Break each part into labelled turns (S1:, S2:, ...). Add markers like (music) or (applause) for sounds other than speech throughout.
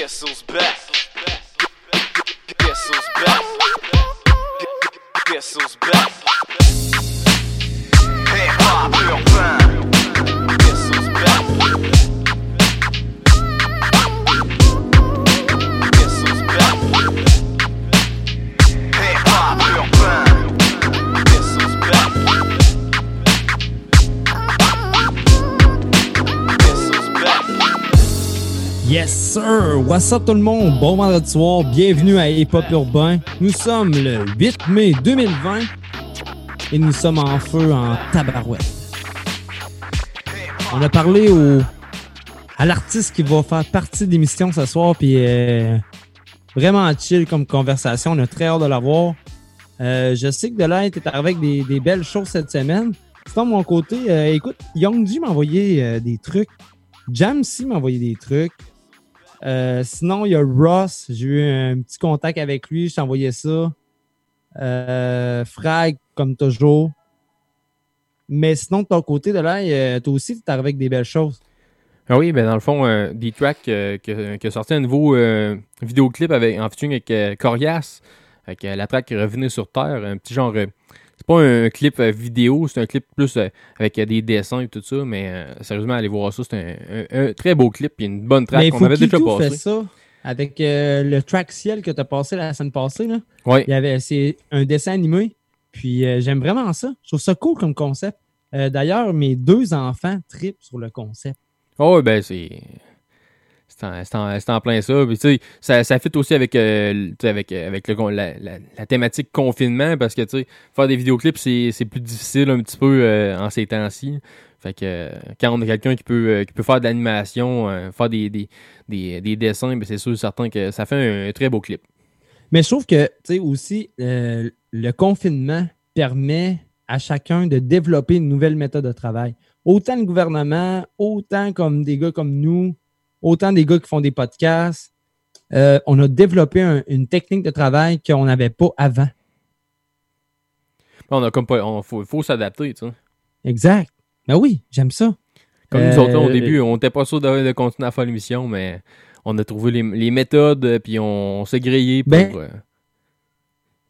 S1: Guess who's back? Guess who's back? Guess who's?
S2: What's up tout le monde? Bon vendredi soir, bienvenue à Hip Hop Urbain. Nous sommes le 8 mai 2020 et nous sommes en feu en tabarouette. On a parlé au, à l'artiste qui va faire partie de l'émission ce soir, puis euh, vraiment chill comme conversation. On a très hâte de l'avoir. Euh, je sais que Delight est avec des, des belles choses cette semaine. Sinon, de mon côté, euh, écoute, Youngji m'a envoyé des trucs. Jamsey m'a envoyé des trucs. Euh, sinon, il y a Ross. J'ai eu un petit contact avec lui. Je t'ai envoyé ça. Euh, Frag, comme toujours. Mais sinon, de ton côté, de là, euh, toi aussi, tu avec des belles choses.
S3: Ah oui, ben dans le fond, euh, D-Track euh, qui, a- qui a sorti un nouveau euh, vidéoclip avec, en featuring avec euh, Corias, avec euh, la track Revenez sur Terre, un petit genre. C'est pas un, clip euh, vidéo, c'est un clip plus euh, avec euh, des dessins et tout ça, mais sérieusement, allez voir ça, c'est un, un- un très beau clip et une bonne track qu'on avait déjà
S2: Fukitu fait
S3: passé.
S2: ça avec euh, le track ciel que tu as passé la semaine passée. Là.
S3: Ouais.
S2: Il y avait, c'est un dessin animé. Puis euh, j'aime vraiment ça. Je trouve ça cool comme concept. Euh, D'ailleurs, mes deux enfants tripent sur le concept.
S3: Oh, ben c'est. C'est en, plein ça. Puis, ça, ça fit aussi avec, euh, avec, euh, avec la, thématique confinement parce que faire des vidéoclips, c'est plus difficile un petit peu euh, en ces temps-ci. Fait que quand on a quelqu'un qui peut, qui peut faire de l'animation, faire des, des, des, des dessins, ben c'est sûr certain que ça fait un, très beau clip.
S2: Mais je trouve que, aussi, le confinement permet à chacun de développer une nouvelle méthode de travail. Autant le gouvernement, autant comme des gars comme nous, autant des gars qui font des podcasts. euh, on a développé un- une technique de travail qu'on n'avait pas avant.
S3: On a comme pas. On, faut faut s'adapter, tu sais.
S2: Exact. Ben oui, j'aime ça.
S3: Comme nous
S2: Euh,
S3: autres, là, au début, on n'était pas sûr de, de continuer à faire l'émission, mais on a trouvé les, les méthodes, euh, puis on, s'est grillé pour,
S2: Ben-
S3: euh,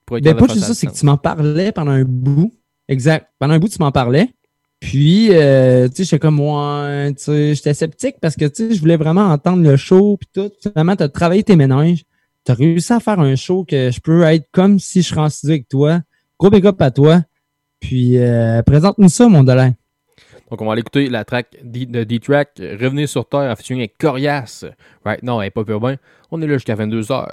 S3: pour être
S2: Ben, pas juste ça, c'est que tu m'en parlais pendant un bout. Exact. Pendant un bout, tu m'en parlais. Puis, euh, tu sais, j'étais comme, ouais, tu sais, j'étais sceptique parce que, tu sais, je voulais vraiment entendre le show, puis tout. Finalement, tu as travaillé tes ménages. Tu as réussi à faire un show que je peux être comme si je serais en studio avec toi. Gros big up à toi. Puis, euh, présente-nous ça, mon dollar.
S3: Donc, on va aller écouter la track de D-Track, Revenez sur Terre, featuring avec Corias. Right now, elle est pas urbain. On est là jusqu'à 22h.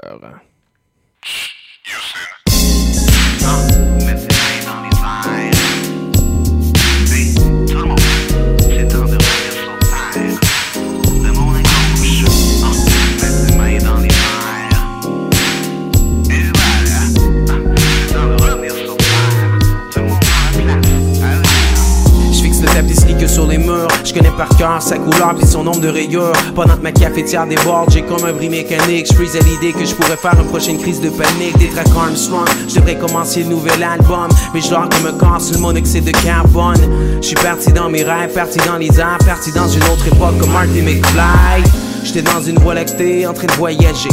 S1: Sur les
S4: murs. Je connais par cœur sa couleur puis son nombre de rayures. Pendant que ma cafetière déborde, j'ai comme un bris mécanique. Je freeze à l'idée que je pourrais faire une prochaine crise de panique. Des tracks Armstrong, je devrais commencer le nouvel album. Mais je dors comme un corps sur le monoxyde de carbone. Je suis parti dans mes rêves, parti dans les airs, parti dans une autre époque comme Marty McFly. J'étais dans une voie lactée en train de voyager.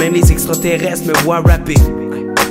S4: Même les extraterrestres me voient rapper.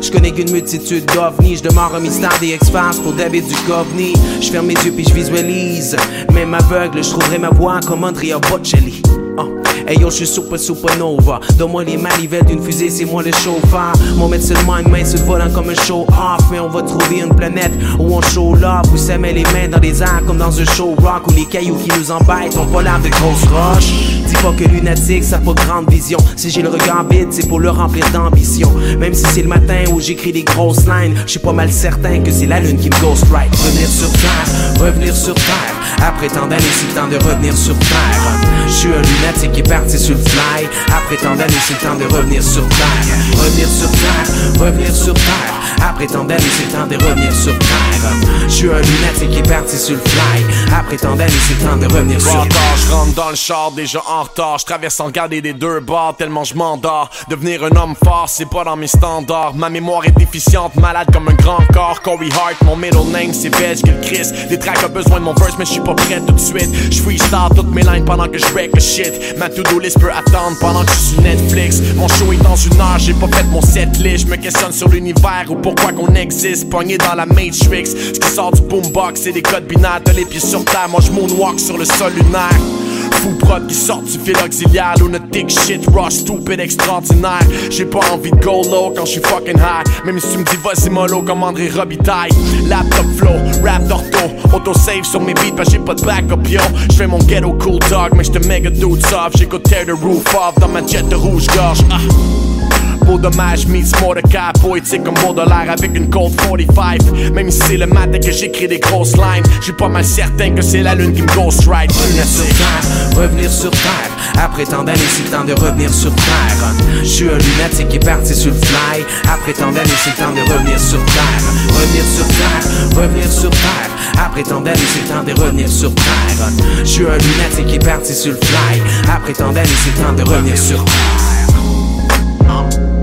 S4: Je connais qu'une multitude d'ovnis, je un mystère des ex-fans pour David Duchovny. Je ferme mes yeux puis je visualise. Même aveugle, je trouverai ma voix comme Andrea Bocelli. Oh. Hey yo, je suis super supernova. Donne-moi les manivelles d'une fusée, c'est moi le chauffeur. Mon mettre le mind, main sur le volant comme un show off. Mais on va trouver une planète où on show love, où ça met les mains dans les airs comme dans un show rock, où les cailloux qui nous embêtent ont pas l'air de grosses roches. Dis pas que lunatique, ça pas grande vision. Si j'ai le regard vide, c'est pour le remplir d'ambition. Même si c'est le matin où j'écris des grosses lines, je suis pas mal certain que c'est la lune qui me ghost right. Revenir sur terre, revenir sur terre. Après tant d'années, c'est temps de revenir sur terre. Je suis un lunatique est parti sur le fly. Après tant d'années, c'est le temps de revenir sur terre. Revenir sur terre, revenir sur terre. Après tant d'années, c'est le temps de revenir sur terre. Je suis un lunatique qui est parti sur le fly. Après tant d'années, c'est le temps de revenir sur terre.
S5: Je rentre dans le char déjà en retard. Je traverse sans garder des deux bords tellement je m'endors. Devenir un homme fort, c'est pas dans mes standards. Ma mémoire est déficiente, malade comme un grand corps. Corey Hart, mon middle name c'est Veg le Chris. Des tracks ont besoin de mon verse, mais je suis pas prêt tout de suite. Je freestyle toutes mes lines pendant que je break le shit. Ma to-do peut attendre pendant que je suis Netflix. Mon show est dans une heure, j'ai pas fait mon set list. Je me questionne sur l'univers ou pourquoi qu'on existe. Pogné dans la Matrix. Ce qui sort du boombox, c'est des codes binaires. T'as les pieds sur terre, moi je moonwalk sur le sol lunaire. Fou prod qui sort du fil auxiliaire. Lunatic shit, rush, stupid, extraordinaire. J'ai pas envie de go low quand je fucking high. Même si tu me dis vas-y mollo comme André Robitaille Laptop flow, rap d'ortho. Auto-save sur mes beats parce j'ai pas de backup yo. J'fais mon ghetto cool dog mais j'te méga dude soft. J'écoute tear the roof off dans ma jet de rouge-gorge ah. Beau dommage meets Mordecai Poétique comme Baudelaire avec une Colt 45 Même si c'est le matin que j'écris des grosses lines J'suis pas mal certain que c'est la lune qui me ghostwrite
S4: Revenir sur terre, revenir sur terre. Après tant d'années, c'est le temps de revenir sur terre. Je suis un lunatique qui est parti sur le fly. Après tant d'années, c'est le temps de revenir sur terre. Revenir sur terre, revenir sur terre. Après tant d'années, c'est le temps de revenir sur terre. Je suis un lunatique qui est parti sur le fly. Après tant d'années, c'est le temps de revenir sur terre.
S1: Mettre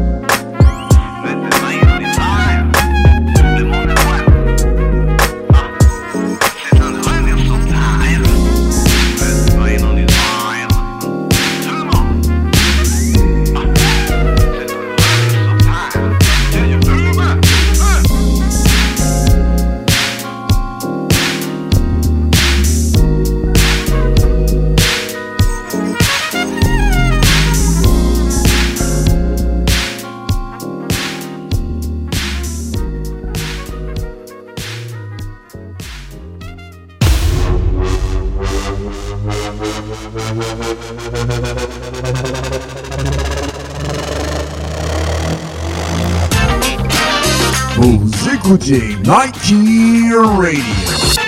S6: écoutez Nike Radio.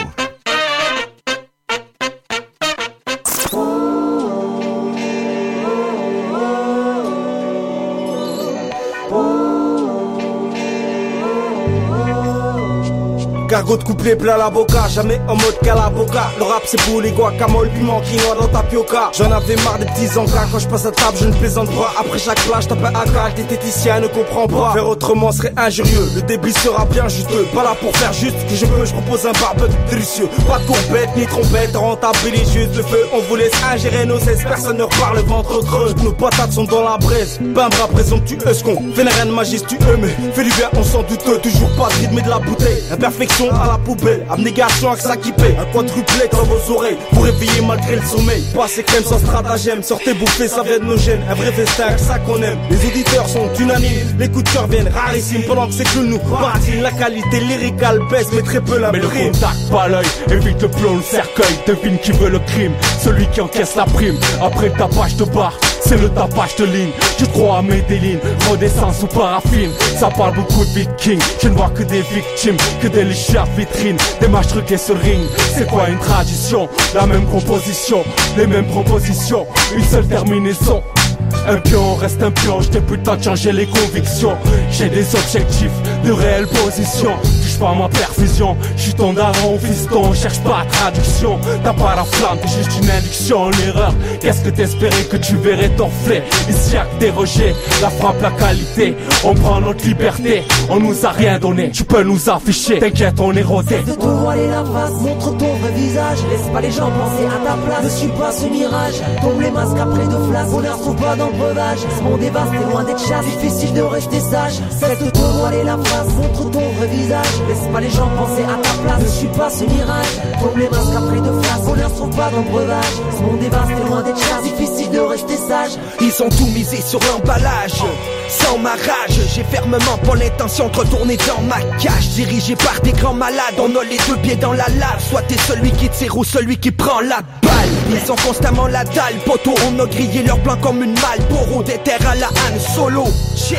S7: Cargo de couplet plein la boca, jamais en mode calaboca. Le rap c'est pour les guacamole, piment quinoa dans tapioca. J'en avais marre des petits encas, quand je passe à table je ne plaisante pas. Après chaque plage tape un AK, t'es téticien ne comprend pas. Faire autrement serait injurieux, le débit sera bien juteux. Pas là pour faire juste que je veux, je propose un barbecue délicieux. Pas de courbette ni trompette, rentable juste le feu. On vous laisse ingérer nos cesses, personne ne repart le ventre creux. Nos patates sont dans la braise, bras présomptueux, ce qu'on fait rien de majestueux, mais fait du bien, on s'en doute. Toujours pas de rythme et de la bouteille, imperfection à la poubelle, abnégation paie. Un quadruplet dans vos oreilles, pour réveiller malgré le sommeil. Pas ces crèmes sans stratagème, sortez bouffer, ça vient de nos gènes. Un vrai festin, ça qu'on aime. Les auditeurs sont unanimes, les coups de cœur viennent rarissimes. Pendant que c'est que nous la qualité lyricale baisse, mais très peu la
S8: Mais le
S7: prime.
S8: contact, pas l'œil, évite le plomb, le cercueil, devine qui veut le crime, celui qui encaisse la prime. Après le tapage de barre, c'est le tapage de ligne. Je crois à Medellin, redescends ou paraffine. Ça parle beaucoup de vikings, je ne vois que des victimes, que des légères vitrines, des matchs truqués sur ring. C'est quoi une tradition? La même composition, les mêmes propositions, une seule terminaison. Un pion reste un pion, le temps de changer les convictions. J'ai des objectifs, de réelles positions. Touche pas ma perfusion, j'suis ton daron fiston, cherche pas traduction. T'as pas la flamme, t'es juste une induction, une erreur. Qu'est-ce que t'espérais que tu verrais t'enfler Ici y'a que des rejets, la frappe, la qualité. On prend notre liberté, on nous a rien donné. Tu peux nous afficher, t'inquiète, on est rodé.
S9: de te voiler la face, montre ton vrai visage. Laisse pas les gens penser à ta place. Ne suis pas ce mirage. Tombe les masques après de flasques. Bonheur se trouve pas dans le breuvage. Ce monde est loin d'être chasse. Difficile de rester sage. De te voiler la face, montre ton vrai visage. Laisse pas les gens penser à ta place. Ne suis pas ce mirage. Tombe les masques après de flasques. Bonheur se trouve pas dans le breuvage. Ce monde est vaste et loin d'être chasse. Difficile de rester sage.
S10: Ils ont tout misé sur l'emballage. Sans ma rage, j'ai fermement pas l'intention de retourner dans ma cage. Dirigé par des grands malades, on a les deux pieds dans la lave. Soit t'es celui qui tire ou celui qui prend la balle. Ils ont constamment la dalle, poteau. On a grillé leur plan comme une malle. Poro des terres à la Han Solo.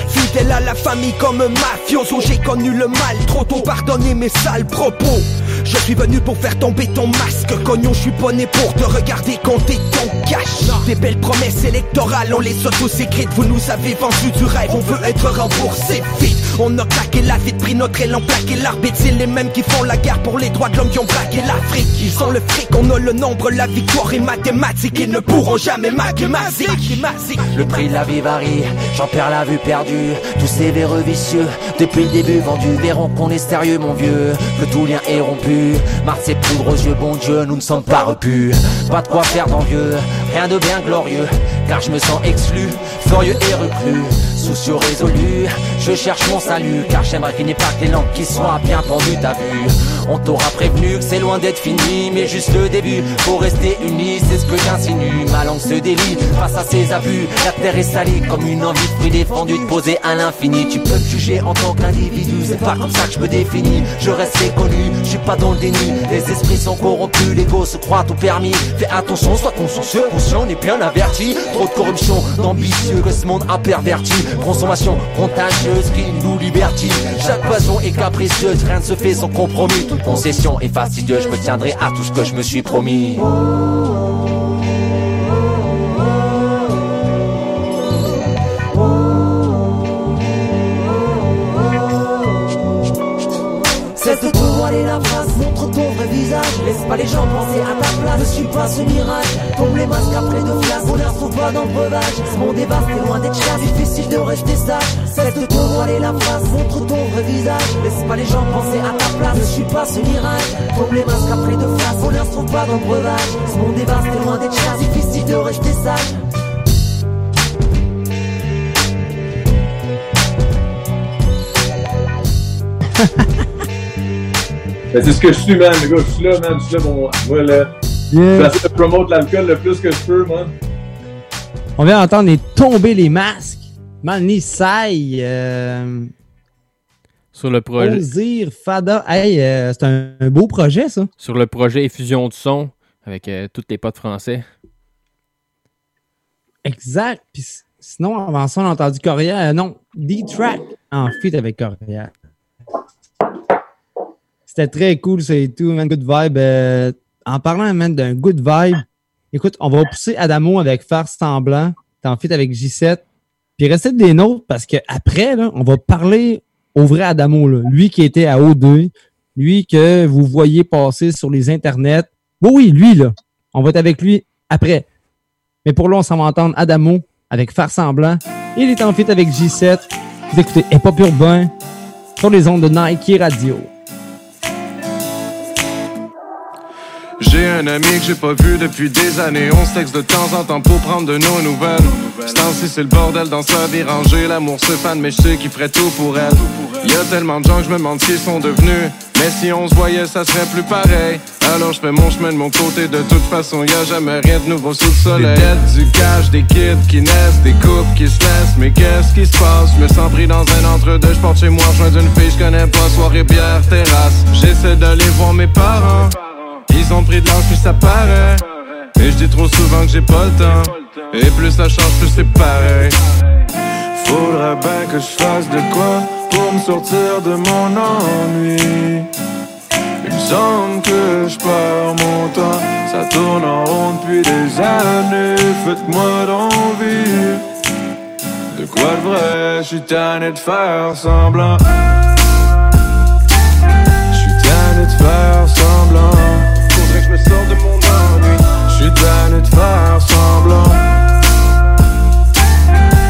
S10: Fidèle à la famille comme un mafioso. J'ai connu le mal trop tôt. Pardonnez mes sales propos. Je suis venu pour faire tomber ton masque. Cognon, je suis pas pour te regarder compter ton cash. Des belles promesses électorales, on les a tous écrites. Vous nous avez vendu du rêve, on veut être remboursé vite.
S4: On a claqué la vie, pris notre élan, plaqué l'arbitre. C'est les mêmes qui font la guerre pour les droits de l'homme qui ont braqué l'Afrique. Ils ont le fric, on a le nombre, la victoire est mathématique. Ils ne pourront jamais mathématiques.
S11: Le prix de la vie varie, j'en perds la vue perdue. Tous ces véreux vicieux, depuis le début vendus, verront qu'on est sérieux, mon vieux. Que tout lien est rompu. Marre ces poudres aux yeux, bon Dieu, nous ne sommes pas repus. Pas de quoi faire d'envieux, rien de bien glorieux. Car je me sens exclu, furieux et reclus. Soucieux résolu, je cherche mon salut. Car j'aimerais finir par que les lampes qui soient bien pendues, t'as vu. On t'aura prévenu que c'est loin d'être fini, mais juste le début. Faut rester unis, c'est ce que j'insinue. Ma langue se délie face à ces abus. La terre est salie comme une envie de fruit défendu de poser à l'infini. Tu peux me juger en tant qu'individu, c'est pas comme ça que je me définis. Je reste connu, je suis pas dans le déni. Les esprits sont corrompus, l'ego se croit tout permis. Fais attention, sois consciencieux, conscient, on est bien averti. Trop de corruption, d'ambitieux que ce monde a perverti. Consommation contagieuse qui nous libertine. Chaque passion est capricieuse, rien ne se fait sans compromis. Toute concession est fastidieuse, je me tiendrai à tout ce que je me suis promis. Laisse pas les gens penser à ta place. Ne suis pas ce mirage. Tombe les masques après de flasques. Bonheur trouve pas dans le breuvage. Ce monde est loin d'être chasse. Difficile de rester sage. Cesse de te voiler la face, montre ton vrai visage. Laisse pas les gens penser à ta place. Ne suis pas ce mirage. Tombe les masques après de flasques. Bonheur trouve pas dans le breuvage. Ce monde est loin d'être chasse. Difficile de rester sage.
S12: C'est ce que je suis, man, les gars. Je suis là, man. Je suis là, mon. Moi, là.
S2: Yeah.
S12: J'essaie de promote l'alcool le plus que je peux, man.
S2: On vient d'entendre les tomber les masques. Manny Sai, euh,
S3: Sur le projet.
S2: Ozir, Fada. Hey, euh, c'est un, un beau projet, ça.
S3: Sur le projet Effusion de son avec euh, tous les potes français.
S2: Exact. Puis sinon, avant ça, on a entendu Coria. non, D-Track en feat avec Coria. C'était très cool, c'est tout, man. Good vibe. Euh, en parlant, man, d'un good vibe, écoute, on va pousser Adamo avec Faire Semblant. En feat avec J7. Puis restez des nôtres parce que après, là, on va parler au vrai Adamo, là. Lui qui était à O2, lui que vous voyez passer sur les internets. Oui, oui, lui, là. On va être avec lui après. Mais pour là, on s'en va entendre Adamo avec Faire Semblant. Il est en feat avec J7. Vous écoutez Hip Urbain sur les ondes de Nike Radio.
S13: J'ai un ami que j'ai pas vu depuis des années. On se texte de temps en temps pour prendre de nos nouvelles. Ce temps-ci, c'est le bordel dans sa vie rangée. L'amour se fan, mais je sais qu'il ferait tout pour elle. Y a tellement de gens que je me demande ce qu'ils sont devenus. Mais si on se voyait, ça serait plus pareil. Alors je fais mon chemin de mon côté. De toute façon, y a jamais rien de nouveau sous le soleil. Des du cash, des kids qui naissent, des couples qui se laissent. Mais qu'est-ce qui se passe? Je me sens pris dans un entre-deux. Je porte chez moi, je d'une fille, je connais pas. Soirée, bière, terrasse. J'essaie d'aller voir mes parents. Ils ont pris de l'âge, puis ça paraît. Et je dis trop souvent que j'ai pas le temps. Et plus ça change, plus c'est pareil. Faudrait bien que je fasse de quoi pour me sortir de mon ennui. Il me semble que je perds mon temps. Ça tourne en rond depuis des années. Faites-moi d'envie. De quoi de vrai, je suis tanné de faire semblant. Je suis tanné de faire faire semblant.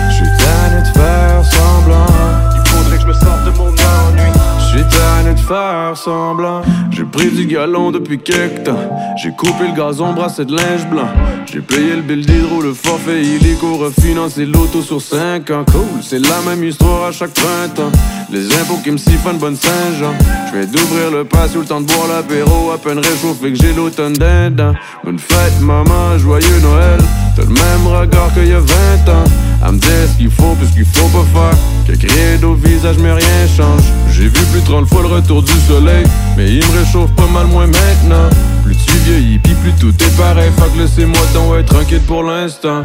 S13: Je suis tanné de faire semblant. Il faudrait que je me sorte de mon ennui. Je suis tanné de faire semblant. J'ai pris du galon depuis quelque temps. J'ai coupé le gazon, brassé de linge blanc. J'ai payé le bill d'hydro, le forfait illico, refinancé l'auto sur 5 ans. Cool, c'est la même histoire à chaque printemps. Les impôts qui me siphonnent bonne Saint-Jean. Je vais d'ouvrir le patio, le temps de boire l'apéro, à peine réchauffé que j'ai l'automne dedans. Bonne fête, maman, joyeux Noël. T'as le même regard qu'il y a 20 ans. À me dire ce qu'il faut, puis ce qu'il faut pas faire. Quelques rides au visage, mais rien change. J'ai vu plus de 30 fois le retour du soleil, mais il me réchauffe pas mal moins maintenant. Plus tu vieillis, puis plus tout est pareil. Que laissez-moi donc être tranquille pour l'instant.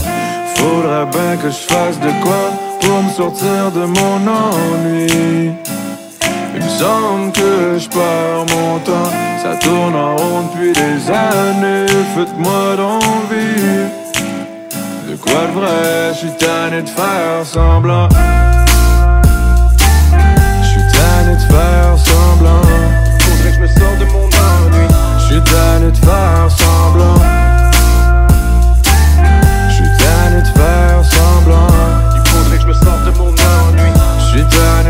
S13: Faudrait bien que je fasse de quoi pour me sortir de mon ennui. Il me semble que je perds mon temps. Ça tourne en rond depuis des années. Faites-moi d'envie. De quoi de vrai, je suis de faire semblant. tanné de faire semblant. Je suis tanné de faire semblant. Il faudrait que je me sorte de mon ennui. Je suis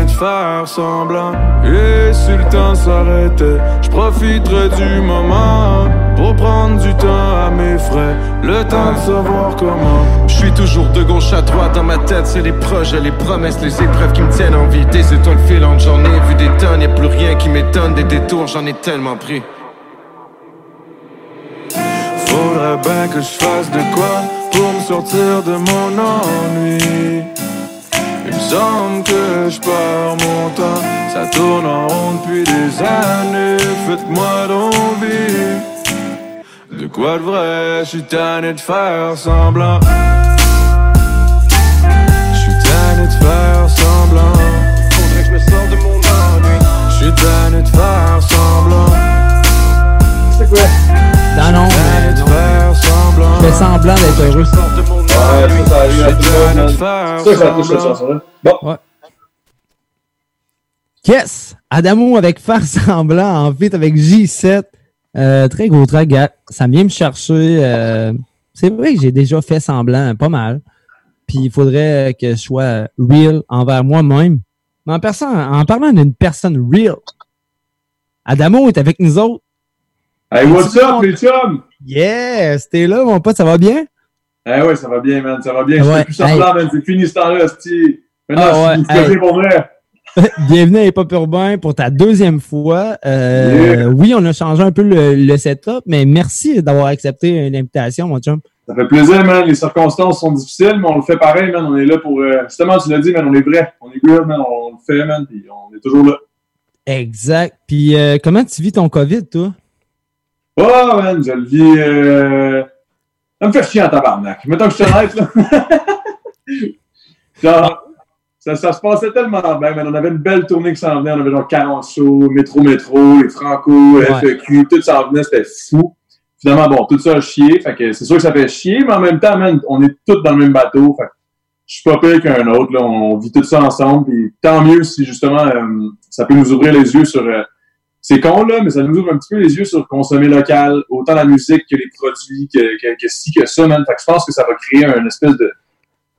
S13: de faire semblant. Et si le temps s'arrêtait, je du moment. Pour prendre du temps à mes frais, le temps de savoir comment.
S14: Je suis toujours de gauche à droite dans ma tête, c'est les projets, les promesses, les épreuves qui me tiennent en vie. Des étoiles filantes, j'en ai vu des tonnes, y'a plus rien qui m'étonne, des détours, j'en ai tellement pris.
S13: Faudrait bien que je fasse de quoi pour me sortir de mon ennui. Il me semble que je perds mon temps, ça tourne en rond depuis des années. Faites-moi d'envie. De quoi de vrai, je suis tanné de faire semblant. Je suis tanné de faire semblant.
S12: Chanson-là. Bon.
S2: Ouais. Yes! Adamo avec Faire semblant (laughs) en fait avec J7. Euh, très gros track, gars. Ça vient me chercher. euh, c'est vrai que j'ai déjà fait semblant, pas mal. Puis il faudrait que je sois real envers moi-même. Mais en, personne, en parlant d'une personne real, Adamo est avec nous autres.
S12: Hey, what's up, les chums?
S2: Yes! T'es là, mon pote, ça va bien?
S12: Eh ouais, ça va bien, man, ça va bien. Je
S2: Ouais,
S12: fais plus semblant, man, c'est fini ce temps-là. Maintenant,
S2: Ah ouais,
S12: suis
S2: hey.
S12: pour vrai. (laughs)
S2: Bienvenue à Hip-Hop Urbain pour ta deuxième fois. Euh,
S12: Yeah.
S2: Oui, on a changé un peu le, le setup, mais merci d'avoir accepté l'invitation, mon chum.
S12: Ça fait plaisir, man. Les circonstances sont difficiles, mais on le fait pareil, man. On est là pour. euh, justement, tu l'as dit, man, on est vrai. On est good, man. On le fait, man. Puis on est toujours là.
S2: Exact. Puis euh, comment tu vis ton COVID, toi?
S12: Oh, man, je le vis. Euh... Ça me fait chier en tabarnak. Mettons que je suis honnête, là. (laughs) genre, ça, ça se passait tellement bien, man. On avait une belle tournée qui s'en venait. On avait genre 40 shows, Métro Métro, les Franco, FEQ, tout s'en venait. C'était fou. Finalement, bon, tout ça a chié. Fait que c'est sûr que ça fait chier, mais en même temps, man, on est tous dans le même bateau. Fait que je suis pas pire qu'un autre. Là. On vit tout ça ensemble. Puis tant mieux si justement euh, ça peut nous ouvrir les yeux sur. euh, c'est con là, mais ça nous ouvre un petit peu les yeux sur consommer local, autant la musique que les produits, que, que, que ci, que ça, man. Fait que je pense que ça va créer un espèce de,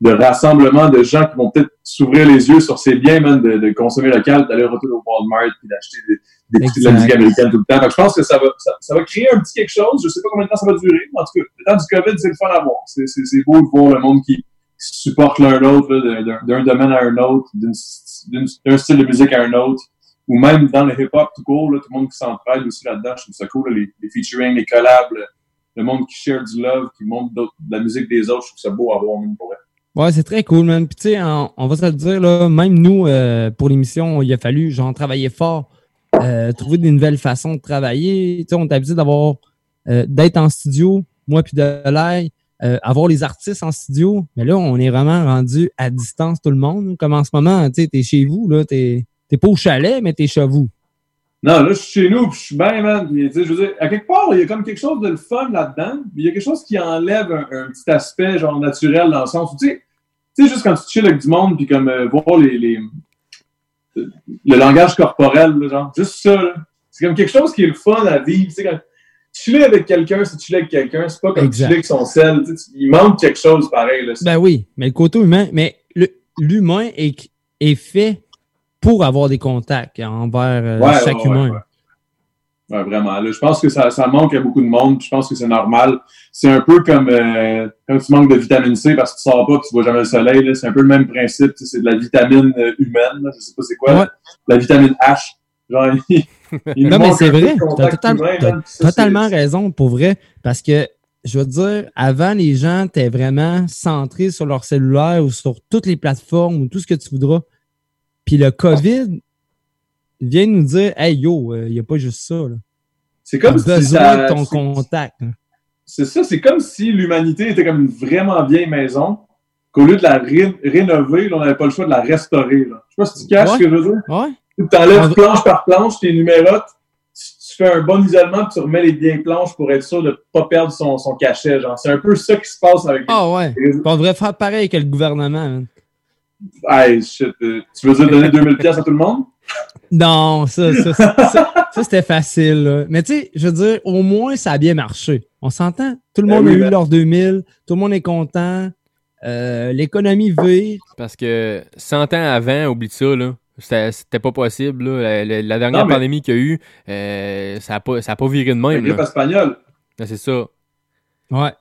S12: de rassemblement de gens qui vont peut-être s'ouvrir les yeux sur ces biens, man, de, de consommer local, d'aller retourner au Walmart puis d'acheter des, d'écouter de la musique américaine tout le temps. Fait que je pense que ça va, ça, ça va créer un petit quelque chose. Je sais pas combien de temps ça va durer, mais en tout cas, le temps du COVID, c'est le fun à voir. C'est, c'est, c'est beau de voir le monde qui supporte l'un l'autre, là, d'un, d'un domaine à un autre, d'une, d'une- d'un style de musique à un autre, ou même dans le hip-hop tout court, là, tout le monde qui s'entraide aussi là-dedans. Je trouve ça cool, les, les featuring, les collabs, le, monde qui share du love, qui montre de la musique des autres. Je trouve ça beau à voir, même pour elle.
S2: Ouais, c'est très cool, man. Puis tu sais, on, va se le dire, là, même nous, euh, pour l'émission, il a fallu, genre, travailler fort, euh, trouver des nouvelles façons de travailler. Tu sais, on est habitué d'avoir, euh, d'être en studio, moi puis de l'air, euh, avoir les artistes en studio. Mais là, on est vraiment rendu à distance tout le monde. Comme en ce moment, tu sais, t'es chez vous, là, t'es, t'es pas au chalet, mais t'es chez vous.
S12: Non, là, je suis chez nous, puis je suis bien, man. Puis, tu sais, je veux dire, à quelque part, il y a comme quelque chose de le fun là-dedans, mais il y a quelque chose qui enlève un, un petit aspect, genre, naturel dans le sens où, tu sais, tu sais, juste quand tu chill avec du monde, puis comme euh, voir les, les, le langage corporel, là, genre, juste ça, là. C'est comme quelque chose qui est le fun à vivre. Tu sais, quand chiller avec quelqu'un, c'est chiller avec quelqu'un, c'est pas comme
S2: Exact.
S12: chiller avec son sel. tu sais, Il manque quelque chose pareil, là.
S2: Ben oui, mais le côté humain, mais l'humain est, est fait pour avoir des contacts envers euh,
S12: Ouais,
S2: chaque
S12: ouais,
S2: humain.
S12: ouais. Vraiment. Là, je pense que ça, ça manque à beaucoup de monde. Je pense que c'est normal. C'est un peu comme euh, quand tu manques de vitamine C parce que tu sors pas et tu vois jamais le soleil. C'est un peu le même principe. C'est de la vitamine euh, humaine. Là. Je sais pas c'est quoi.
S2: Ouais.
S12: La vitamine H. Genre, il, il (laughs) nous
S2: Non, mais c'est vrai. total-
S12: humain, ça,
S2: totalement raison, pour vrai. Parce que, je veux dire, avant, les gens étaient vraiment centrés sur leur cellulaire ou sur toutes les plateformes ou tout ce que tu voudras. Puis le COVID vient nous dire Hey yo, il n'y a pas juste ça.
S12: C'est comme si
S2: besoin
S12: ça-
S2: de ton contact. hein.
S12: C'est ça, c'est comme si l'humanité était comme une vraiment vieille maison, qu'au lieu de la ré- rénover, là, on n'avait pas le choix de la restaurer. Là. Je sais pas si tu caches
S2: Ouais.
S12: ce que je veux dire.
S2: Ouais.
S12: Tu enlèves
S2: On
S12: planche par planche, tes numérotes, tu, tu fais un bon isolement, puis tu remets les vieilles planches pour être sûr de ne pas perdre son, son cachet. C'est un peu ça qui se passe avec.
S2: Ah ouais. On devrait faire pareil que le gouvernement. man.
S12: Hey, shit, euh, tu veux dire donner 2000 pièces à tout le monde?
S2: Non, ça, ça, ça, ça, ça, c'était facile. là. Mais tu sais, je veux dire, au moins, ça a bien marché. On s'entend? Tout le
S12: Ben
S2: monde
S12: oui,
S2: a eu
S12: ben-
S2: leur 2000, tout le monde est content, euh, l'économie vire.
S3: Parce que 100 ans avant, oublie ça, là. C'était pas possible. là. La, la- la dernière
S12: Non, mais-
S3: pandémie qu'il y a eu, euh, ça n'a pas, ça a pas viré de
S12: La
S3: même.
S12: grippe
S3: là.
S12: espagnole.
S3: Ah, C'est ça.
S2: Ouais.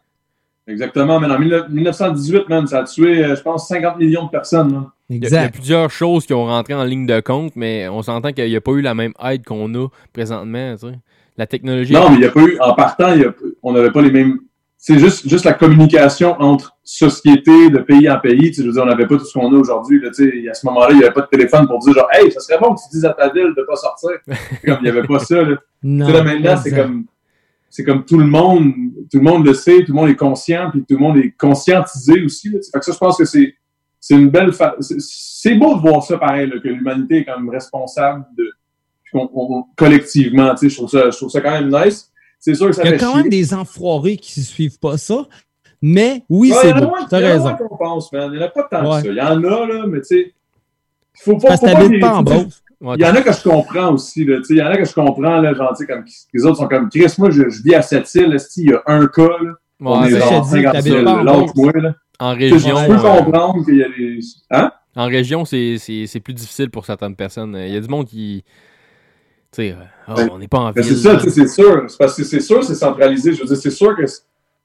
S12: Exactement, mais en 19- 1918, man, ça a tué, euh, je pense, 50 millions de personnes. man.
S3: Il y, a, il y a plusieurs choses qui ont rentré en ligne de compte, mais on s'entend qu'il n'y a pas eu la même aide qu'on a présentement. tu sais. La technologie.
S12: Non, mais il n'y a pas eu, en partant, il y a- on n'avait pas les mêmes. C'est juste, juste la communication entre sociétés de pays en pays. Tu sais, je veux dire, on n'avait pas tout ce qu'on a aujourd'hui. là, tu sais. À ce moment-là, il n'y avait pas de téléphone pour dire genre, hey, ça serait bon que tu dises à ta ville de ne pas sortir. (laughs) comme il n'y avait pas ça. Là.
S2: Non,
S12: Tu sais, là, maintenant, c'est comme, c'est comme tout le monde, tout le monde le sait, tout le monde est conscient, puis tout le monde est conscientisé aussi. Là, fait que ça, je pense que c'est, c'est une belle. fa- c'est- beau de voir ça pareil, là, que l'humanité est quand même responsable de, qu'on- on- collectivement. Tu sais, je trouve ça, je trouve ça quand même nice. C'est sûr que ça
S2: Il y a quand
S12: chier.
S2: même des enfoirés qui ne suivent pas ça. Mais oui,
S12: Ouais,
S2: c'est
S12: moins-
S2: T'as raison.
S12: Il n'y en a pas tant
S2: Ouais.
S12: que ça. Il y en a, là, mais tu sais. Il faut pas.
S2: Parce que
S12: faut pas
S2: pas en
S12: Il y en a que je comprends aussi, là. Il y en a que je comprends, là, genre, comme, les autres sont comme, Chris, moi, je, je vis à cette île, il y a un cas, là. on est
S3: ça,
S12: genre
S3: je te dis,
S12: 50
S3: t'habites
S12: 000,
S3: pas en
S12: l'autre
S3: Beauce.
S12: moi, là.
S3: En région.
S12: Je peux
S3: euh,
S12: comprendre qu'il y a des. Hein?
S3: En région, c'est plus difficile pour certaines personnes. Il y a du monde qui. Tu sais, euh, ah,
S12: Ben,
S3: on n'est pas en
S12: Ben,
S3: ville.
S12: c'est ça, c'est sûr. C'est parce que c'est sûr, c'est centralisé. Je veux dire, c'est sûr que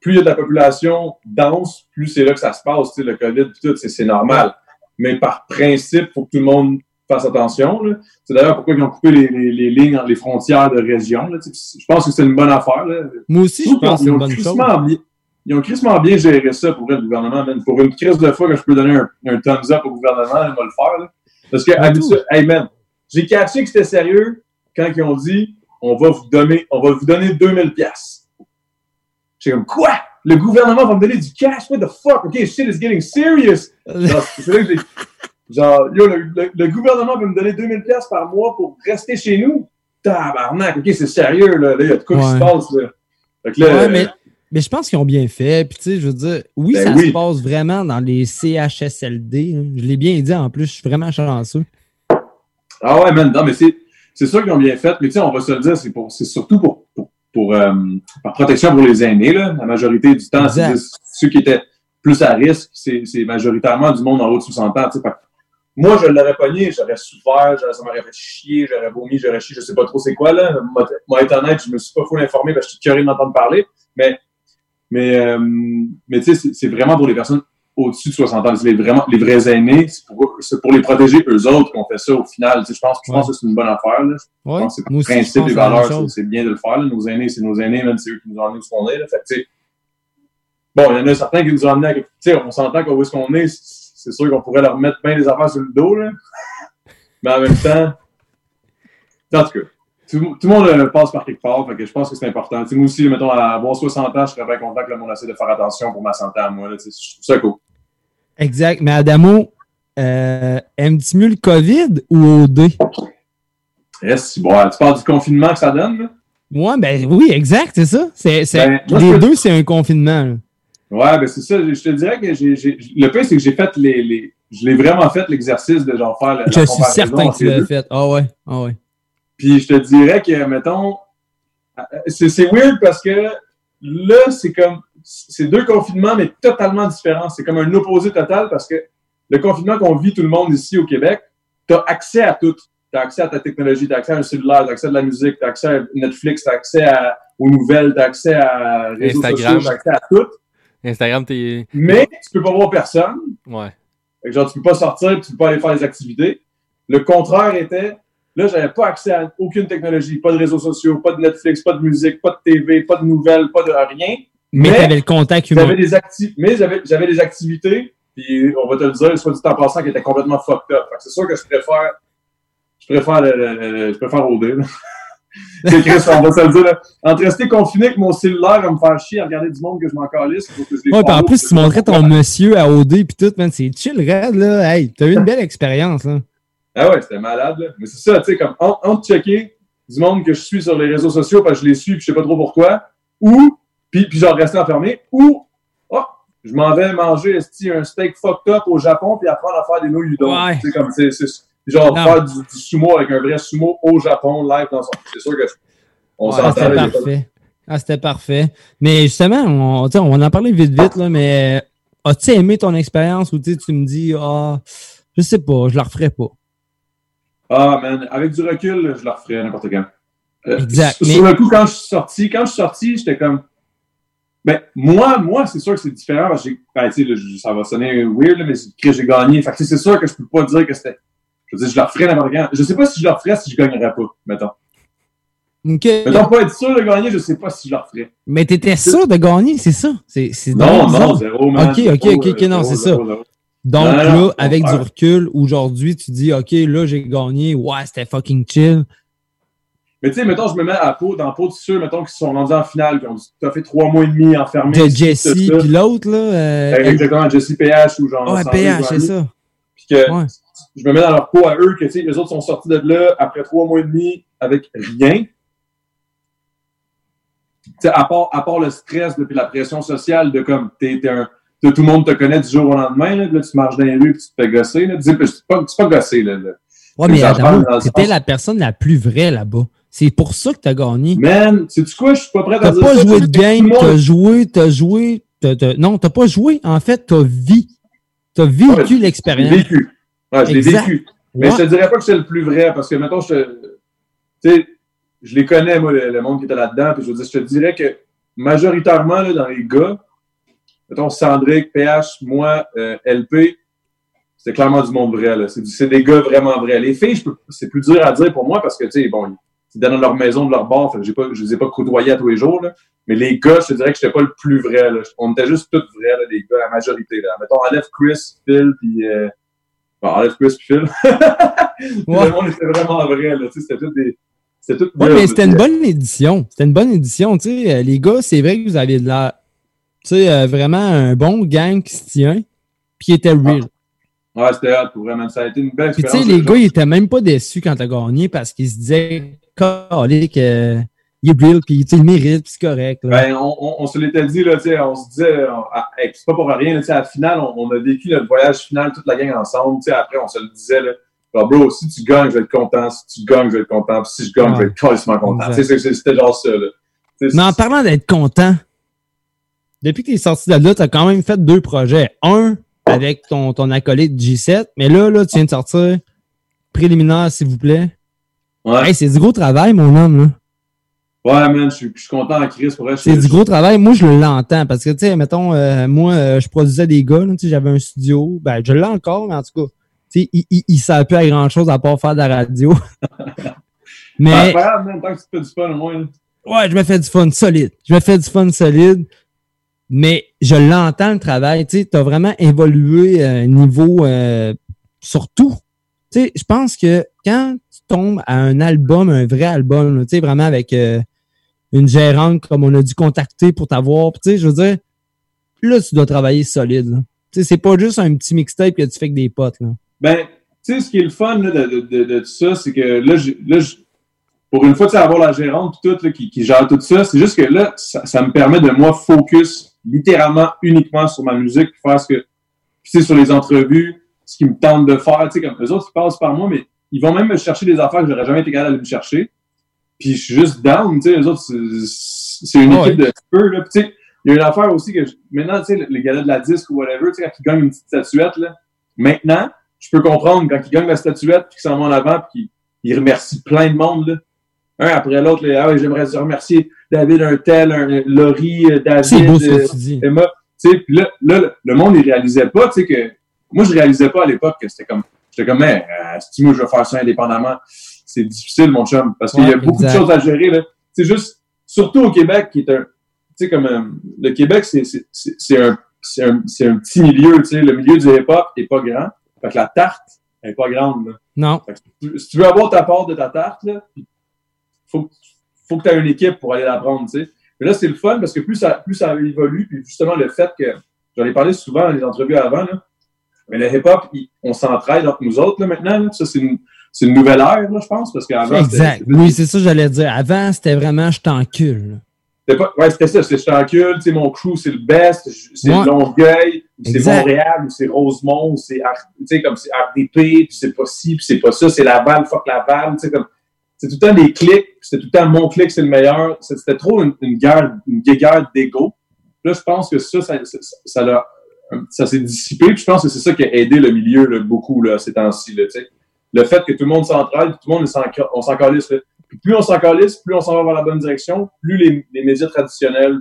S12: plus il y a de la population dense, plus c'est là que ça se passe, tu sais, le COVID et tout, c'est normal. Mais par principe, il faut que tout le monde fasse attention. C'est d'ailleurs pourquoi ils ont coupé les, les, les lignes les frontières de région. là. Je pense que c'est une bonne affaire. Là.
S2: Moi aussi, je pense que c'est une bonne chose.
S12: bien- Ils ont crissement bien géré ça pour le gouvernement. man. Pour une crise de fois que je peux donner un, un thumbs up au gouvernement, on va le faire. là. Parce que, habitude, hey man, j'ai catché que c'était sérieux quand ils ont dit on va vous donner, on va vous donner 2000 pièces. J'étais comme quoi? Le gouvernement va me donner du cash? What the fuck? OK, shit is getting serious. (laughs) C'est là que j'ai- genre, yo, le, le- le gouvernement va me donner 2000 pièces par mois pour rester chez nous? Tabarnak, OK, c'est sérieux, là. Il y a de quoi qui se passe, là. Fait que là,
S2: Ouais,
S12: euh,
S2: mais, mais je pense qu'ils ont bien fait. Puis, tu sais, je veux dire, oui,
S12: Ben
S2: ça
S12: oui.
S2: se passe vraiment dans les CHSLD. hein. Je l'ai bien dit en plus, je suis vraiment chanceux.
S12: Ah ouais, man, non, mais c'est, c'est sûr qu'ils ont bien fait, mais tu sais, on va se le dire, c'est, pour, c'est surtout pour, pour, pour, euh, par protection pour les aînés, là. La majorité du temps, c'est ceux qui étaient plus à risque, c'est, c'est majoritairement du monde en haut de 60 ans, Moi, je l'aurais pogné, j'aurais souffert, j'aurais- ça m'aurait fait chier, j'aurais vomi, j'aurais chié, je sais pas trop c'est quoi, là. Moi, être honnête, je me suis pas full informé parce que je suis curieux d'entendre parler, mais, mais, euh, mais tu sais, c'est, vraiment pour les personnes au-dessus de 60 ans. C'est les, vraiment, les vrais aînés, c'est pour, les protéger eux autres qu'on fait ça au final. Tu sais, je pense, je pense que c'est une bonne affaire. Là. Je
S2: Ouais,
S12: pense que c'est
S2: je
S12: principe
S2: même
S12: valeurs, c'est c'est bien de le faire. là. Nos aînés, c'est nos aînés, même c'est eux qui nous ont amenés où qu'on est. Là. Fait que, tu sais, bon, il y en a certains qui nous ont amenés à. Tu sais, on s'entend qu'où est-ce qu'on est, c'est sûr qu'on pourrait leur mettre bien des affaires sur le dos. Là. Mais en même temps, en tout cas, tout, tout le monde euh, passe par quelque part, fait que je pense que c'est important. Tu sais, moi aussi, mettons, à avoir 60 ans, je serais bien content que le monde essaie de faire attention pour ma santé à moi. Là, je trouve ça cool.
S2: Exact. Mais Adamo, euh, aimes-tu mieux le COVID ou OD?
S12: Yes, bon, tu parles du confinement que ça donne, là?
S2: Ouais, ben oui, exact, c'est ça. C'est, c'est-
S12: Ben,
S2: les deux, c'est un confinement. là.
S12: Ouais, ben c'est ça. Je te dirais que j'ai, j'ai- le pire, c'est que j'ai fait les, les. Je l'ai vraiment fait l'exercice de genre faire la, la
S2: Je suis certain que tu l'as fait. Ah ouais, ah ouais.
S12: Puis je te dirais que, mettons, c'est, c'est weird parce que là, c'est comme. C'est deux confinements, mais totalement différents. C'est comme un opposé total parce que le confinement qu'on vit tout le monde ici au Québec, tu as accès à tout. Tu as accès à ta technologie, tu as accès à un cellulaire, tu as accès à de la musique, tu as accès à Netflix, tu as accès à- aux nouvelles, tu as accès à réseaux
S3: Instagram.
S12: sociaux, tu as accès à tout.
S3: Instagram, t'es.
S12: Mais tu peux pas voir personne.
S3: Ouais.
S12: Fait que genre, tu peux pas sortir, tu peux pas aller faire des activités. Le contraire était, là, j'avais pas accès à aucune technologie, pas de réseaux sociaux, pas de Netflix, pas de musique, pas de TV, pas de nouvelles, pas de rien.
S2: Mais, t'avais le contact humain.
S12: J'avais des acti- mais j'avais, j'avais des activités, puis on va te le dire, soit dit en passant, qui étaient complètement fucked up. Fait que c'est sûr que je préfère, je préfère le, le- le- le- je préfère OD, là. (laughs) C'est Chris, on va se le dire, là. Entre rester confiné avec mon cellulaire à me faire chier à regarder du monde que je m'en calisse,
S2: Ouais, puis en plus, tu montrais ton monsieur à OD puis tout, man. C'est chill, raide, là. Hey, t'as eu une belle expérience, là.
S12: Ah ouais, c'était malade, là. Mais c'est ça, tu sais, comme, en- entre checker du monde que je suis sur les réseaux sociaux parce que je les suis puis je sais pas trop pourquoi, ou, puis, puis genre rester enfermé, ou, oh, je m'en vais manger, un steak fucked up au Japon puis apprendre à faire des nouilles.
S2: Ouais.
S12: Tu sais, comme, c'est, c'est, genre
S2: Non.
S12: faire du, du sumo avec un vrai sumo au Japon, live dans son. C'est sûr que on
S2: Ah, c'était parfait. Ah, c'était parfait. Mais justement, on, on en parler vite, vite, là, mais euh, as-tu aimé ton expérience ou tu me dis, ah, je sais pas, je la referai pas?
S12: Ah, man, avec du recul, je le referais n'importe quand. Euh,
S2: Exact,
S12: Sur
S2: mais-
S12: le coup, quand je suis sorti, quand je suis sorti, j'étais comme. Ben, moi, moi, c'est sûr que c'est différent. parce que ben, là, ça va sonner weird, là, mais c'est que j'ai gagné. Fait que, c'est sûr que je peux pas dire que c'était. Je veux dire, je le referais n'importe quand. Je sais pas si je le referais si je gagnerais pas, mettons.
S2: OK.
S12: Mettons, pas être sûr de gagner, je sais pas si je le referais.
S2: Mais t'étais sûr de gagner, c'est ça? C'est,
S12: Non, non, zéro, man.
S2: OK, OK, OK, OK, non, c'est ça.
S12: zéro.
S2: Donc
S12: Non,
S2: là,
S12: non,
S2: avec du recul, aujourd'hui, tu dis, OK, là, j'ai gagné. Ouais, c'était fucking chill.
S12: Mais tu sais, mettons, je me mets à peau, dans la peau de ceux, mettons, qui sont rendus en finale, qui ont t'as fait trois mois et demi enfermés.
S2: De Jesse,
S12: tout
S2: puis l'autre, là. euh,
S12: Ben, Exactement, Jesse PH ou genre.
S2: Ouais, PH, c'est ça.
S12: Puis que je me mets dans leur peau à eux, que tu sais, les autres sont sortis de là après trois mois et demi avec rien. Tu sais, à part, à part le stress depuis la pression sociale de comme, t'es, t'es un, tout le monde te connaît du jour au lendemain, là, tu marches dans les rues puis tu te fais gosser, là. C'est pas, c'est pas gossé, là. là.
S2: Ouais, mais Adamo, t'étais
S12: sens-
S2: la personne la plus vraie là-bas. C'est pour ça que t'as gagné.
S12: Man, sais-tu quoi? Je suis pas prêt à
S2: T'as
S12: dire
S2: pas
S12: ça.
S2: joué de game, t'as joué, t'as joué. t'as- t'as- Non, t'as pas joué. En fait, t'as vu. T'as vécu
S12: Ouais,
S2: l'expérience.
S12: vécu. Ouais, je l'ai vécu. Mais
S2: Ouais.
S12: je te dirais pas que c'est le plus vrai parce que, mettons, je te. Je les connais, moi, le, le monde qui était là-dedans. Puis je veux dire, je te dirais que majoritairement, là, dans les gars, mettons, Sandrick, PH, moi, euh, LP, c'est clairement du monde vrai. là. C'est des gars vraiment vrais. Les filles, c'est plus dur à dire pour moi parce que, tu sais, bon, ils dans leur maison, de leur bar, fait que pas, je les ai pas côtoyés à tous les jours. Là. Mais les gars, je te dirais que j'étais pas le plus vrai. Là. On était juste tous vrais, là, les gars, la majorité. Là. Mettons, enlève Chris, Phil, puis... Euh... Bon, enlève Chris, puis Phil. Puis (laughs) Le monde était vraiment vrai. Là. C'était tout des... C'était tout
S2: Ouais, mais c'était une bonne édition. C'était une bonne édition. Tu sais, Euh, les gars, c'est vrai que vous avez de la. Tu sais, euh, vraiment un bon gang qui se tient. Puis qui était real.
S12: Ouais, c'était hot, pour vraiment. Ça a été une belle
S2: Puis tu sais, les gars, ils étaient même pas déçus quand t'as gagné parce qu'ils se disaient, calé, que il est real, puis il mérite, puis c'est correct. Là.
S12: Ben, on, on, on se l'était dit, là, on se disait, ah, c'est pas pour rien, là, à la finale, on, on a vécu notre voyage final, toute la gang ensemble, après, on se le disait, là, Ah, bro, si tu gagnes, je vais être content, si tu gagnes, je vais être content, puis si je gagne, je vais être carrément content. C'était genre ça, là.
S2: Mais en parlant d'être content, depuis que tu es sorti de là, tu as quand même fait deux projets. Un avec ton, ton acolyte G7, mais là, là, tu viens de sortir préliminaire, s'il vous plaît.
S12: Ouais.
S2: Hey, c'est du gros travail, mon homme. Là.
S12: Ouais, man, je suis je suis content en crise, pour
S2: C'est du gros travail. Moi, je l'entends parce que, tu sais, mettons, euh, moi, euh, je produisais des gars, tu sais, j'avais un studio. Ben, je l'ai encore, mais en tout cas, tu sais, il, il, il à grand chose à part faire de la radio. (laughs) mais.
S12: Ah, pas grave, man, tant que tu fais du fun, au moins, là.
S2: Ouais, je me fais du fun solide. Je me fais du fun solide. Mais je l'entends le travail. Tu sais, t'as vraiment évolué euh, niveau euh, sur tout. Tu sais, je pense que quand tu tombes à un album, un vrai album, tu sais, vraiment avec euh, une gérante comme on a dû contacter pour t'avoir, tu sais, je veux dire, là, tu dois travailler solide. Tu sais, c'est pas juste un petit mixtape que tu fais avec des potes.
S12: Ben, tu sais, ce qui est le fun là, de, tout ça, c'est que là, là pour une fois, tu sais, avoir la gérante tout, qui, gère tout ça, c'est juste que là, ça, me permet de moi focus littéralement uniquement sur ma musique, faire ce que, tu sais, sur les entrevues, ce qu'ils me tentent de faire, tu sais, comme eux autres, ils passent par moi, mais ils vont même me chercher des affaires que j'aurais jamais été capable d'aller me chercher. Puis je suis juste down, tu sais, les autres, c'est- une équipe
S2: ouais.
S12: de peu, là. Tu sais, il y a une affaire aussi que, je- maintenant, tu sais, les gars de la disque ou whatever, tu sais, quand ils gagnent une petite statuette, là, maintenant, je peux comprendre quand ils gagnent la statuette, puis qu'ils s'en vont en avant, puis qu'ils ils remercient plein de monde, là. Un après l'autre, là, ah oui, j'aimerais remercier David un tel, un Laurie, euh, David,
S2: C'est beau ce que
S12: euh,
S2: tu dis.
S12: Emma. Tu sais, puis là, là, le- le monde, il réalisait pas, tu sais, que, moi, je réalisais pas à l'époque que c'était comme, j'étais comme, mais, euh, si moi, je veux faire ça indépendamment, c'est difficile, mon chum, parce qu'il y a beaucoup de choses à gérer, là. C'est juste, surtout au Québec, qui est un, tu sais, comme, euh, le Québec, c'est, c'est, un, c'est un, un petit milieu, tu sais, le milieu du hip-hop est pas grand. Fait que la tarte, elle est pas grande, là.
S2: Non.
S12: Fait que si tu- si tu veux avoir ta part de ta tarte, là, faut, faut que tu aies une équipe pour aller la prendre, tu sais. Mais là, c'est le fun parce que plus ça, plus ça évolue, puis justement, le fait que, j'en ai parlé souvent dans les entrevues avant, là, mais le hip-hop, on s'entraide entre nous autres, là, maintenant, là. Ça, c'est une, c'est une nouvelle ère, là, je pense, parce qu'avant,
S2: Exact. Oui, c'est ça que j'allais dire. Avant, c'était vraiment je t'encule.
S12: pas, ouais, c'était ça, c'est je t'encule, tu sais, mon crew, c'est le best, c'est
S2: Ouais.
S12: Longueuil, c'est. Montréal, ou c'est Rosemont, ou c'est, comme c'est RDP, puis c'est pas ci, puis c'est pas ça, c'est Laval, fuck Laval, tu sais, comme, c'est tout le temps des clics, c'était tout le temps mon clic, c'est le meilleur, c'était trop une, une guerre, une guerre d'ego. Là, je pense que ça, ça, ça, ça, l'a- ça s'est dissipé, puis je pense que c'est ça qui a aidé le milieu, là, beaucoup, là, ces temps-ci, là, le fait que tout le monde s'entraide, tout le monde on s'en calisse. plus on s'en calisse, plus on s'en va vers la bonne direction, plus les, les médias traditionnels,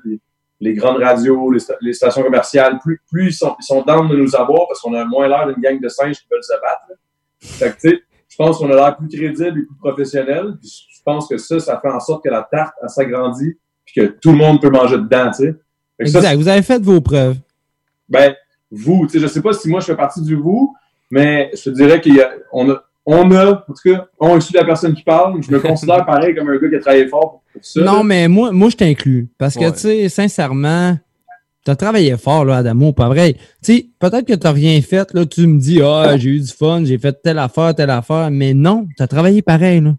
S12: les grandes radios, les, sta- les stations commerciales, plus, plus ils sont, ils sont de nous avoir parce qu'on a moins l'air d'une gang de singes qui veulent se battre. Fait que, je pense qu'on a l'air plus crédible et plus professionnel. Puis je pense que ça, ça fait en sorte que la tarte, s'agrandit, puis que tout le monde peut manger dedans,
S2: Exact. Vous avez fait vos preuves.
S12: Ben, vous, tu sais, je sais pas si moi je fais partie du vous, mais je te dirais qu'on a, on a, en tout cas, on est la personne qui parle. Je me considère (laughs) pareil comme un gars qui a travaillé fort pour, ça.
S2: Non, mais moi, moi je t'inclus. Parce que,
S12: Ouais.
S2: tu sais, sincèrement, t'as travaillé fort, là, Adamo, pas vrai. Tu sais, peut-être que t'as rien fait, là, tu me dis, ah, j'ai eu du fun, j'ai fait telle affaire, telle affaire, mais non, t'as travaillé pareil, là.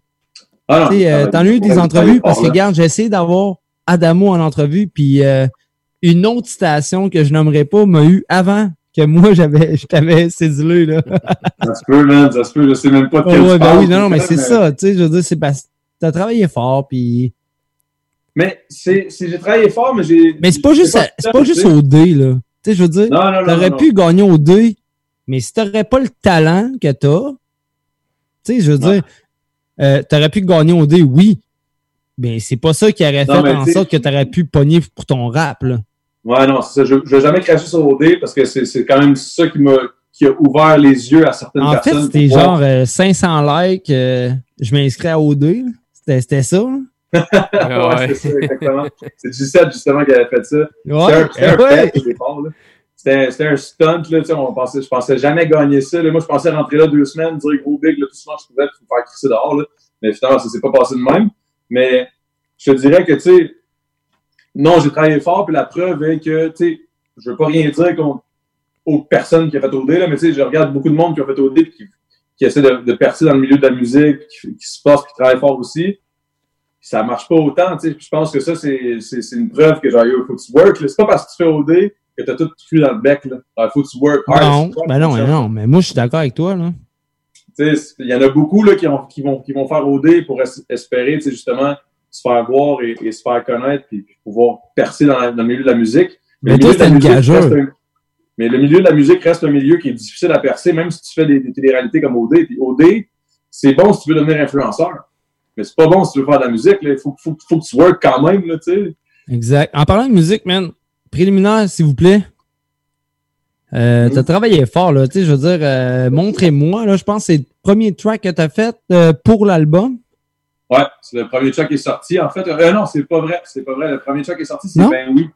S12: Ah
S2: Tu sais, euh, t'en as eu des entrevues parce que, regarde, j'ai essayé d'avoir Adamo en entrevue, puis euh, une autre station que je nommerai pas m'a eu avant que moi, (laughs) j'avais, je t'avais cédulé, là. (laughs)
S12: Ça se peut, man, ça se peut, je sais même pas de
S2: Ouais,
S12: quel
S2: ouais,
S12: tu
S2: ben oui, non, non, mais
S12: mais-
S2: c'est ça, tu sais, je veux dire, c'est parce que t'as travaillé fort, puis...
S12: Mais c'est, j'ai travaillé fort, mais j'ai.
S2: Mais c'est pas juste, à- c'est pas juste au dé, là. Tu sais, je veux dire,
S12: non,
S2: t'aurais pu gagner au dé, mais si t'aurais pas le talent que t'as, tu sais, je veux dire, euh, t'aurais pu gagner au dé, oui, mais c'est pas ça qui aurait
S12: Non,
S2: fait en sorte que t'aurais pu pogner pour ton rap, là.
S12: Ouais, non, c'est ça. Je, je vais jamais cracher sur OD parce que c'est, c'est quand même ça qui m'a, qui a ouvert les yeux à certaines
S2: En fait,
S12: personnes.
S2: c'était
S12: voir-
S2: genre euh, 500 likes, euh, je m'inscris à OD, là. C'était, c'était ça, (laughs) là.
S12: ouais, c'est ça, exactement. C'est Gisette, justement, qui avait fait ça.
S2: Ouais,
S12: c'était un, c'était un
S2: ouais.
S12: C'était, un stunt, là, tu sais, on pensait, je pensais jamais gagner ça, là. Moi, je pensais rentrer là deux semaines, dire gros big, là, tout souvent, je pouvais, puis me faire crisser dehors, là. Mais finalement, ça s'est pas passé de même. Mais, je te dirais que, tu sais, non, j'ai travaillé fort, puis la preuve est que, tu sais, je veux pas rien dire contre aux personnes qui ont fait OD, là, mais tu sais, je regarde beaucoup de monde qui ont fait OD, puis qui, qui essaie de, de percer dans le milieu de la musique, qui, qui se passe, qui travaille fort aussi ça marche pas autant, tu sais. Puis Je pense que ça, c'est, c'est, c'est une preuve que genre, yo, faut que tu work, là. C'est pas parce que tu fais OD que t'as tout cuit dans le bec, là. Alors, faut que tu work hard.
S2: Non, ben non,
S12: ça.
S2: non, mais moi, je suis d'accord avec toi, là.
S12: Tu sais, il y en a beaucoup, là, qui, ont, qui, vont, qui vont faire OD pour es- espérer, tu sais, justement, se faire voir et, et se faire connaître puis, puis pouvoir percer dans, la- dans le milieu de la musique.
S2: Mais
S12: le
S2: toi,
S12: milieu de la musique reste un- Mais le milieu de la musique reste un milieu qui est difficile à percer, même si tu fais des, des téléréalités comme OD. Puis OD, c'est bon si tu veux devenir influenceur. Mais c'est pas bon si tu veux faire de la musique. Il faut, faut, faut que tu work quand même, là, tu sais.
S2: Exact. En parlant de musique, man, préliminaire, s'il vous plaît. Euh,
S12: Mm.
S2: T'as travaillé fort, là. Tu sais, je veux dire, euh, montrez-moi, là. Je pense que c'est le premier track que t'as fait euh, pour l'album.
S12: Ouais, c'est le premier track qui est sorti. En fait, euh, non, c'est pas vrai. C'est pas vrai. Le premier track qui est sorti, c'est
S2: Non?
S12: Ben oui.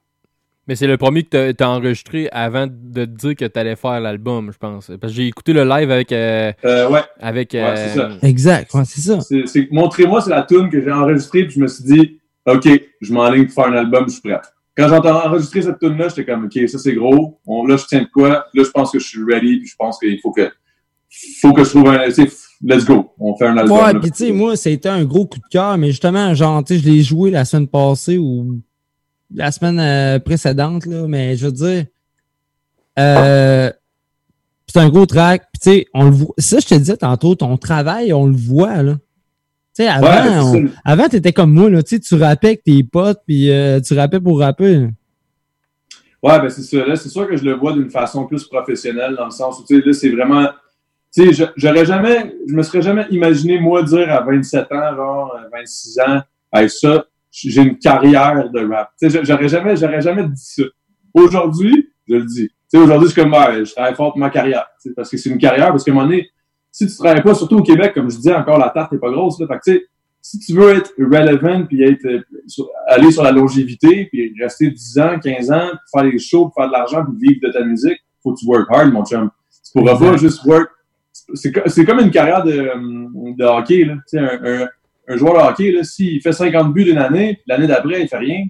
S3: Mais c'est le premier que t'as- enregistré avant de te dire que t'allais faire l'album, je pense. Parce que j'ai écouté le live avec. euh,
S12: Euh, ouais.
S3: Avec.
S12: Ouais, c'est
S3: euh,
S12: ça.
S2: Exact, ouais, c'est ça.
S12: C'est, c'est- Montrez-moi, c'est la tune que j'ai enregistrée, puis je me suis dit, OK, je m'enligne pour faire un album, je suis prêt. Quand j'ai enregistré cette tune là j'étais comme, OK, ça c'est gros. On, là, je tiens de quoi? Là, je pense que je suis ready, puis je pense qu'il faut que, faut que je trouve un, let's go. On fait un album.
S2: Ouais, puis tu sais, moi, c'était un gros coup de cœur, mais justement, genre, tu sais, je l'ai joué la semaine passée ou la semaine euh, précédente, là, mais je veux dire, euh, c'est un gros track, puis tu sais, on le voit. Ça, je te disais tantôt, ton travail, on le voit, là. Tu sais, avant,
S12: Ouais,
S2: on- avant, t'étais comme moi, là, tu sais, tu rappais avec tes potes, puis euh, tu rappais pour rapper.
S12: Ouais, ben c'est ça. Là, c'est sûr que je le vois d'une façon plus professionnelle, dans le sens où, tu sais, là, c'est vraiment. Tu sais, je- j'aurais jamais. Je me serais jamais imaginé, moi, dire à 27 ans, genre, euh, 26 ans, hey, ça, j'ai une carrière de rap. Tu sais, j'aurais jamais, j'aurais jamais dit ça. Aujourd'hui, je le dis. Tu sais, aujourd'hui, c'est comme, ouais, je travaille fort pour ma carrière. tu sais, Parce que c'est une carrière, parce qu'à un moment donné, si tu travailles pas, surtout au Québec, comme je dis encore, la tarte est pas grosse, là. Fait que, tu sais, si tu veux être relevant puis être, euh, sur- aller sur la longévité puis rester 10 ans, 15 ans, puis faire des shows, puis faire de l'argent puis vivre de ta musique, faut que tu work hard, mon chum. Tu pourras pas juste work. C'est co- c'est comme une carrière de, de hockey, là. Un, un, un joueur de hockey, là, s'il fait 50 buts d'une année, l'année d'après, il fait rien,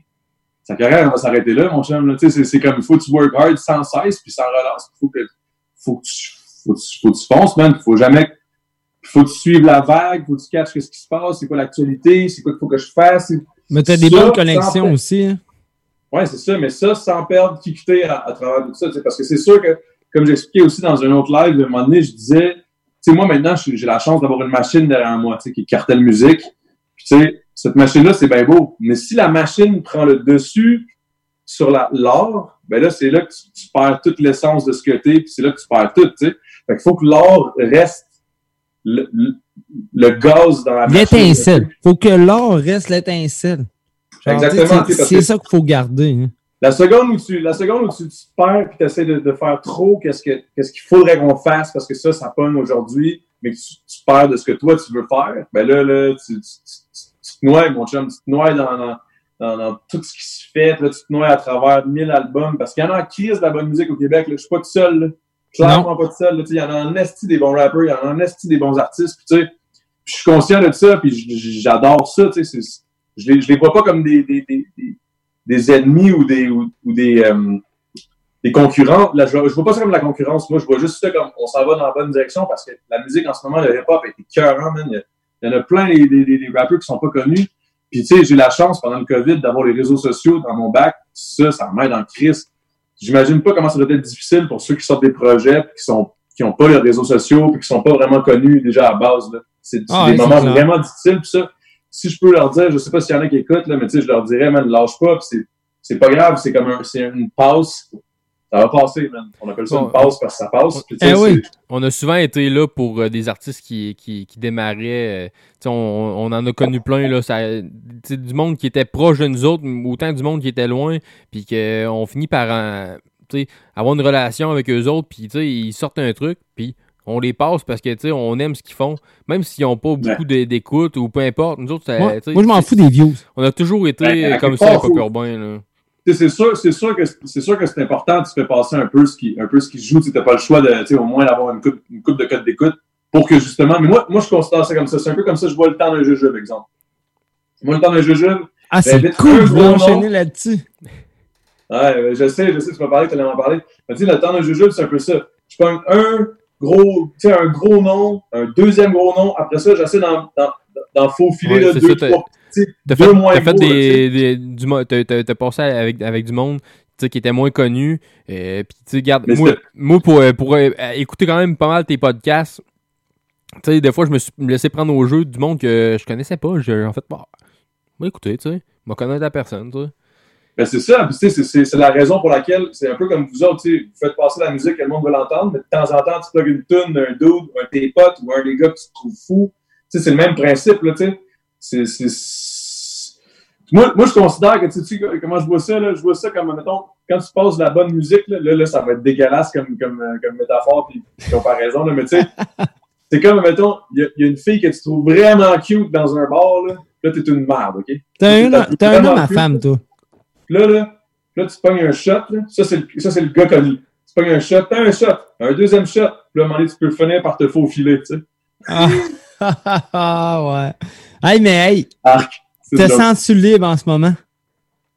S12: sa carrière elle va s'arrêter là, mon chum. c'est- comme, il faut que tu work hard sans cesse, puis sans relance. Faut que, faut que tu, faut que tu, faut que tu fonces, man. Faut jamais, faut que tu suives la vague, faut que tu catches ce qui se passe, c'est quoi l'actualité, c'est quoi qu'il faut que je fasse.
S2: Mais t'as des bonnes connexions aussi. hein.
S12: Ouais, c'est ça, mais ça, sans perdre qui quitter à, à travers tout ça, tu sais, parce que c'est sûr que, comme j'expliquais aussi dans un autre live, à un moment donné, je disais, sais, moi, maintenant, j'ai la chance d'avoir une machine derrière moi, tu sais, qui est cartel musique. Puis, tu sais, cette machine-là, c'est bien beau. Mais si la machine prend le dessus sur l'art, ben là, c'est là que tu, tu perds toute l'essence de ce que t'es, puis c'est là que tu perds tout, tu sais. Fait qu'il faut que l'art reste le, le- le gaz dans la machine.
S2: L'étincelle. Faut que l'or reste l'étincelle.
S12: Exactement,
S2: C'est ça qu'il faut garder. hein.
S12: La seconde où tu, la seconde où tu, tu te perds puis tu essaies de, de faire trop qu'est-ce que qu'est-ce qu'il faudrait qu'on fasse parce que ça, ça pogne aujourd'hui, mais que tu, tu perds de ce que toi tu veux faire, ben là, là, tu, tu, tu- te noies, mon chum, tu te noies dans, dans, dans, dans tout ce qui se fait, là, tu te noies à travers mille albums, parce qu'il y en a en crise de la bonne musique au Québec, là. Je suis pas tout seul, là. Clairement pas tout seul, là. Tu sais, Il y en a en esti des bons rappers, il y en a en esti des bons artistes, puis tu sais, je suis conscient de ça, puis j'adore ça, tu sais, je les, je les vois pas comme des, des, des, des, des ennemis ou des, ou, ou des, euh, des concurrents. Là, je, vois- je vois pas ça comme de la concurrence. Moi, je vois juste ça comme on s'en va dans la bonne direction parce que la musique en ce moment, le hip-hop est écœurant, man. Il y, a, il y en a plein des, des, rappeurs qui sont pas connus. Puis, tu sais, j'ai eu la chance pendant le COVID d'avoir les réseaux sociaux dans mon bac. Ça, ça m'aide en crise. J'imagine pas comment ça doit être difficile pour ceux qui sortent des projets qui sont qui ont pas les réseaux sociaux puis qui sont pas vraiment connus déjà à la base. là. C'est
S2: Ah
S12: des moments vraiment difficiles. Puis ça, si je peux leur dire, je sais pas s'il y en a qui écoutent, là, mais tu sais, je leur dirais, man, lâche pas, puis c'est, c'est pas grave, c'est comme un, c'est une passe. Ça va passer, man. On appelle ça
S3: Bon,
S12: une passe parce que ça passe. Puis,
S2: Eh oui.
S3: On a souvent été là pour euh, des artistes qui, qui, qui démarraient. euh, tu sais, on, on en a connu plein. Là, ça, du monde qui était proche de nous autres, autant du monde qui était loin. Puis qu'on finit par euh, tu sais, avoir une relation avec eux autres. Puis tu sais, ils sortent un truc. Puis on les passe parce que tu sais, on aime ce qu'ils font. Même s'ils n'ont pas beaucoup d'é- d'écoute ou peu importe. Nous autres, ça,
S2: Moi, moi, je m'en fous des views.
S3: On a toujours été
S12: Ben,
S3: comme ça, Pop Urbain. Là.
S12: Tu sais, c'est sûr, c'est sûr que c'est sûr que c'est important. Tu fais passer un peu ce qui, un peu ce qui se joue. Tu n'as pas le choix de, tu sais, au moins d'avoir une coupe, une coupe de code d'écoute pour que justement. Mais moi, moi, je considère ça comme ça. C'est un peu comme ça. Je vois le temps d'un jujube, exemple. Moi, le temps d'un jujube.
S2: Ah, c'est
S12: j'invite
S2: cool
S12: gros nom.
S2: enchaîner là-dessus.
S12: Ouais, euh, je sais, je sais, tu m'as parlé, tu allais m'en parler. Mais tu sais, le temps d'un jujube, c'est un peu ça. Je prends un gros, tu sais, un gros nom, un deuxième gros nom. Après ça, j'essaie d'en, d'en, faufiler
S3: Ouais,
S12: là, deux,
S3: ça,
S12: trois petits, deux
S3: fait,
S12: moins
S3: t'as fait
S12: gros,
S3: des, des- du t'as, t'as- passé avec, avec du monde qui était moins connu. Euh, Puis, tu regarde, moi, moi, pour, euh, pour euh, écouter quand même pas mal tes podcasts, tu sais, des fois, je me suis laissé prendre au jeu du monde que je connaissais pas. J'ai en fait, bah, moi, écoutez, tu sais, me connaître la personne, tu sais.
S12: Ben c'est ça, tu sais, c'est- la raison pour laquelle c'est un peu comme vous autres, tu sais, vous faites passer la musique que le monde veut l'entendre, mais de temps en temps, tu plugues une tune d'un dude, un de tes potes ou un des gars que tu trouves fou. Tu sais, c'est le même principe, là, tu sais. C'est- Moi, moi, je considère que, tu sais, tu sais, comment je vois ça, là, je vois ça comme, mettons, quand tu passes de la bonne musique, là, là, là, ça va être dégueulasse comme, comme, euh, comme métaphore puis comparaison, là, mais tu sais, (laughs) c'est comme, mettons, il y, a- il y a une fille que tu trouves vraiment cute dans un bar, là, là, t'es une merde, OK?
S2: T'as un, un homme à femme, toi.
S12: Là, là, là, tu pognes un shot, là. Ça, c'est le, le gars connu. Tu pognes un shot, t'as un shot, un deuxième shot. Puis là, à un moment donné, tu peux le finir par te faufiler, tu sais.
S2: Ah, (laughs) ouais. Hey, mais hey,
S12: Arc.
S2: Te sens-tu libre en ce moment?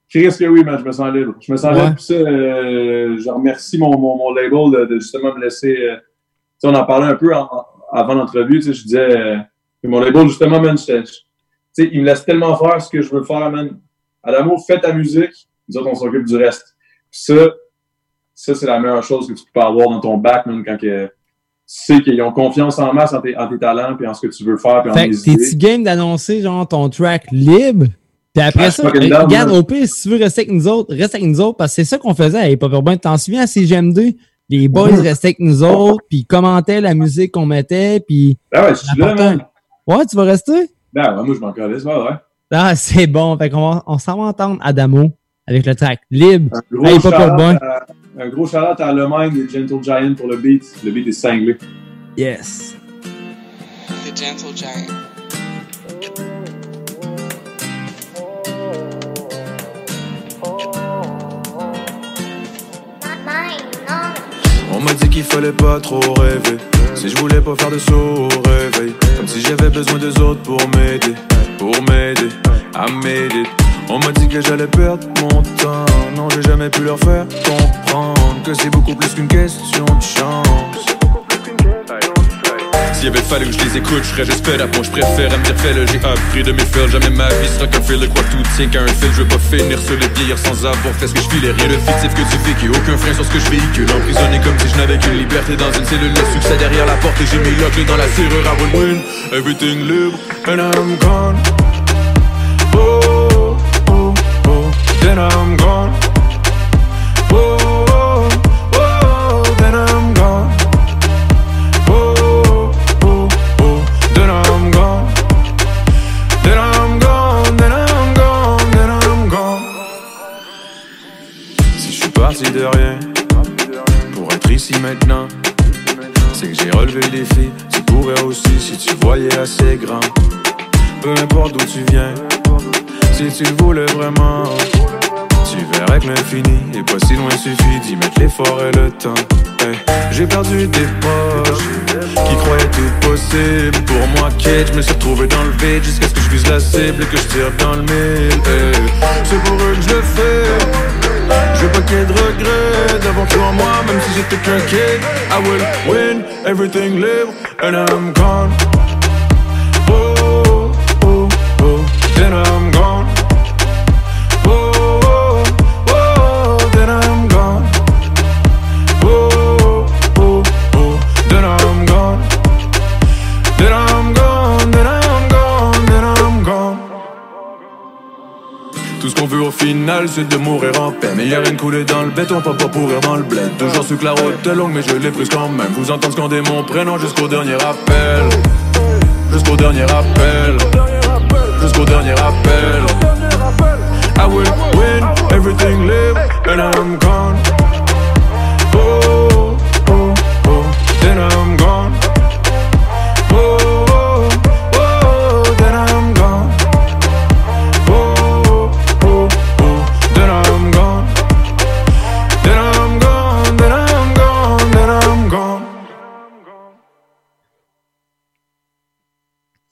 S12: Chris, que oui, man, je me sens libre. Je me sens
S2: Ouais.
S12: libre, puis ça, euh, je remercie mon, mon, mon label de, de justement me laisser. euh, tu sais, on en parlait un peu en- avant l'entrevue, tu sais, je disais, euh, mon label, justement, man, je- tu sais, il me laisse tellement faire ce que je veux faire, man. Adamo, fais ta musique, nous autres, on s'occupe du reste. Puis ça, ça, c'est la meilleure chose que tu peux avoir dans ton bac, man, quand que, tu sais qu'ils ont confiance en masse en tes, en tes talents, puis en ce que tu veux faire, puis en
S2: Fait
S12: tes
S2: que
S12: idées.
S2: t'es-tu game d'annoncer, genre, ton track libre? Puis après
S12: Ah,
S2: ça, hey,
S12: down,
S2: regarde, au pire, si tu veux rester avec nous autres, reste avec nous autres, parce que c'est ça qu'on faisait à Hip Hop Urbain. T'en souviens à CGM2? Les boys restaient avec nous autres, puis ils commentaient la musique qu'on mettait, puis...
S12: Ben ouais, je suis là, man.
S2: Ouais, tu vas rester?
S12: Ben ouais, moi, je m'en calisse, ouais, ouais.
S2: Ah, c'est bon. Fait qu'on va, on s'en va entendre Adamo avec le track libre.
S12: Gros
S2: Hop
S12: shout-out
S2: Urbain.
S12: à- un gros shout à Le Mind et Gentle Giant pour le beat. Le beat est cinglé.
S2: Yes.
S15: The Gentle Giant.
S13: On m'a dit qu'il fallait pas trop rêver. Si je voulais pas faire de saut au réveil. Comme si j'avais besoin des autres pour m'aider. Pour m'aider à m'aider. On m'a dit que j'allais perdre mon temps. Non, j'ai jamais pu leur faire comprendre que c'est beaucoup plus qu'une question de chance. S'il avait fallu que je les écoute, je serais juste fait je préfère à me dire j'ai appris de mes fails. Jamais ma vie sera qu'un fil quoi tout tient qu'à un fil. Je veux pas finir sur les vieillir sans avoir fait ce que je filais. Rien de fictif que tu vécu, aucun frein sur ce que je véhicule. Emprisonné comme si je n'avais qu'une liberté dans une cellule. Le succès derrière la porte et j'ai mis la clé dans la serrure. I will win, everything libre and I'm gone. Oh, oh, oh, then I'm gone. Oh, maintenant, c'est que j'ai relevé le défi. Tu pourrais aussi si tu voyais assez grand. Peu importe d'où tu viens, si tu le voulais vraiment. Tu verrais que l'infini est pas si loin, suffit d'y mettre l'effort et le temps. Hey, J'ai perdu des proches qui croyaient tout possible. Pour moi, Kate, je me suis retrouvé dans le vide jusqu'à ce que je vise la cible et que je tire dans le mille. C'est pour eux que je le fais. Je veux pas qu'il y ait de regrets d'avoir en moi, même si j'étais qu'un kid. I will win everything live and I'm gone. Au final, c'est de mourir en paix. Mais y'a rien de coulé dans le béton, pas pour pourrir dans le bled. Toujours su que la route est longue, mais je l'ai prise quand même. Vous entendez scander mon prénom jusqu'au dernier appel. Jusqu'au dernier appel. Jusqu'au dernier appel. I will win everything live and I'm gone.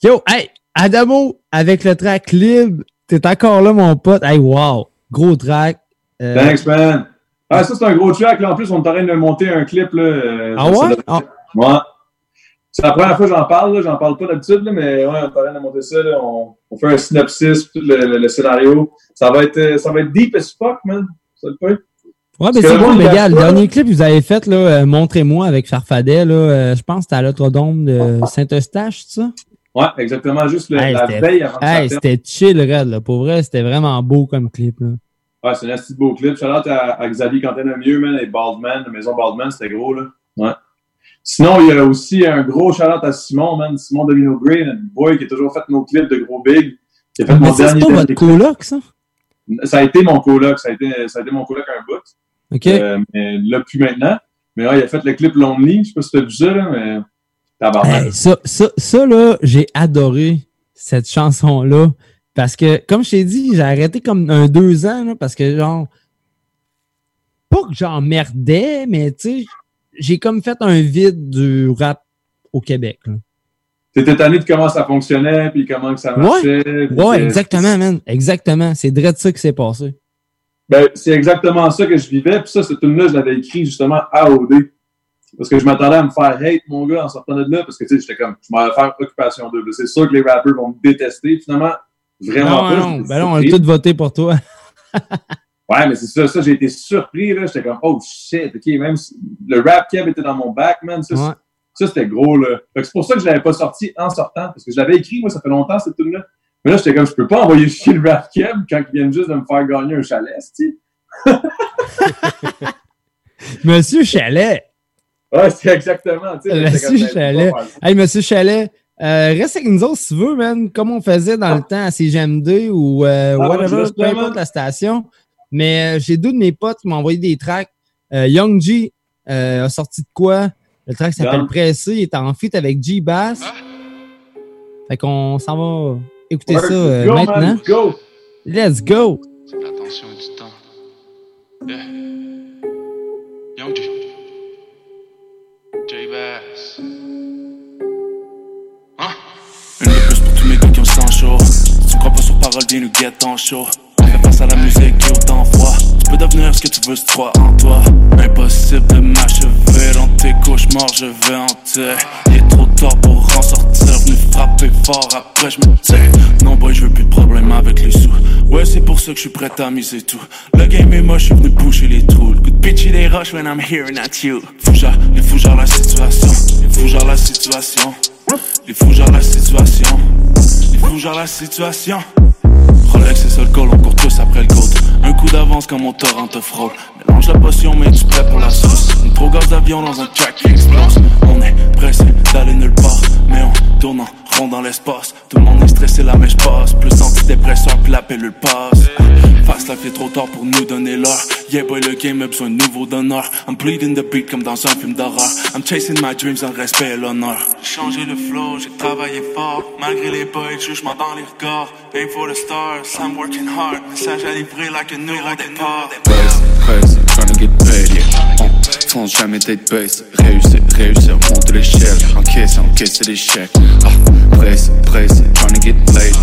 S2: Yo, hey, Adamo, avec le track libre, t'es encore là, mon pote. Hey, wow, gros track. Euh,
S12: Thanks, man. Ah, ça, c'est un gros track. Là. En plus, on est en train de monter un clip. Là.
S2: Ah ouais?
S12: Ouais. C'est la première fois que j'en parle. J'en parle pas d'habitude, là, mais ouais, on est en train de monter ça. Là. On, on fait un synopsis, tout le, le- le scénario. Ça va être, euh, ça va être deep as fuck, man. Ça le fait.
S2: Ouais, mais c'est bon,
S12: il
S2: gars. Le dernier clip que vous avez fait, là, euh, Montrez-moi avec Farfadet, là, euh, je pense que c'était à l'Autrodome de Saint-Eustache, ça?
S12: Ouais, exactement. Juste le-
S2: Hey,
S12: la veille avant
S2: hey, c'était chill, Red, là. Pour vrai, c'était vraiment beau comme clip, là.
S12: Ouais, c'est un assez beau clip. Shout out à, à Xavier Quentin mieux, man, et Baldman, la maison Baldman, c'était gros, là. Ouais. Sinon, il y a aussi un gros shout out à Simon, man. Simon Domino Gray, notre boy qui a toujours fait nos clips de gros big. Qui a fait
S2: Mais
S12: mon
S2: ça, c'est pas votre coloc, ça?
S12: Ça a été mon coloc. Ça a été, ça a été mon coloc un bout.
S2: OK.
S12: Euh, mais là, plus maintenant. Mais ouais, il a fait le clip Lonely. Je sais pas si t'as vu ça, là, mais.
S2: Hey, ça, ça, ça, là, j'ai adoré cette chanson-là. Parce que, comme je t'ai dit, j'ai arrêté comme un deux ans, là, parce que, genre, pas que j'emmerdais, mais tu sais, j'ai comme fait un vide du rap au Québec.
S12: T'étais tanné de comment ça fonctionnait, puis comment que ça marchait.
S2: Ouais, exactement, man. Exactement. C'est direct ça qui s'est passé.
S12: Ben, c'est exactement ça que je vivais. Puis ça, cette tune-là, je l'avais écrit justement à OD. Parce que je m'attendais à me faire hate, mon gars, en sortant de là. Parce que, tu sais, j'étais comme, je m'en vais faire Occupation 2. C'est sûr que les rappers vont me détester. Finalement, vraiment
S2: non,
S12: pas.
S2: non, ben non, on a tous voté pour toi. (laughs)
S12: Ouais, mais c'est ça, ça, j'ai été surpris, là. J'étais comme, oh shit, ok, même si le rap Kev était dans mon back, man. Ça,
S2: Ouais.
S12: ça, c'était gros, là. C'est pour ça que je l'avais pas sorti en sortant. Parce que je l'avais écrit, moi, ça fait longtemps, cette tune-là. Mais là, j'étais comme, je peux pas envoyer chier le rap Kev quand ils viennent juste de me faire gagner un chalet, tu (laughs)
S2: Monsieur Chalet.
S12: Ouais, c'est exactement, tu sais. j'étais comme,
S2: Monsieur Chalet. Hey, Monsieur Chalet, euh, reste avec nous autres si tu veux, man. Comme on faisait dans le temps à CGM2 ou euh,
S12: Ah
S2: whatever, peu importe
S12: man.
S2: la station. Mais euh, j'ai deux de mes potes qui m'ont envoyé des tracks. Euh, Young G euh, a sorti de quoi? Le track s'appelle. Pressé. Il est en feat avec G Bass. Fait qu'on s'en va écouter
S12: Word,
S2: ça euh,
S12: let's go, man,
S2: maintenant.
S12: let's go.
S2: Let's go!
S15: L'attention et du temps. Yeah.
S16: Crois pas sur parole, viens nous guette en show. On fait face à la musique qui est autant froid. Tu peux devenir ce que tu veux si tu en toi. Impossible de m'achever dans tes cauchemars, je vais en. Il est trop tard pour en sortir. Venu frapper fort, après je me tire. Non, boy, je veux plus de problème avec les sous. Ouais, c'est pour ça que je suis prêt à miser tout. Le game est moche, je suis venu boucher les trous. Le coup de pitch, il est rush when I'm hearing at you. Fougère, les fougères, la situation. Les fougères, la situation. Les fougères, la situation. Les fougères, la situation. Rolex et seul call, on court tous après le gold. Un coup d'avance comme mon torrent te frôle. Mélange la potion, mais tu prêt pour la sauce. Une trop gaz d'avion dans un track qui explose. On est pressé d'aller nulle part, mais on tourne en rond dans l'espace. Tout le monde est stressé, la mèche passe. Plus antidépresseur, puis la pilule passe. Face ça fait trop tard pour nous donner l'heure. Yeah boy, le game a besoin de nouveaux donneurs. I'm bleeding the beat comme dans un film d'horreur. I'm chasing my dreams en respect et l'honneur. Changer le flow, j'ai travaillé fort. Malgré les boys, jugement dans les regards. Aim for the stars, I'm working hard. Message à livrer like a nouveau départ.
S13: Buzz, press, tryna get paid, yeah. On fonce jamais tête baisse. Réussir, réussir, monte l'échelle. Encaisse, encaisse l'échec. Ah, presse, presse, tryna get played.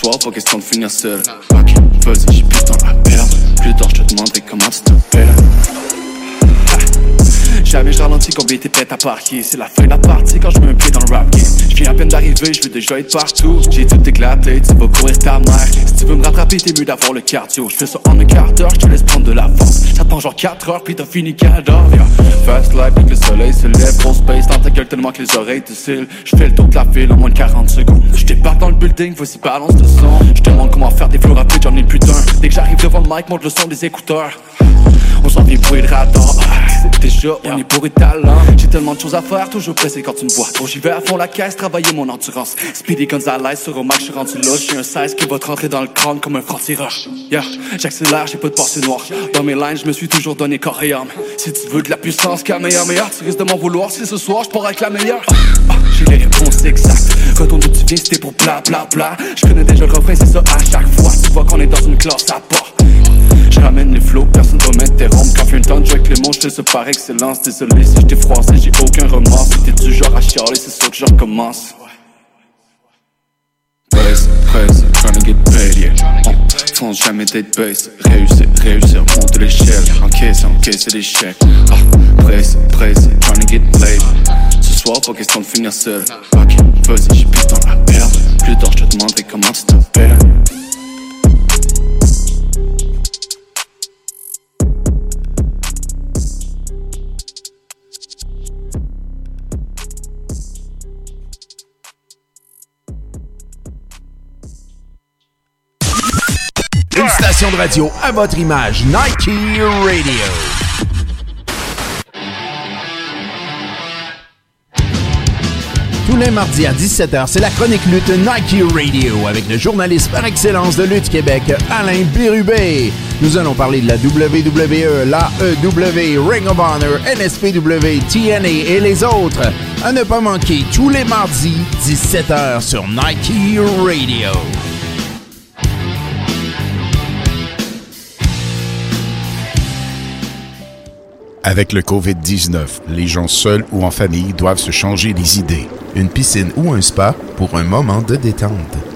S13: Soir, pas question de finir seul. Ok, vas-y, j'ai plus de temps à. Plus tard, je te demanderai comment tu t'appelles.
S17: Jamais je ralentis combien t'es prêt à parquer C'est la fin de la partie quand je mets un pied dans le rap game Je viens à peine d'arriver, je veux déjà être partout. J'ai tout éclaté, tu vas courir ta mère. Si tu veux me rattraper, t'es mieux d'avoir le cardio. Je fais ça en un quart d'heure, je te laisse prendre de l'avance J'attends genre 4 heures, puis t'as fini cadavre yeah.
S13: Fast life, le soleil se lève. Gros space dans ta gueule tellement que les oreilles te cillent. Je fais le tour de la file en moins de 40 secondes.
S17: Je débarque dans le building, voici balance de son. Je demande comment faire des flows rapides, j'en ai le putain Dès que j'arrive devant le mic, monte le son des écouteurs on s'en de radar C'est déjà, on est bourré de talent J'ai tellement de choses à faire, toujours pressé quand tu me vois. Bon j'y vais à fond la caisse, travailler mon endurance. Speedy Gonzalez sur un max, je suis rendu là. J'ai un 16 qui va te rentrer dans le crâne comme un franc-tireur. Yeah, j'accélère, j'ai pas de pensée noire. Dans mes lines, je me suis toujours donné corps et âme. Si tu veux de la puissance, Kamehameha Tu risques de m'en vouloir si ce soir je pars avec la meilleure. Ah, J'ai les réponses exactes. Retourne d'où tu viens, c'était pour bla bla bla. Je connais déjà le refrain, c'est ça à chaque fois. Tu vois qu'on est dans une classe à part ramène les flots, personne va m'interrompre Quand de jouer avec les mots, je ça par excellence Désolé si je t'ai froissé, j'ai aucun remords Si t'es du genre à chialer, c'est sûr que je recommence
S13: Buzz, press, tryna get paid, yeah. On fonce jamais tête baisse. Réussir, réussir, monte l'échelle. Encaisse, encaisse l'échec. Ah, presse, presse, tryna get played. Ce soir, pas question de finir seul. Ok, vas-y, j'ai plus temps à perdre. Plus tard, je te demanderai comment tu t'appelles?
S6: Station de radio à votre image, Nike Radio. Tous les mardis à 17h, c'est la chronique lutte Nike Radio avec le journaliste par excellence de Lutte Québec, Alain Bérubé. Nous allons parler de la WWE, l'AEW, Ring of Honor, NSPW, TNA et les autres. À ne pas manquer tous les mardis, 17h sur Nike Radio.
S18: Avec le COVID-19, les gens seuls ou en famille doivent se changer les idées. Une piscine ou un spa pour un moment de détente.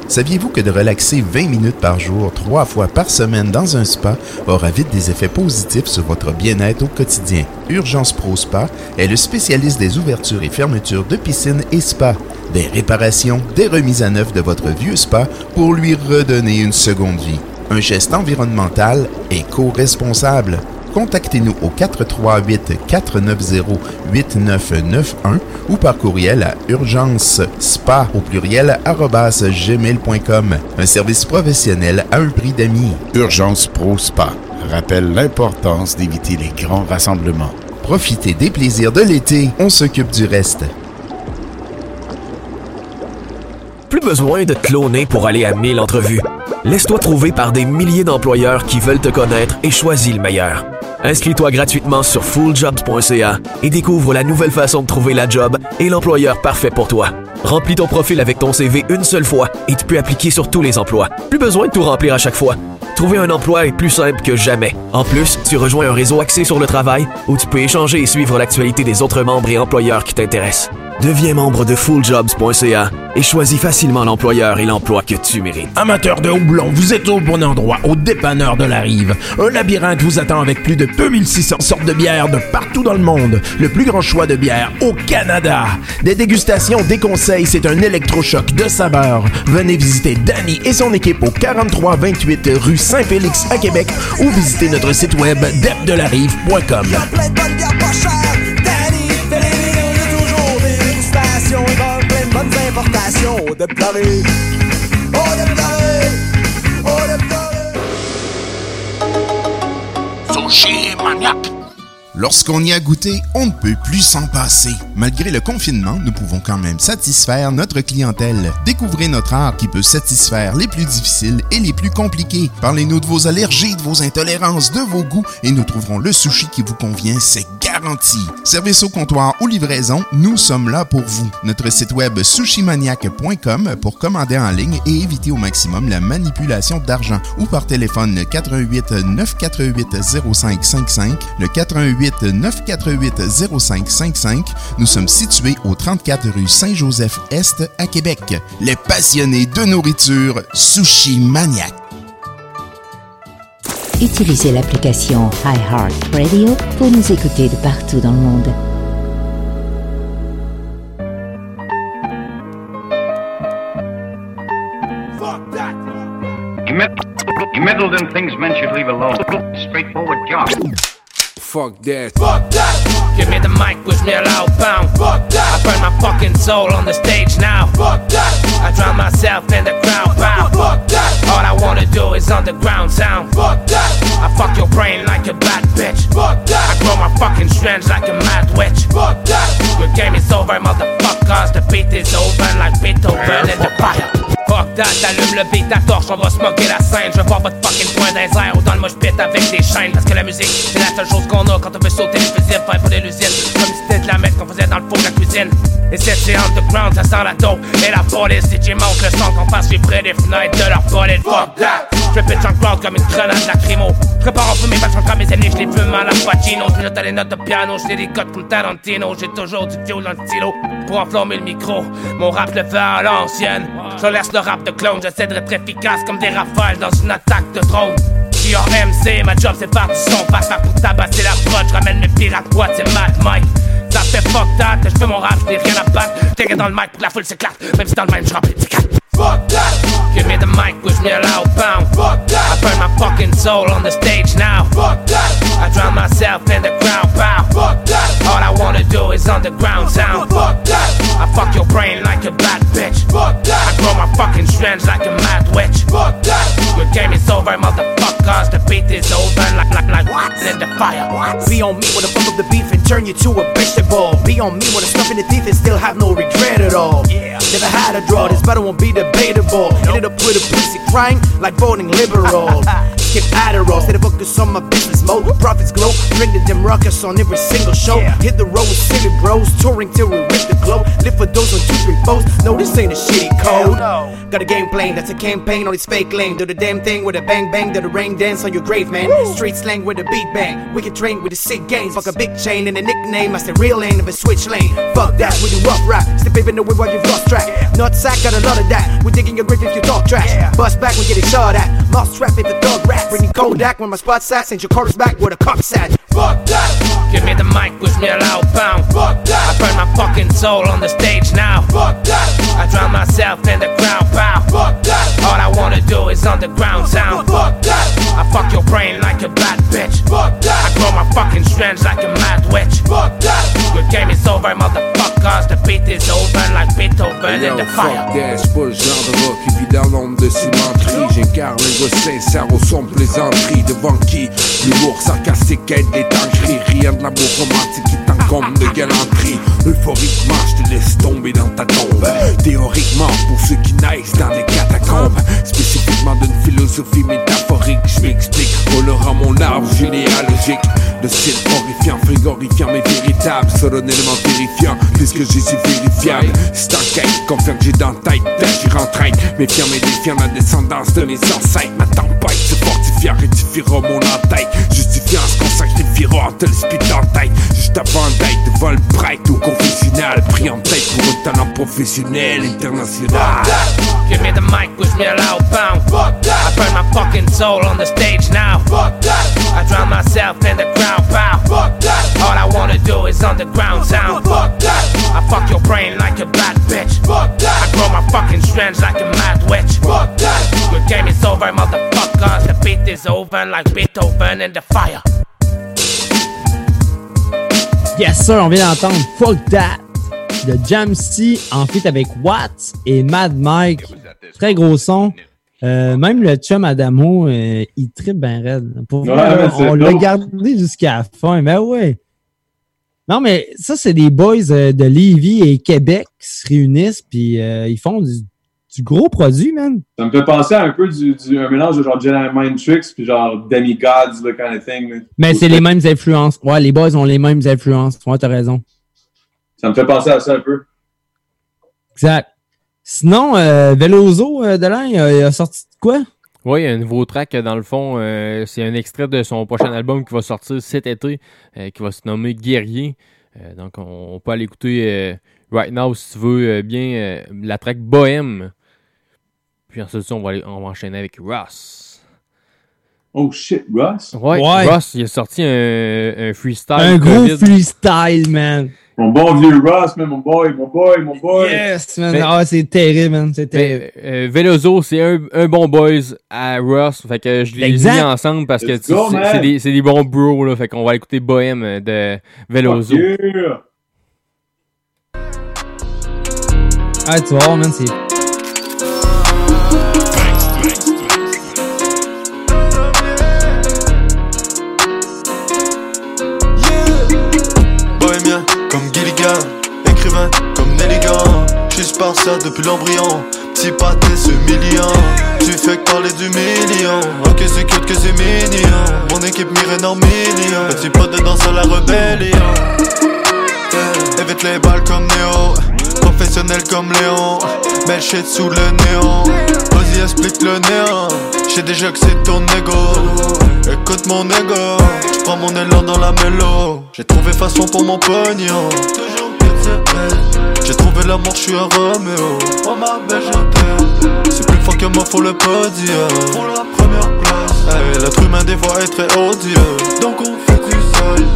S18: Saviez-vous que de relaxer 20 minutes par jour, trois fois par semaine dans un spa aura vite des effets positifs sur votre bien-être au quotidien? Urgence Pro Spa est le spécialiste des ouvertures et fermetures de piscines et spas, des réparations, des remises à neuf de votre vieux spa pour lui redonner une seconde vie. Un geste environnemental éco-responsable. Contactez-nous au 438-490-8991 ou par courriel à urgence spa au pluriel gmail.com. Un service professionnel à un prix d'amis.
S19: Urgence Pro Spa rappelle l'importance d'éviter les grands rassemblements.
S18: Profitez des plaisirs de l'été, on s'occupe du reste.
S20: Plus besoin de te cloner pour aller à 1000 entrevues. Laisse-toi trouver par des milliers d'employeurs qui veulent te connaître et choisis le meilleur. Inscris-toi gratuitement sur fulljobs.ca et découvre la nouvelle façon de trouver la job et l'employeur parfait pour toi. Remplis ton profil avec ton CV une seule fois et tu peux appliquer sur tous les emplois. Plus besoin de tout remplir à chaque fois. Trouver un emploi est plus simple que jamais. En plus, tu rejoins un réseau axé sur le travail où tu peux échanger et suivre l'actualité des autres membres et employeurs qui t'intéressent. Deviens membre de fulljobs.ca et choisis facilement l'employeur et l'emploi que tu mérites.
S6: Amateurs de houblon, vous êtes au bon endroit, au dépanneur de la rive. Un labyrinthe vous attend avec plus de 2600 sortes de bières de partout dans le monde. Le plus grand choix de bières au Canada. Des dégustations, des conseils, c'est un électrochoc de saveurs. Venez visiter Danny et son équipe au 4328 rue Saint-Félix à Québec ou visitez notre site web depdelarive.com.
S9: bonnes importations. De pleurer. Oh, de pleurer. Oh, de pleurer.
S6: Sushi Maniac.
S18: Lorsqu'on y a goûté, on ne peut plus s'en passer. Malgré le confinement, nous pouvons quand même satisfaire notre clientèle. Découvrez notre art qui peut satisfaire les plus difficiles et les plus compliqués. Parlez-nous de vos allergies, de vos intolérances, de vos goûts et nous trouverons le sushi qui vous convient, c'est garanti. Service au comptoir ou livraison, nous sommes là pour vous. Notre site web sushimaniac.com pour commander en ligne et éviter au maximum la manipulation d'argent ou par téléphone 88 948 0555 le 88 948 0555. Nous sommes situés au 34 rue Saint-Joseph-Est à Québec. Les passionnés de nourriture Sushi Maniac.
S21: Utilisez l'application iHeartRadio pour nous écouter de partout dans le monde.
S22: You meddled in things men should leave alone. Straightforward job.
S23: Fuck that. Fuck that.
S24: Give me the mic, push me a loud pound. Fuck that. I burn my fucking soul on the stage now. Fuck that. I drown myself in the crowd pound. Fuck that. All I wanna do is underground sound. Fuck that. I fuck your brain like a bad bitch. Fuck that. I grow my fucking strands like a mad witch. Fuck that. Your game is over, motherfuckers. The beat is over like Beethoven in the fire. Fuck that, allume le beat, ta torche, on va smoker la scène. Je voir votre fucking point les airs ou dans le moche pit avec des chaînes. Parce que la musique, c'est la seule chose qu'on a quand on veut sauter les fusils, faire pour des l'usine. Comme si c'était de la merde qu'on faisait dans le four de la cuisine. Et cette c'est underground, ça sent la dope. Et la police, si tu manques le son qu'on passe, je près des fenêtres de leur bullet. Fuck that! Je en crowd comme une grenade lacrymo. Prépare en feu mes comme mes ennemis, je les fume à la Pacino. Je note les notes de piano, je des codes comme Tarantino. J'ai toujours du fioul dans le stylo pour enflammer le micro. Mon rap le fait à l'ancienne. Je laisse le rap de clone, j'essaie d'être efficace comme des rafales dans une attaque de drone. Je en MC, ma job c'est faire du son, pas faire pour tabasser la prod, ramène mes pirates boîtes, c'est Mad Mike. Ça fait fuck that, je fais mon rap, j'ai rien à battre. T'es dans le mic pour la foule s'éclate, même si dans le même je Fuck that! Give me the mic, push me a loud pound. Fuck that! I burn my fucking soul on the stage now. Fuck that! I drown myself in the crowd pow. Fuck that! All I wanna do is underground sound. Fuck that! I fuck your brain like a bad bitch. Fuck that! I grow my fucking strands like a mad witch. Fuck that! Your game is over, motherfuckers. The beat is over like like like what in the fire.
S25: Be on me with a fuck up the beef and turn you to a vegetable. Be on me with a stuff in the teeth and still have no regret at all. Yeah. Never had a draw, this battle won't be debatable. Ended up with a pussy crying like voting liberal. (laughs) Skip Adderall, stay the focus on my business mode. Profits glow, bring the damn ruckus on every single show. Hit the road with city bros, touring till we rip the globe. Live for those on two, three foes. No, this ain't a shitty code. Got a game plan, that's a campaign on this fake lane. Do the damn thing with a bang bang, do the rain dance on your grave, man. Street slang with a beat bang. We can train with the sick games. Fuck a big chain and a nickname. I say real lane of a switch lane. Fuck that, we do rough rap. Step in the way while you've lost track. Not sack, got a lot of that. We're digging your grave if you talk trash. Bust back, we get it shot at. Lost trap if the thug rap. Bringing Kodak when my spot's at. Send your chorus back where the cops at. Fuck that!
S24: Give me the mic, push me a loud pound. Fuck that! I burn my fucking soul on the stage now. Fuck that! I drown myself in the crowd pow. Fuck that! All I wanna do is underground sound. Fuck that! I fuck your brain like a bad bitch. Fuck that! I grow my fucking strands like a mad witch. Fuck that! Your game is over, motherfuckers. The beat is over like Beethoven in the fire.
S23: J'suis pas le genre de rock qui vit dans l'ombre de cimenterie. J'incarne un gars sincère au son plaisanterie. Devant qui l'humour sarcastique aide les tangeries. Rien de l'amour romantique qui de galanterie. Euphoriquement, je te laisse tomber dans ta tombe. Théoriquement, pour ceux qui naissent dans les catacombes. Spécifiquement d'une philosophie métaphorique, je m'explique. Colorant mon arbre généalogique. De style horrifiant, frigorifiant, mais véritable. Solennellement terrifiant, puisque je suis vérifiable. C'est quête, confirme que j'ai dans la tête d'agir en train. Méfiant, mais défiant la descendance de mes ancêtres. Ma tempête se fortifiant, rectifiera mon entête. Justifiant ce qu'on sacrifiera en te le spit en tête. Juste avant d'être devant au confessionnal. Pris en tête pour un talent professionnel international.
S24: Give me the mic, push me a loud pound. Fuck that! I burn my fucking soul on the stage now. Fuck that! I drown myself in the crowd pow. Fuck that! All I wanna do is underground sound. Fuck that! I fuck your brain like a bad bitch. Fuck that! I grow my fucking strands like a mad witch. Fuck that! Your game is over, motherfuckers. The beat is over like Beethoven in the fire.
S2: Yes sir, on vient d'entendre Fuck That de Jamsey en feat avec Watts et Mad Mike. Très gros son. Euh, même le chum Adamo, euh, il tripe bien raide. Pour
S12: Ouais,
S2: vrai,
S12: ouais,
S2: on l'a gardé jusqu'à la fin. Mais ouais, Non, mais ça, c'est des boys euh, de Lévis et Québec qui se réunissent, puis ils font du, du gros produit, man.
S12: Ça me fait penser à un peu du, du un mélange de genre Jedi Mind Tricks puis genre Demigods, le kind of thing.
S2: Mais c'est les mêmes influences. Ouais, les boys ont les mêmes influences. Ouais, t'as raison.
S12: Ça me fait penser à ça un peu.
S2: Exact. Sinon, euh, Veloso, euh, Delin, il a, il a sorti de quoi?
S3: Oui, il y a un nouveau track, dans le fond, euh, c'est un extrait de son prochain album qui va sortir cet été, euh, qui va se nommer Guerrier. Euh, donc, on, on peut aller écouter euh, right now, si tu veux euh, bien, euh, la track Bohème. Puis ensuite, on va, aller- on va enchaîner avec Ross.
S12: Oh shit, Ross?
S3: Ouais,
S2: Ouais.
S3: Ross, il a sorti un, un freestyle.
S2: Un gros
S3: COVID.
S2: freestyle, man.
S12: Mon bon vieux Ross, man, mon boy, mon boy, mon boy.
S2: Yes, man.
S3: Mais-
S2: Ah, c'est terrible, man. C'est terrible.
S3: Mais, euh, Veloso, c'est un, un bon boys à Ross. Fait que je les mis ensemble parce que
S12: Let's
S3: c'est des, c'est des bons bros. Là, fait qu'on va écouter Bohème de
S12: yeah.
S2: Ah, tu voir, man, c'est.
S26: Écrivain comme Nelligan. Je suis ça depuis l'embryon, petit pâté ce million. Tu fais que parler du million, ok c'est cute que c'est mignon. Mon équipe mire en million, petit pote dedans sur la rébellion. Yeah. Évite les balles comme Néo, professionnel comme Léon. Belle shit sous le néon, vas-y explique le néant. J'sais déjà que c'est ton ego. Écoute mon ego, j'prends mon élan dans la mélo. J'ai trouvé façon pour mon pognon. J'ai trouvé l'amour, j'suis un Roméo. Oh ma belle, je. C'est plus fort que moi, faut le podium. Pour la première place. Hey, L'être humain des fois est très odieux. Donc on fait du sol.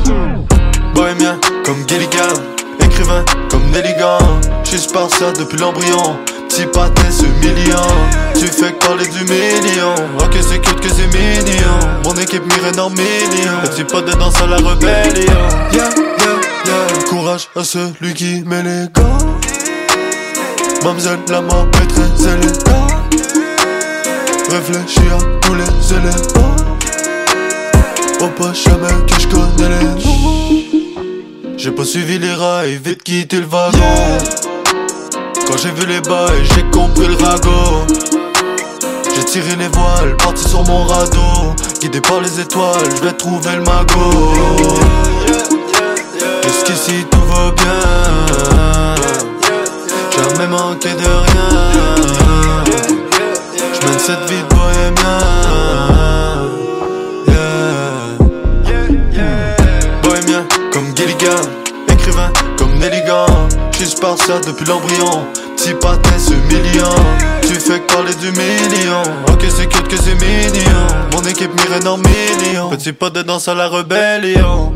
S26: Bohémien comme Gilligan, écrivain comme Nelligan. J'suis ça depuis l'embryon. Petit pâté million. Tu fais parler du million. Ok, c'est cute que c'est mignon. Mon équipe mire en million. Petit pote dedans sur la rébellion. Yeah, yeah, Courage à celui qui met les gants. Mamzelle, la mort est très élégant. Réfléchis à tous les éléments. Oh, pas jamais que je connais les noms. J'ai pas suivi les rails, vite quitté le wagon. Quand j'ai vu les bails, j'ai compris le ragot. J'ai tiré les voiles, parti sur mon radeau. Guidé par les étoiles, je vais trouver le magot. Jusqu'ici tout va bien. Jamais manqué de rien. Je mène cette vie de bohémien. Bohémien comme Gilligan, écrivain comme Nelligan. J'suis ça depuis l'embryon, petit pâté ce million. Tu fais parler du million, ok c'est cute que c'est mignon. Mon équipe mire en million, petit pote de danse à la rébellion.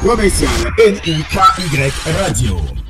S6: provinciale. N-I-K-Y Radio.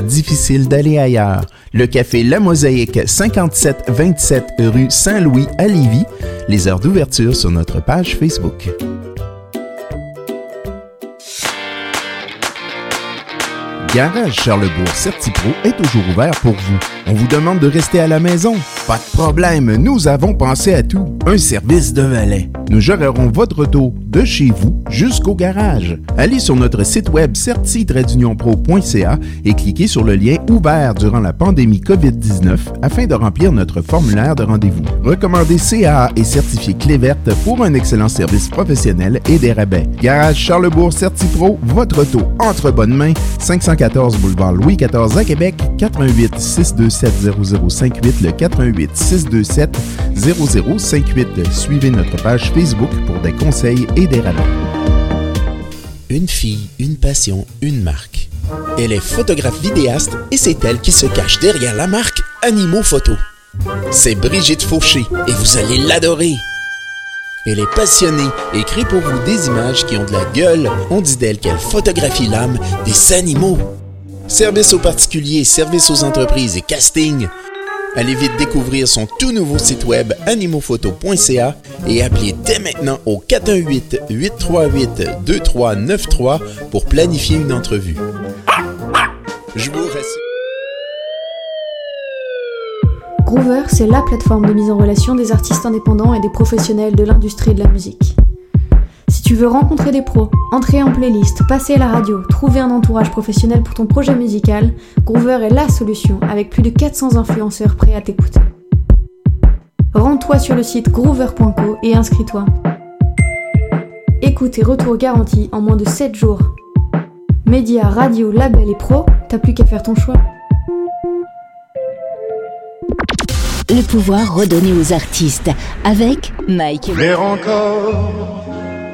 S18: difficile d'aller ailleurs. Le café La Mosaïque, 5727 rue Saint-Louis à Lévis. Les heures d'ouverture sur notre page Facebook. Garage Charlebourg Certipro est toujours ouvert pour vous. On vous demande de rester à la maison? Pas de problème, nous avons pensé à tout. Un service de valet. Nous gérerons votre auto de chez vous jusqu'au garage. Allez sur notre site web certi-pro.ca et cliquez sur le lien ouvert durant la pandémie COVID-19 afin de remplir notre formulaire de rendez-vous. Recommandez CAA et certifié Clé verte pour un excellent service professionnel et des rabais. Garage Charlebourg Certi-Pro, votre auto entre bonnes mains, 514 boulevard Louis XIV à Québec, 88 627 0058, le 88 627 0058. Suivez notre page Facebook pour des conseils et des rabais.
S6: Une fille, une passion, une marque. Elle est photographe vidéaste et c'est elle qui se cache derrière la marque Animaux Photo. C'est Brigitte Fauché et vous allez l'adorer. Elle est passionnée et crée pour vous des images qui ont de la gueule. On dit d'elle qu'elle photographie l'âme des animaux. Service aux particuliers, service aux entreprises et casting. Allez vite découvrir son tout nouveau site web animophoto.ca et appelez dès maintenant au 418-838-2393 pour planifier une entrevue.
S27: Groover, c'est la plateforme de mise en relation des artistes indépendants et des professionnels de l'industrie de la musique. Tu veux rencontrer des pros, entrer en playlist, passer à la radio, trouver un entourage professionnel pour ton projet musical, Groover est la solution avec plus de 400 influenceurs prêts à t'écouter. Rends-toi sur le site groover.co et inscris-toi. Écoute et retour garanti en moins de 7 jours. Médias, radio, label et pro, t'as plus qu'à faire ton choix.
S21: Le pouvoir redonné aux artistes avec Mike.
S26: Encore,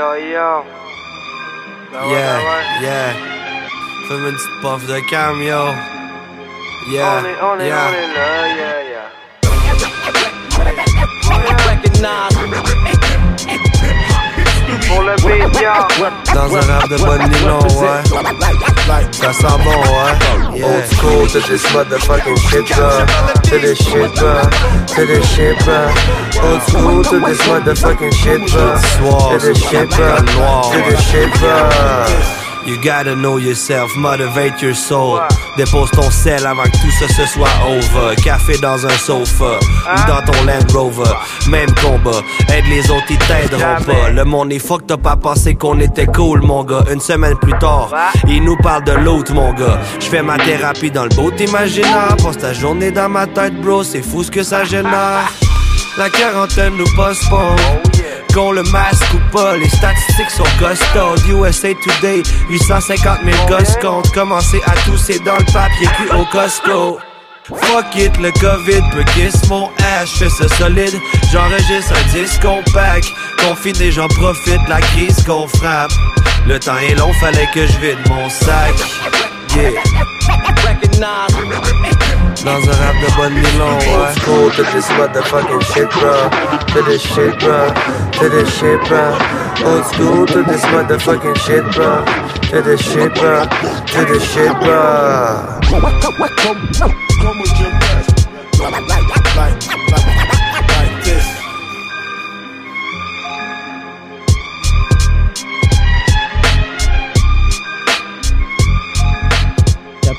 S28: Hey yo, yo. Ben ouais,
S29: Yeah,
S28: ben ouais.
S29: yeah. Fais-moi une petite puff de cam, yo. Yeah,
S28: On est, on est,
S29: yeah.
S28: on est là, yeah, yeah. Pour le.
S29: Dans un rap de bonne nylon, ouais. Ça sent bon, ouais. Yeah. Old school to this motherfucking shit, bro. To this shit, bro. To this shit. Old school to this motherfucking shit, bro. To this shit, bro. To this shit, bro. You gotta know yourself, motivate your soul. Dépose ton sel avant que tout ça se soit over. Café dans un sofa, ou dans ton Land Rover. Même combat, aide les autres, ils t'aideront pas. Le monde est fuck, t'as pas pensé qu'on était cool, mon gars. Une semaine plus tard, il nous parle de l'autre, mon gars. Je fais ma thérapie dans le beau imaginaire. Passe ta journée dans ma tête, bro, c'est fou ce que ça génère. La quarantaine nous postpone. Qu'on le masque ou pas, les statistiques sont costaudes. USA Today, 850 000 gosses comptent. Commencer à tousser dans le papier cul au Costco. Fuck it, le Covid peut kiss mon ass, fais ça solide. J'enregistre un disque compact. Confiné, j'en profite, la crise qu'on frappe. Le temps est long, fallait que je vide mon sac. Yeah. Dans un rap de bonne nylon, ouais. School to this motherfucking shit, bro. To this shit, bro. To this shit, bro. Old school to this motherfucking shit, bro. To this shit, bro. To this shit, bro.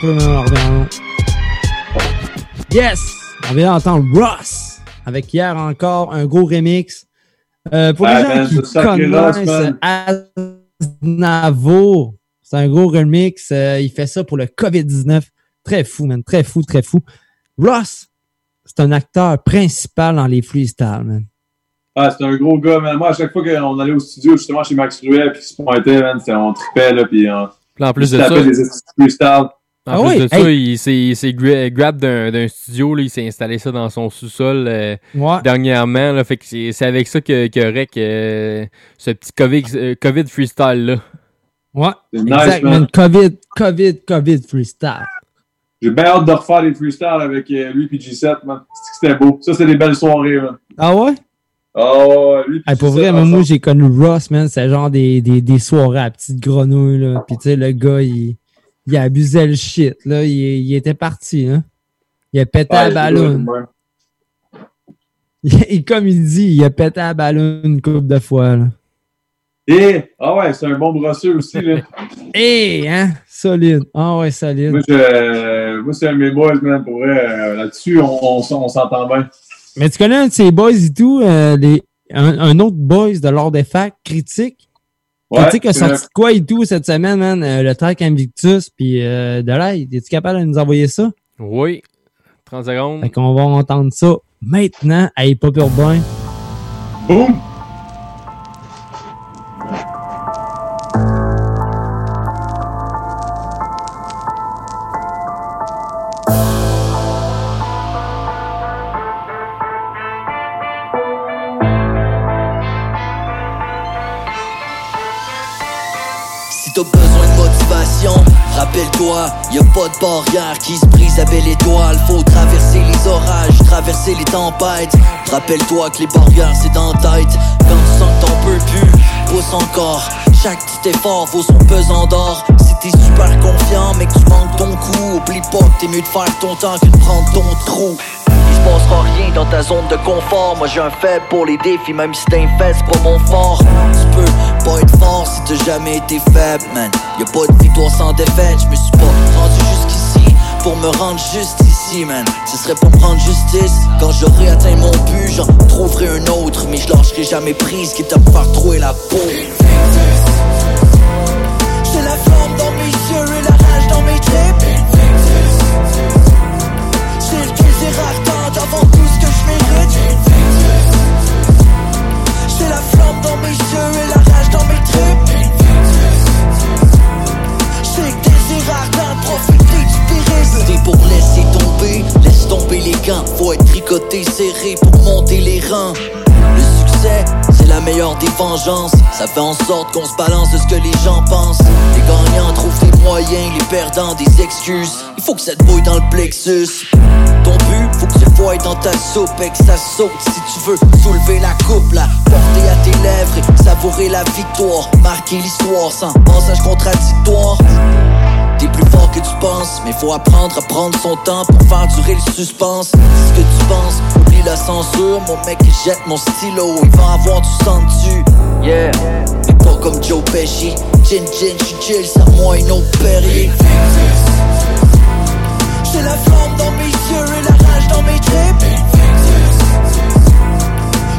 S2: Même on revient en- Yes! On vient d'entendre Ross avec hier encore un gros remix. Euh, pour
S12: Ah,
S2: les gens
S12: man,
S2: qui connaissent. Aznavour, c'est un gros remix. Euh, il fait ça pour le COVID-19. Très fou, man. Très fou, très fou. Ross, c'est un acteur principal dans les freestyles, man.
S12: Ah, c'est un gros gars, man. Moi, à chaque fois qu'on allait au studio, justement, chez Max Ruel, puis qu'il se pointait, man, on tripait, là, puis on,
S3: Puis en plus
S12: il
S3: de ça-
S12: des estis
S3: En plus de ça, il s'est il s'est gra- grab d'un d'un studio, là, il s'est installé ça dans son sous-sol euh,
S2: Ouais.
S3: dernièrement. Là, fait que c'est c'est avec ça que, que Rec, euh, ce petit COVID, euh, COVID freestyle là.
S2: Ouais.
S12: nice,
S2: exact,
S12: man.
S2: man. COVID, COVID, COVID freestyle.
S12: J'ai bien hâte de refaire des freestyles avec lui et G7, man. C'est que C'était beau. Ça, c'est des belles soirées, man.
S2: Ah ouais?
S12: Ah ouais, lui
S2: Hey, pour vrai, moi, moi, j'ai connu Ross, man. C'est genre des, des, des soirées à petite grenouille, là. Puis, tu sais, le gars, il, il abusait le shit, là. Il, il était parti, hein. Il a pété
S12: Ouais,
S2: la ballon. (laughs) Et comme il dit, il a pété la ballon une couple de fois, là.
S12: Et, ah ouais, c'est un bon brosseux aussi, là. (laughs)
S2: Eh, hein? Solide. Ah ouais, solide.
S12: moi, je- moi, c'est un de mes boys, man. Pour vrai, euh, là-dessus, on, on, s- on s'entend bien.
S2: Mais tu connais un de ces boys et tout, euh, les, un, un autre boys de l'ordre des facs, Critique?
S12: Ouais,
S2: Critique a
S12: c'est
S2: sorti de quoi et tout cette semaine, man? Euh, le track Invictus, puis euh, de là, es-tu capable de nous envoyer ça?
S3: Oui. 30 secondes.
S2: Fait qu'on va entendre ça maintenant à Hip Hop Urbain.
S12: Boum!
S30: Rappelle-toi, y a pas de barrière qui se brise à belle étoile. Faut traverser les orages, traverser les tempêtes. Rappelle-toi que les barrières c'est dans tête. Quand tu sens que t'en peux plus, pousse encore. Chaque petit effort vaut son pesant d'or. Si t'es super confiant, mais que tu manques ton coup, oublie pas que t'es mieux de faire ton temps que de prendre ton trou. Se passera rien dans ta zone de confort. Moi j'ai un faible pour les défis, même si t'es c'est pas mon fort. Tu peux pas être fort si t'as jamais été faible, man. Y'a pas de victoire sans défaite. Je me suis pas rendu jusqu'ici pour me rendre juste ici, man. Ce serait pour prendre justice. Quand j'aurai atteint mon but, j'en trouverai un autre. Mais je lâcherai jamais prise, quitte à me faire trouer la peau. J'ai la flamme dans mes Faut être tricoté, serré pour monter les rangs. Le succès, c'est la meilleure des vengeances. Ça fait en sorte qu'on se balance de ce que les gens pensent. Les gagnants trouvent des moyens, les perdants des excuses. Il faut que ça te bouille dans le plexus. Ton but, faut que le voies dans ta soupe et que ça saute. Si tu veux soulever la coupe, la porter à tes lèvres et savourer la victoire. Marquer l'histoire sans passage contradictoire. T'es plus fort que tu penses, mais faut apprendre à prendre son temps pour faire durer le suspense. Ce que tu penses, oublie la censure. Mon mec, il jette mon stylo, il va avoir du sang dessus. Yeah, mais pas comme Joe Pesci. Gin, gin, chill, ça moi une autre Perrier. J'ai la flamme dans mes yeux et la rage dans mes tripes.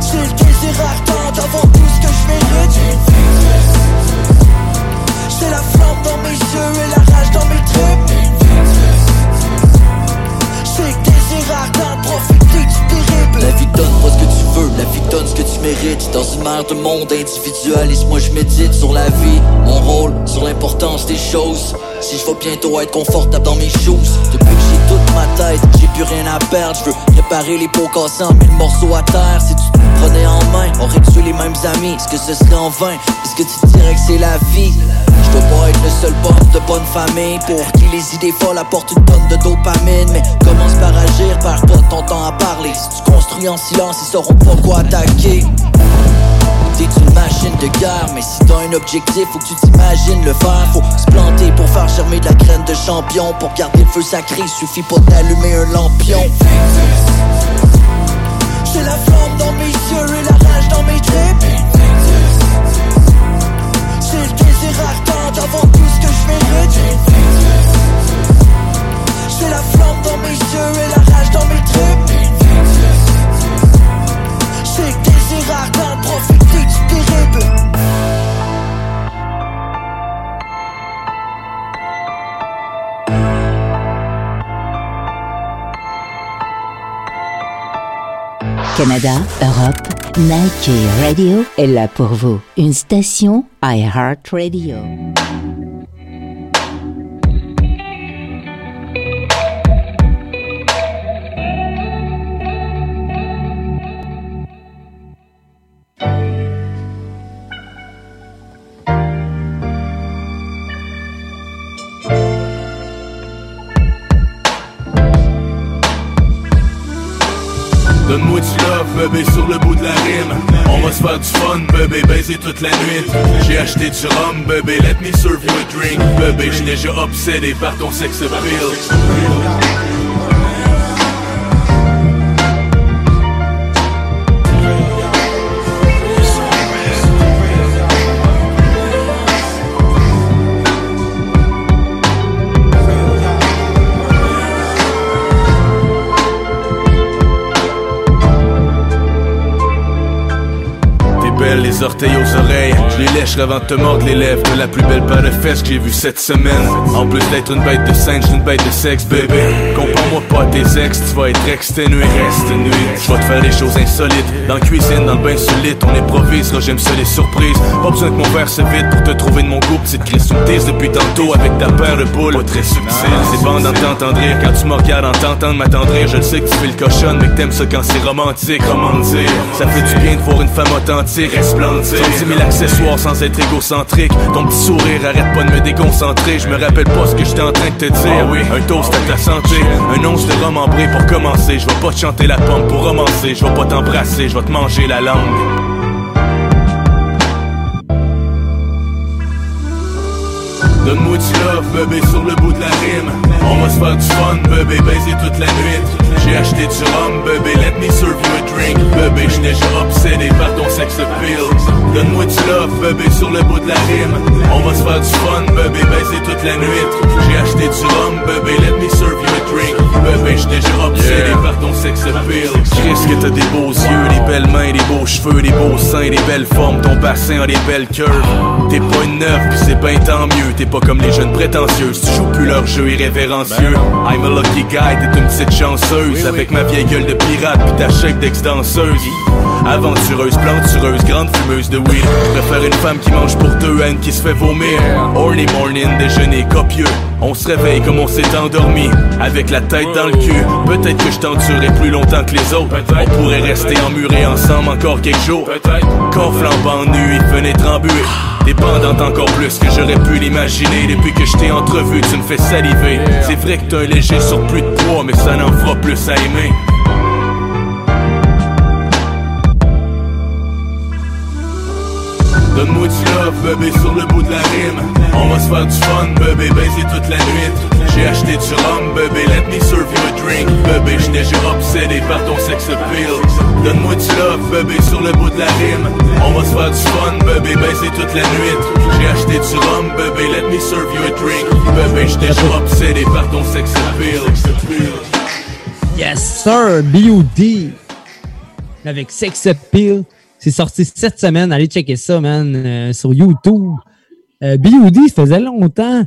S30: J'ai le désir ardent d'avoir tout ce que je mérite. J'ai la flamme dans mes yeux et la rage dans mes tripes. J'ai le désir ardent de profiter terrible. La vie donne que tu la vie donne ce que tu mérites. Dans une mer de monde individualiste, moi je médite sur la vie, mon rôle, sur l'importance des choses. Si je vais bientôt être confortable dans mes shoes, depuis que j'ai toute ma tête, j'ai plus rien à perdre. Je veux réparer les pots cassés en mille morceaux à terre. Si tu te prenais en main, aurait tué les mêmes amis. Est-ce que ce serait en vain? Est-ce que tu dirais que c'est la vie? Je dois pas être le seul bon de bonne famille Pour qui les idées folles apportent une tonne de dopamine Mais commence par agir, perds pas ton temps à parler Si tu construis en silence, ils sauront pas quoi attaquer? T'es une machine de guerre, mais si t'as un objectif, faut que tu t'imagines le faire. Faut se planter pour faire germer de la graine de champion. Pour garder le feu sacré, suffit pas d'allumer un lampion. J'ai la flamme dans mes yeux et la rage dans mes tripes. J'ai le désir ardent d'avoir tout ce que je mérite. J'ai la flamme dans mes yeux et la rage dans mes tripes.
S21: Canada, Europe, Nike Radio est là pour vous. Une station iHeartRadio.
S13: Donne-moi toute la nuit. J'ai acheté du rhum, bébé, let me serve you a drink. Bébé, j'suis déjà obsédé par ton sex appeal. Orteils aux oreilles. Je les lèche avant de te mordre les lèvres. De la plus belle paire de fesses que j'ai vue cette semaine. En plus d'être une bête de singe, une bête de sexe, bébé. Compare-moi pas tes ex, tu vas être exténué. Reste nuit, je vais te faire des choses insolites. Dans la cuisine, dans le bain solide, on improvisera, j'aime ça les surprises. Pas besoin que mon verre se vide pour te trouver de mon goût. Petite Christ, tu depuis tantôt avec ta paire de boules. Pas très subtil, c'est bon d'en t'entendre rire. Quand tu me regardes en t'entendre m'attendrir, je sais que tu fais le cochon, mais que t'aimes ça quand c'est romantique. Comment dire Ça fait du bien de voir une femme authentique, resplendir. 110 000 accessoires sans être égocentrique. Ton petit sourire arrête pas de me déconcentrer. Je me rappelle pas ce que j'étais en train de te dire. oui, un toast à ta santé, once de pour commencer. Je vais pas te chanter la pomme pour romancer. Je vais pas t'embrasser, je vais te manger la langue. Donne-moi du love, bébé, sur le bout de la rime. On va se faire du fun, bébé, baiser toute la nuit. J'ai acheté du rhum, bébé, let me serve you a drink. Bébé, j'suis déjà obsédé par ton sex appeal. Donne-moi du love, bébé, sur le bout de la rime. On va se faire du fun, bébé, baiser toute la nuit. J'ai acheté du rhum, bébé, let me serve you a drink. Bébé, j'suis déjà obsédé par ton sex appeal. Chris, que t'as des beaux yeux, des belles mains, des beaux cheveux, des beaux seins, des belles formes. Ton bassin a des belles curves. T'es pas une neuve, pis c'est ben tant mieux. T'es pas comme les jeunes prétentieuses, tu joues plus leur jeu irrévérencieux. I'm a lucky guy, t'es une petite chanceuse. Avec ma vieille gueule de pirate, pis ta shape d'ex-danseuse. Aventureuse, plantureuse, grande fumeuse de weed. Préfère une femme qui mange pour deux à une qui se fait vomir. Early morning, déjeuner copieux. On se réveille comme on s'est endormi, avec la tête dans le cul. Peut-être que je t'endurerai plus longtemps que les autres. On pourrait rester emmurés ensemble encore quelques jours. Corps flambant nu, fenêtre embuée. Dépendante encore plus que j'aurais pu l'imaginer. Depuis que je t'ai entrevu, tu me fais saliver. C'est vrai que t'as un léger surplus de poids, mais ça n'en fera plus à aimer. Donne-moi du love, bébé, sur le bout de la rime. On va se faire du fun, bébé, baiser toute la nuit. J'ai acheté du rhum, bébé, let me serve you a drink. Bébé, j'suis déjà obsédé par ton sex appeal. Donne-moi du love, bébé, sur le bout de la rime. On va se faire du fun, bébé, baiser toute la nuit. J'ai acheté du rhum, bébé, let me serve you a drink. Bébé, j'suis déjà obsédé par ton sex appeal.
S2: Yes, sir! B.O.D. Avec Sex Appeal. C'est sorti cette semaine. Allez checker ça, man, euh, sur YouTube. Euh, B.O.D. ça faisait longtemps.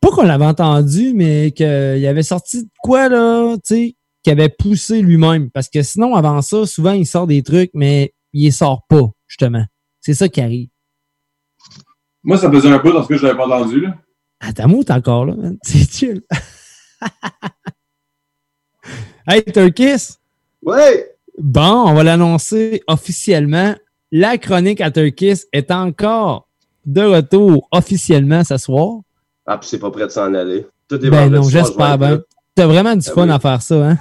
S2: Pas qu'on l'avait entendu, mais qu'il avait sorti de quoi, là, tu sais, qu'il avait poussé lui-même. Parce que sinon, avant ça, souvent, il sort des trucs, mais il les sort pas, justement. C'est ça qui arrive.
S12: Moi, ça faisait un peu parce que je l'avais pas entendu. Là.
S2: Adamo, t'es encore là, man. (laughs) C'est chill. (laughs) hey, Turkis!
S31: Ouais!
S2: Bon, on va l'annoncer officiellement. La chronique à Turkis est encore de retour officiellement ce soir.
S31: Ah, puis c'est pas prêt de s'en aller. Tout est
S2: Ben non, j'espère bien. T'as vraiment du
S31: Ben
S2: fun
S31: oui.
S2: à faire ça, hein?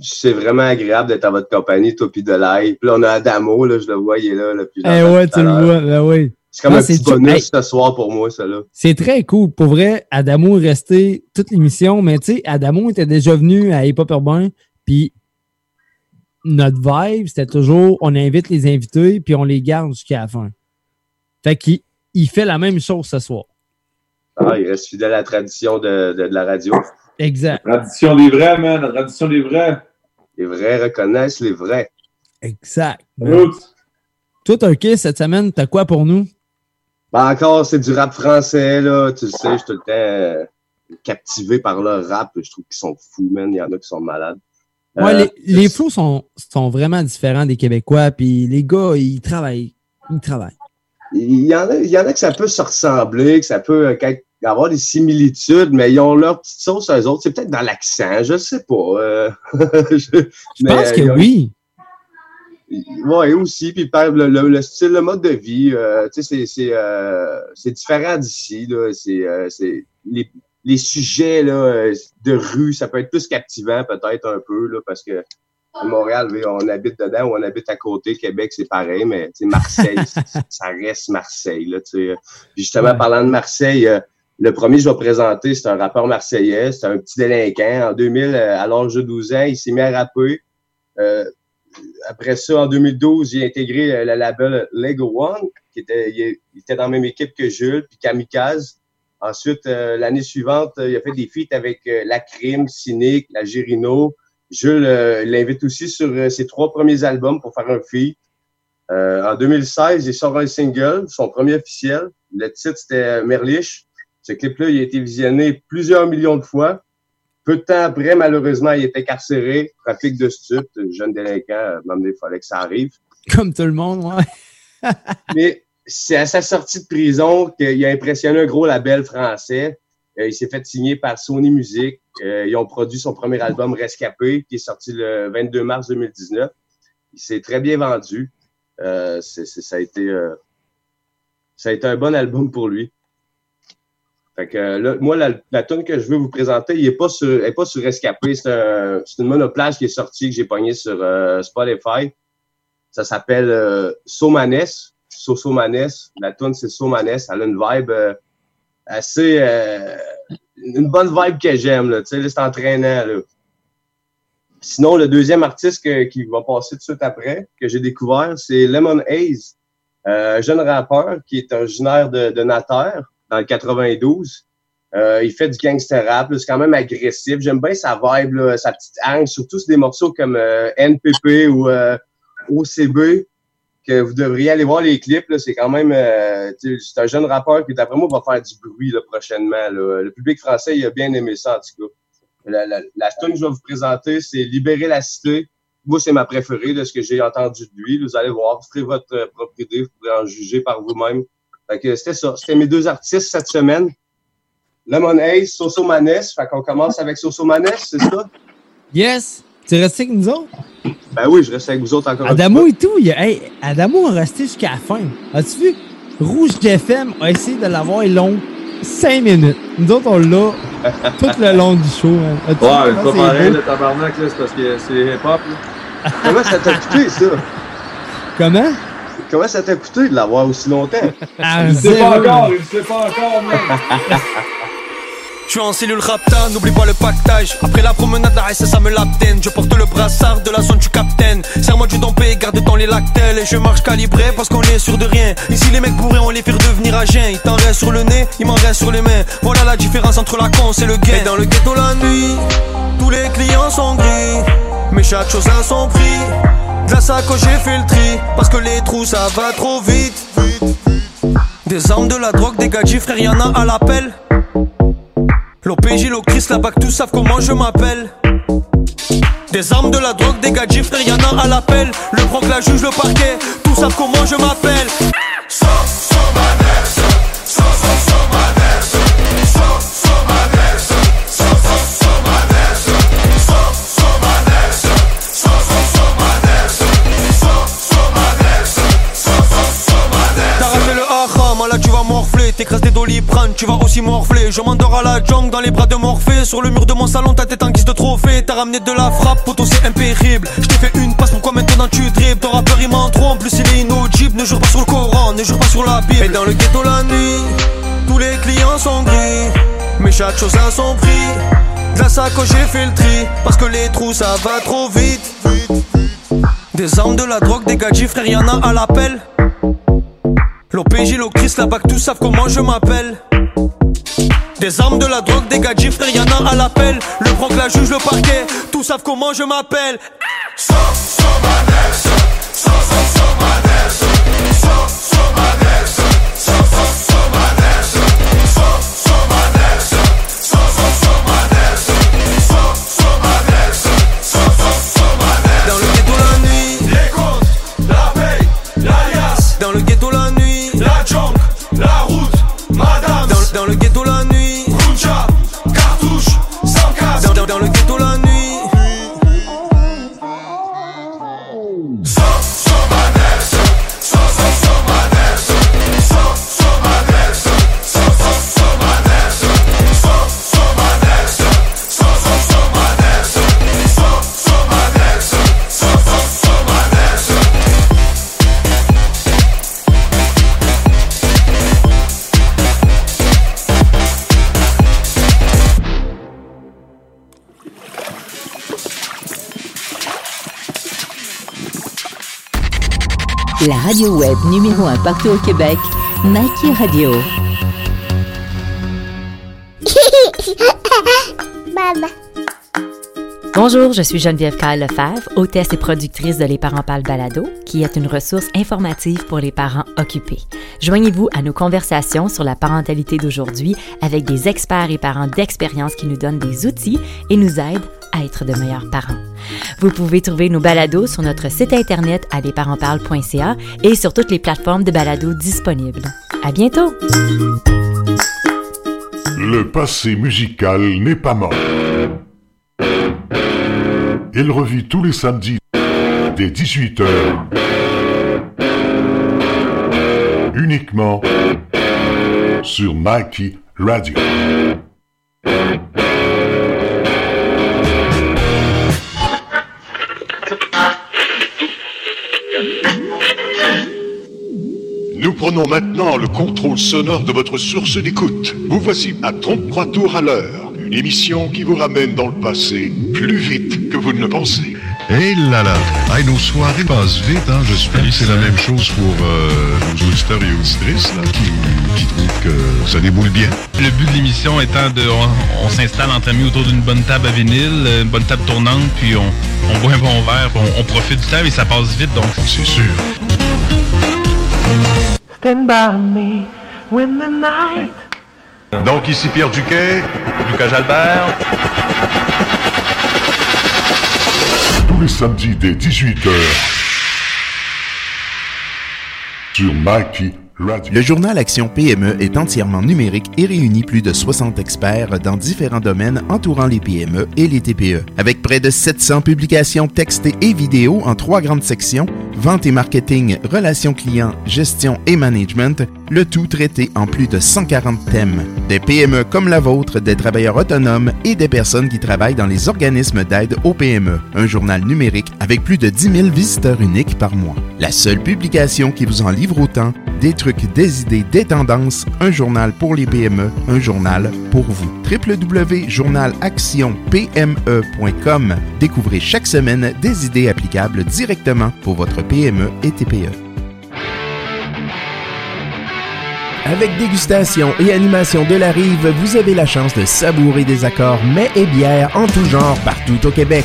S31: C'est vraiment agréable d'être à votre compagnie, toi puis de live. Puis là, on a Adamo, là, je le vois, il est là. là puis
S2: Eh ouais, tu le vois, ben oui.
S31: C'est comme
S2: Non,
S31: un petit bonus
S2: Hey,
S31: ce soir pour moi, ça, là.
S2: C'est très cool. Pour vrai, Adamo est resté toute l'émission, mais tu sais, Adamo était déjà venu à Hip Hop Urbain, puis notre vibe, c'était toujours on invite les invités, puis on les garde jusqu'à la fin. Fait qu'il il fait la même chose ce soir.
S31: Ah, il reste fidèle à la tradition de, de, de la radio.
S2: Exact.
S12: Tradition des vrais, man. La tradition des vrais.
S31: Les vrais reconnaissent les vrais.
S2: Exact. Toi, Turkey, cette semaine, t'as quoi pour nous?
S31: Ben encore, c'est du rap français, là. Tu le sais, je suis tout le temps euh, captivé par leur rap. Je trouve qu'ils sont fous, man. Il y en a qui sont malades.
S2: Ouais,
S31: Euh,
S2: les, les flows sont, sont vraiment différents des Québécois, puis les gars, ils travaillent. Ils travaillent.
S31: Il y, en a, il y en a que ça peut se ressembler, que ça peut euh, avoir des similitudes, mais ils ont leur petite sauce eux autres. C'est peut-être dans l'accent, je sais pas. euh. (laughs) je
S2: Je pense que oui.
S31: Oui, aussi. Puis par le, le- le style, le mode de vie, euh, c'est- euh, différent d'ici. C'est euh, c'est- les, les sujets là, euh, de rue, ça peut être plus captivant peut-être un peu, là, parce que À Montréal, on habite dedans ou on habite à côté. Québec, c'est pareil, mais Marseille, (laughs) ça reste Marseille. Là. Puis justement, parlant de Marseille, euh, le premier que je vais présenter, c'est un rappeur marseillais. C'est un petit délinquant. En 2000, euh, à l'âge de 12 ans, il s'est mis à rapper. Euh, après ça, en 2012, il a intégré le label Lego One, qui était, il était dans la même équipe que Jules, puis Kamikaze. Ensuite, euh, l'année suivante, euh, il a fait des feats avec euh, La Crime, Cynic, La Girino. Jules euh, l'invite aussi sur euh, ses trois premiers albums pour faire un feat. Euh, en 2016, il sort un single, son premier officiel. Le titre, c'était Merlich. Ce clip-là, il a été visionné plusieurs millions de fois. Peu de temps après, malheureusement, il était carcéré, trafic de stupes, jeune délinquant, même il fallait que ça arrive.
S2: Comme tout le monde, ouais.
S31: Mais c'est à sa sortie de prison qu'il a impressionné un gros label français. Euh, il s'est fait signer par Sony Music. Euh, ils ont produit son premier album Rescapé, qui est sorti le 22 mars 2019. Il s'est très bien vendu. Euh, ça, a été, ça a été un bon album pour lui. Fait que là, moi, la, la tune que je veux vous présenter, il est pas sur, elle est pas sur Rescapé. C'est un- c'est une monoplage qui est sortie, que j'ai pogné sur Spotify. Ça s'appelle euh, Somanes. Sosomanes. La tune c'est Somanes. Elle a une vibe euh, assez. euh, une bonne vibe que j'aime. là. Tu sais, c'est entraînant. Là. Sinon, le deuxième artiste qui va passer tout de suite après, que j'ai découvert, c'est Lemon Haze, euh, un jeune rappeur qui est originaire de, de Nater, dans le 92. Euh, il fait du gangster rap, c'est quand même agressif. J'aime bien sa vibe, sa petite hangue, surtout sur des morceaux comme NPP ou OCB, que vous devriez aller voir les clips. C'est quand même, euh, c'est un jeune rappeur qui, d'après moi, va faire du bruit là, prochainement. là. Le public français, il a bien aimé ça, en tout cas. La, la, la tune que je vais vous présenter, c'est Libérer la cité. Moi, c'est ma préférée de ce que j'ai entendu de lui. Vous allez voir, vous ferez votre euh, propre idée, vous pourrez en juger par vous-même. C'était ça. C'était mes deux artistes cette semaine. Lemon Ace, Soso Manes. Fait qu'on commence avec Soso Manes, c'est ça?
S2: Yes! Tu es resté avec nous autres?
S31: Ben oui, je reste avec vous autres encore
S2: Adamo et tout, il a, hey, Adamo a resté jusqu'à la fin. As-tu vu? Rouge GFM a essayé de l'avoir long 5 minutes. Nous autres, on l'a (laughs) tout le long du show. hein.
S12: Ouais, c'est pas pareil,
S2: beau?
S12: le tabarnak, là, c'est parce que c'est hip-hop. là. (laughs)
S31: Comment ça t'a coûté, ça?
S2: Comment?
S31: Comment ça t'a coûté de l'avoir aussi longtemps?
S2: Ah,
S12: Il sait pas encore, il sait pas encore, man. (laughs)
S32: Je suis en cellule rapta, n'oublie pas le pactage. Après la promenade, la ça me l'abdène. Je porte le brassard de la zone du capitaine. Serre-moi du dompé, garde ton les lactels. Et je marche calibré parce qu'on est sûr de rien. Ici, les mecs pourraient on les faire devenir à jeun. Il t'en reste sur le nez, il m'en reste sur les mains. Voilà la différence entre la con et le gain. Et dans le ghetto la nuit, tous les clients sont gris. Mais chaque chose a son prix. De la sacoche, j'ai fait le tri. Parce que les trous, ça va trop vite. Des armes, de la drogue, des gadgets, frère, y'en a à l'appel. L'OPJ, l'Ocris, la BAC, tous savent comment je m'appelle. Des armes, de la drogue, des gadgets, frère, y'en a à l'appel. Le proc, la juge, le parquet, tous savent comment je m'appelle. T'as t'écrases des doliprane, tu vas aussi morfler. Je m'endors à la jungle dans les bras de Morphée. Sur le mur de mon salon, ta tête en guise de trophée. T'as ramené de la frappe, poteau c'est impérible. Je t'ai fait une passe, pourquoi maintenant tu dribbles? Ton rappeur il m'en trop, en plus il est inaudible. Ne jure pas sur le Coran, ne jure pas sur la Bible. Et dans le ghetto la nuit, tous les clients sont gris. Mais chaque chose a son prix. De la sacoche, j'ai fait le tri. Parce que les trous ça va trop vite. Des armes, de la drogue, des gadgets, frère, y'en a à l'appel. L'OPJ, l'Ocris, la BAC, tous savent comment je m'appelle. Des armes, de la drogue, des gadgets, frère, y'en a à l'appel. Le proc, la juge, le parquet, tous savent comment je m'appelle. Dans
S21: radio web numéro 1 partout au Québec, Nike Radio. (laughs)
S33: Bonjour, je suis Geneviève Kyle Lefebvre, hôtesse et productrice de Les Parents Parlent Balado, qui est une ressource informative pour les parents occupés. Joignez-vous à nos conversations sur la parentalité d'aujourd'hui avec des experts et parents d'expérience qui nous donnent des outils et nous aident à être de meilleurs parents. Vous pouvez trouver nos balados sur notre site internet à lesparentsparlent.ca et sur toutes les plateformes de balados disponibles. À bientôt!
S34: Le passé musical n'est pas mort. Il revit tous les samedis dès 18h. Uniquement sur Nike Radio. Nous prenons maintenant le contrôle sonore de votre source d'écoute. Vous voici à 33 tours à l'heure. Une émission qui vous ramène dans le passé plus vite que vous ne le pensez.
S35: Hé là là! Hey, nos soirées passent vite, hein? J'espère que c'est la même chose pour euh, nos auditeurs et auditrices là, qui, qui trouvent que ça déboule bien.
S36: Le but de l'émission étant de. On, on s'installe entre amis autour d'une bonne table à vinyle, une bonne table tournante, puis on, on boit un bon verre, puis on, on profite du temps et ça passe vite, donc.
S35: C'est sûr.
S37: Stand by me when the night.
S35: Donc ici Pierre Duquet, Lucas Jalbert.
S34: Tous les samedis dès 18h. Sur Radio.
S18: Le journal Action PME est entièrement numérique et réunit plus de 60 experts dans différents domaines entourant les PME et les TPE. Avec près de 700 publications textées et vidéos en trois grandes sections, vente et marketing, relations clients, gestion et management, le tout traité en plus de 140 thèmes. Des PME comme la vôtre, des travailleurs autonomes et des personnes qui travaillent dans les organismes d'aide aux PME. Un journal numérique avec plus de 10 000 visiteurs uniques par mois. La seule publication qui vous en livre autant, des des idées, des tendances, un journal pour les PME, un journal pour vous. www.journalactionpme.com Découvrez chaque semaine des idées applicables directement pour votre PME et TPE. Avec dégustation et animation de la rive, vous avez la chance de savourer des accords mets et bières en tout genre partout au Québec.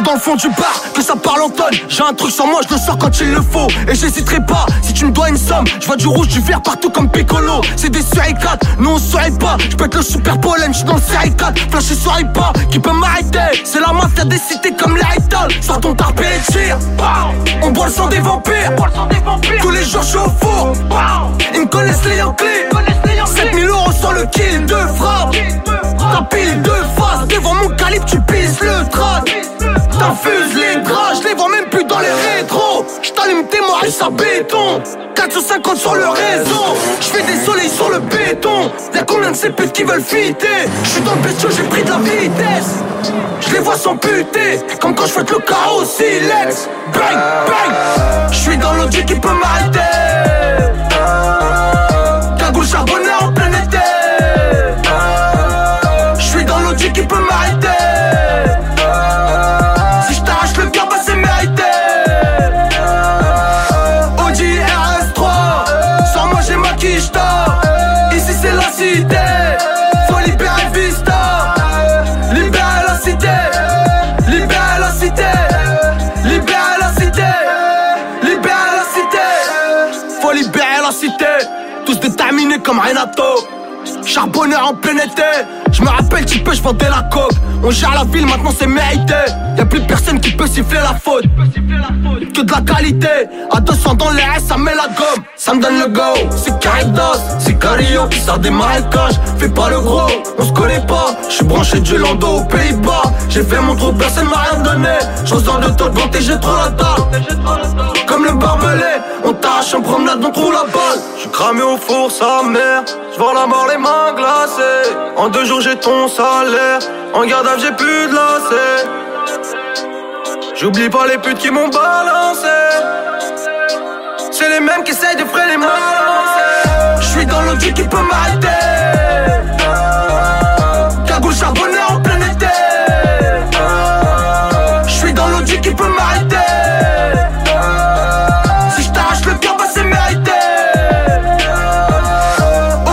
S32: Suis dans le fond du bar, que ça parle en tonnes. J'ai un truc sur moi, je le sors quand il le faut. Et j'hésiterai pas, si tu me dois une somme, je vois du rouge, du vert partout comme Piccolo. C'est des série 4, nous on saurait pas. Je peux être le super pollen, je suis dans le série 4. Flashé sur pas, qui peut m'arrêter? C'est la mafia des cités comme Idols. Sors ton tarpé et tire. On boit le sang des vampires. Tous les jours je suis au four. Ils me connaissent les Yankees. 7000 euros sur le kill de frappe. Ta pile de face, devant mon calibre, tu pisses le trot. T'infuses les draps, je les vois même plus dans les rétros. J't'allume tes morts et ça béton. 4 sur 50 sur le réseau. J'fais des soleils sur le béton. Y'a combien de ces putes qui veulent fitter? J'suis dans le bestiau, j'ai pris de la vitesse. Je les vois s'amputer, comme quand je fais le chaos silex. Bang, bang. J'suis dans l'audi qui peut m'arrêter. Cagoule charbonné comme Renato. Charbonneur en plein été. Je me rappelle tu peux je vendais la coke. On gère la ville maintenant c'est mérité. Y'a plus personne qui peut siffler la faute. Que de la qualité. À 200 dans les S ça met la gomme ça me donne le go. C'est Caritas, c'est Cario qui sort des marécages. Fais pas le gros, on se connaît pas. Je suis branché du Lando aux Pays-Bas. J'ai fait mon trou, personne m'a rien donné. Chanson de toi de j'ai trop la table. Comme le barbelé, on tâche en promenade, on trouve la balle. Je suis cramé au four, sa mère. Vois la mort, les mains glacées. En deux jours, j'ai ton salaire. En garde j'ai plus de lacets. J'oublie pas les putes qui m'ont balancé. C'est les mêmes qui essayent de freiner lancée. Je suis dans l'audi qui peut m'arrêter. Cagoule charbonné en plein été. Je suis dans l'audi qui peut m'arrêter. Si je t'arrache le cœur, bah c'est mérité.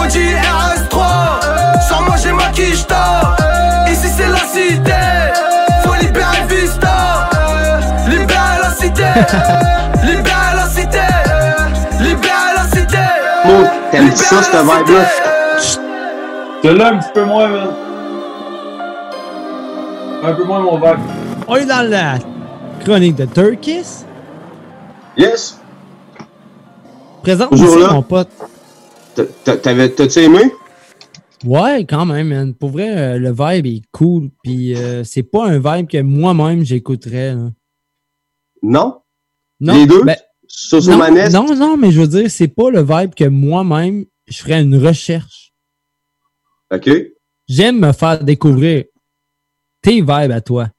S32: Audi RS3, sans moi j'ai ma quicheta. Ici c'est la cité, faut libérer Vista. Libérer la cité,
S31: t'aimes ça, cette vibe-là?
S12: Celui-là, un petit peu moins, man. Un peu moins mon vibe.
S2: On est dans la chronique de Turkis.
S31: Yes.
S2: Présente
S31: Toujours
S2: aussi,
S31: là.
S2: mon pote.
S31: T'as- t'as- t'avais- T'as-tu aimé?
S2: Ouais, quand même, man. Pour vrai, euh, le vibe est cool. Puis euh, c'est pas un vibe que moi-même j'écouterais.
S31: Non?
S2: Non,
S31: Les deux?
S2: ben,
S31: Soso
S2: non,
S31: Maness?
S2: non, non, mais je veux dire, c'est pas le vibe que moi-même je ferais une recherche.
S31: OK.
S2: J'aime me faire découvrir tes vibes à toi.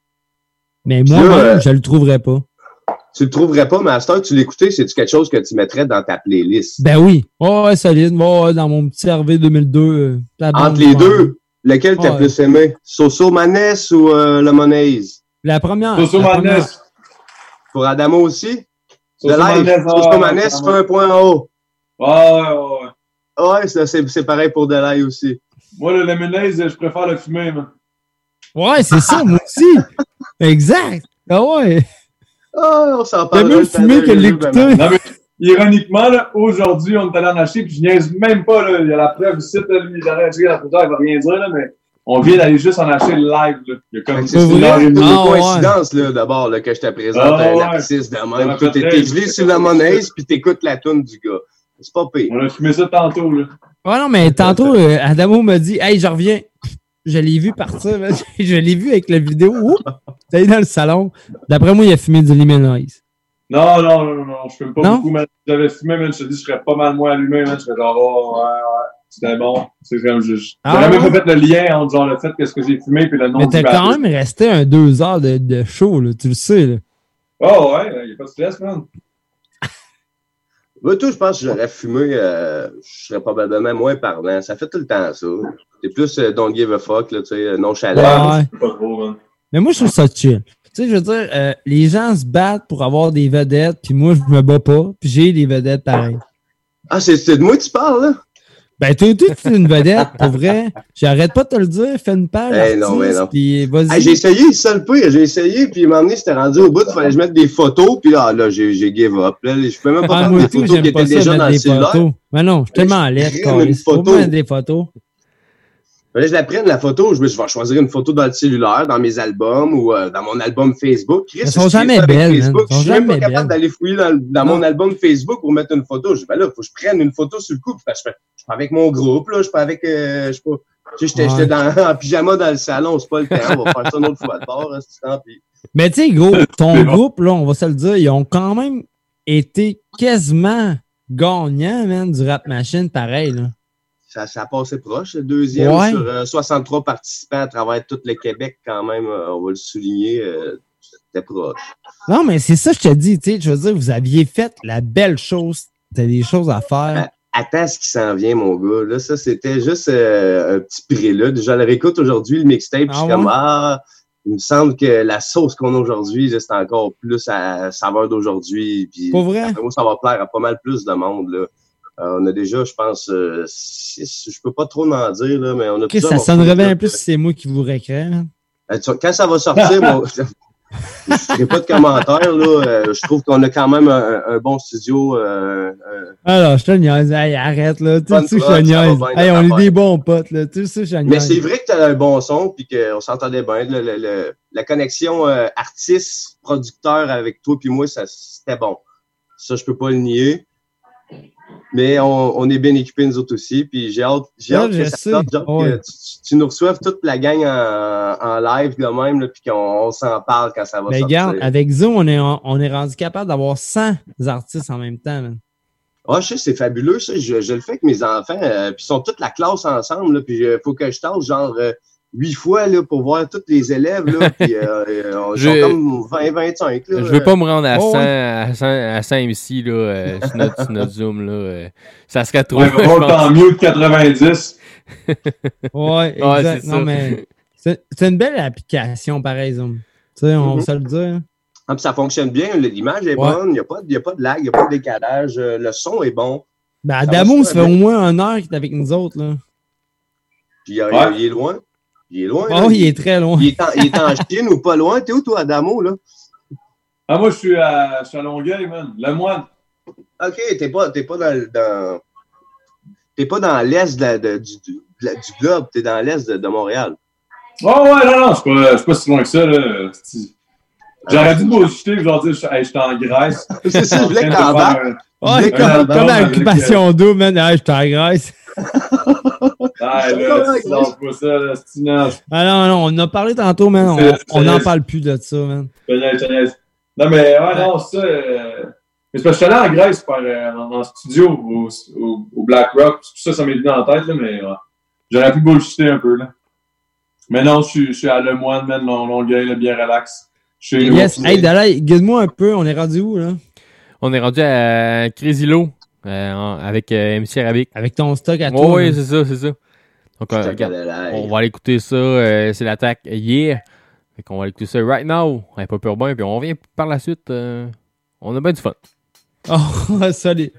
S2: Mais moi-même,
S31: euh,
S2: je le trouverais pas.
S31: Tu le trouverais pas, mais à cette heure, tu l'écoutais, c'est-tu quelque chose que tu mettrais dans ta playlist?
S2: Ben oui. Oh, ouais, solide. Oh, ouais, dans mon petit RV 2002. euh,
S31: Entre les deux, lequel t'as
S2: Ouais.
S31: plus aimé? Soso Maness ou euh, Le Monaise?
S2: La première.
S12: Soso Maness.
S31: Pour Adamo aussi? De live.
S12: Maness,
S31: Soso
S12: ouais,
S31: Maness,
S12: ouais,
S31: fait un point en haut.
S12: Ouais, ouais, ouais. ouais.
S31: C'est c'est pareil pour Delay aussi.
S12: Moi, le lemonade, je préfère le fumer, man.
S2: Ouais, c'est ça, moi aussi. (laughs) Exact. Ah ouais.
S31: Ah, on s'en
S2: T'as
S31: parle.
S2: mieux le fumer que l'écouter.
S12: Non, mais ironiquement, là, aujourd'hui, on est allé en acheter, puis je niaise même pas, là. Il y a la preuve ici, là, lui, il la il va rien dire, là, mais on vient d'aller juste en acheter le live, là. Il y a comme
S31: C'est
S12: une
S31: une
S12: heure et demie.
S31: une
S2: Ah, ouais.
S31: coïncidence, là, d'abord, là, que je te présente
S12: Ah,
S31: un artiste de même. t'es gelé sur la monnaise, puis t'écoutes la tune du gars. C'est pas pire.
S12: On a fumé ça tantôt, là.
S2: Ouais, non, mais tantôt, euh, Adamo m'a dit Hey, je reviens. Je l'ai vu partir. (laughs) je l'ai vu avec la vidéo. Ouh, T'es dans le salon. D'après moi, il a fumé du Limonize.
S12: Non, non, non, non, je fume pas
S2: Non?
S12: beaucoup, man. Si J'avais fumé, man, je te dis, je serais pas mal moins allumé. Je serais genre, oh, ouais, ouais, c'était bon. C'est comme, je, je-
S2: Ah,
S12: j'aurais même pas fait le lien entre, genre, le fait que ce que j'ai fumé puis le nom
S2: Mais t'as quand même resté un deux heures de, de show, là, tu le sais. Là.
S12: Oh, ouais, y a pas de stress, man. (laughs)
S31: Moi, tout, je pense que j'aurais fumé, euh, je serais probablement moins parlant. Ça fait tout le temps ça. T'es plus euh, don't give a fuck, là, tu sais, nonchalant.
S2: Ouais.
S12: Pas trop, man.
S2: Mais moi, je trouve ça chill. Tu sais, je veux dire, euh, les gens se battent pour avoir des vedettes, puis moi, je me bats pas, puis j'ai des vedettes pareilles.
S31: Ah, c'est c'est de moi que tu parles, là?
S2: Ben, toi, toi, tu es une vedette, pour vrai. J'arrête pas de te le dire, fais une page.
S31: Eh non, mais non.
S2: Puis vas-y.
S31: Hey, j'ai essayé, ça le pire. J'ai essayé, puis à un moment donné, c'était rendu au bout, il fallait que je mette des photos, puis ah, là, j'ai j'ai give up. Là, je peux même pas
S2: Ah,
S31: des
S2: tout,
S31: photos qui étaient déjà dans le
S2: des
S31: cellulaire.
S2: photos. Mais non, je suis tellement à l'aise,
S31: crème,
S2: quand
S31: une
S2: Faut
S31: photo.
S2: pas mettre des photos.
S31: Fallait que je la prenne, la photo. Je me suis dit, je vais choisir une photo dans le cellulaire, dans mes albums ou euh, dans mon album Facebook. Chris,
S2: Elles sont jamais belles.
S31: Facebook.
S2: Sont
S31: Je suis même pas
S2: jamais
S31: capable d'aller fouiller dans, dans mon album Facebook pour mettre une photo. Je dis, ben là, faut que je prenne une photo sur le coup. Parce que je suis pas avec mon groupe, là. Je suis pas avec, euh, je suis pas, tu sais, j'étais
S2: Ouais.
S31: j'étais dans, en pyjama dans le salon. C'est pas le temps. On va faire ça une autre fois de bord, hein, c'est tant pis.
S2: Mais tu sais, gros, (laughs) ton groupe, là, on va se le dire, ils ont quand même été quasiment gagnants, man, du Rap Machine, pareil, là.
S31: Ça, ça a passé proche, le deuxième
S2: Ouais.
S31: sur euh, 63 participants à travers tout le Québec, quand même, euh, on va le souligner, euh, c'était proche.
S2: Non, mais c'est ça, que je te dis, tu sais, je veux dire, vous aviez fait la belle chose. T'as des choses à faire.
S31: Attends ce qui s'en vient, mon gars. Là, ça, c'était juste euh, un petit prélude. Je le réécoute aujourd'hui, le mixtape, puis je suis
S2: Ah
S31: comme, ah, il me semble que la sauce qu'on a aujourd'hui, c'est encore plus à saveur d'aujourd'hui. Puis,
S2: Pas vrai?
S31: moi, ça va plaire à pas mal plus de monde, là. Euh, on a déjà, je pense, euh, six, je peux pas trop en dire, là, mais on a
S2: Ok,
S31: plusieurs
S2: ça sonnerait bien plus si c'est moi qui vous récrée, man.
S31: euh, tu- Quand ça va sortir, moi, (laughs) je ne ferai pas de commentaires. Là. Euh, je trouve qu'on a quand même un, un bon studio. euh, euh,
S2: Alors, je te niaise. Hey, arrête, là. Tu sais je te niaise. Hey, on est des bons potes, là. Tu sais, je te
S31: Mais
S2: niaise.
S31: c'est vrai que tu as un bon son puis qu'on s'entendait bien. Le- le- le- la connexion euh, artiste-producteur avec toi puis moi, ça c'était bon. Ça, je peux pas le nier. Mais on, on est bien équipés, nous autres aussi. Puis j'ai hâte, j'ai hâte que ça
S2: sais.
S31: sorte, genre
S2: Ouais.
S31: que tu, nous reçoives toute la gang en, en live de même, là, puis qu'on on s'en parle quand ça va
S2: Mais
S31: sortir.
S2: Ben, regarde, avec Zoom, on est, on est rendu capable d'avoir 100 artistes en même temps. man.
S31: Ah, je sais, c'est fabuleux, ça. Je, je le fais avec mes enfants, euh, puis ils sont toute la classe ensemble, là, puis il faut que je tâche genre euh, huit fois là, pour voir tous les élèves, là, (laughs) puis euh, euh, ils
S3: Je-
S31: sont comme 20-25. là.
S3: Je veux pas me rendre à
S31: Oh,
S3: 100,
S31: ouais.
S3: à 100, à 100 ici, là, euh, (laughs) sur, notre, sur notre Zoom, là. euh, ça serait trop.
S12: Ouais,
S3: pense.
S12: tant mieux que 90. (laughs)
S2: Ouais,
S3: Ouais,
S2: exact.
S3: c'est
S2: non,
S3: ça.
S2: mais c'est c'est une belle application, pareil, Zoom. Tu sais, on
S31: Mhm.
S2: va se le dire.
S31: Ah, puis ça fonctionne bien, l'image est
S2: Ouais.
S31: bonne, il n'y a, pas- y a pas de lag, il n'y a pas de décalage, euh, le son est bon.
S2: Ben, Adamo, ça fait
S31: bien.
S2: au moins une heure qu'il est avec nous autres. Là.
S31: Puis il,
S2: Ouais.
S31: il est loin. Il est loin.
S2: Oh,
S31: là.
S2: il est très loin.
S31: Il est en, il est en (laughs) Chine ou pas loin? T'es où, toi, Adamo, là?
S12: Ah, moi, je suis à, je suis à Longueuil, man. Le moine.
S31: OK, t'es pas, t'es pas dans, le- dans, t'es pas dans l'est de la- de- du, du- de la- du globe, t'es dans l'est de, de Montréal.
S12: Oh, ouais, non, non, je suis pas, suis pas si loin que ça, là. J'aurais dû me bullshiter et dire, je hey, j'étais en Grèce. (laughs)
S31: C'est ça, je voulais que t'en
S12: En
S2: comme, comme
S12: album
S2: à
S12: avec,
S2: Occupation d'eau, man. Ah, je t'agresse.
S12: euh, (laughs) Ah, (laughs) là, pas ça, là.
S2: Ah non, non, on en a parlé tantôt, man. On- n'en parle plus de ça, man.
S12: Non, mais ouais, non, ça. euh, Mais c'est parce que je suis allé en Grèce faire, euh, en, en studio au, au, au Black Rock. Tout ça, ça m'est venu en tête, là, mais ouais. j'aurais pu bullshiter un peu. Là. Mais non, je suis, je suis à Le Moine, man, Long- Longueuil, là, bien relax. Je suis
S2: Yes, hey, Dalai, guide-moi un peu. On est rendu où, là?
S3: On est rendu à Crazy Low, euh, avec euh, MC Arabic.
S2: Avec ton stock à
S3: Ouais,
S2: toi.
S3: oui, c'est ça, c'est ça. Donc, euh, on va aller écouter ça. euh, c'est l'attaque hier. Fait qu'on va aller écouter ça right now. Un peu urbain, puis on revient par la suite. euh, on a bien du fun. (laughs)
S2: Oh, solide.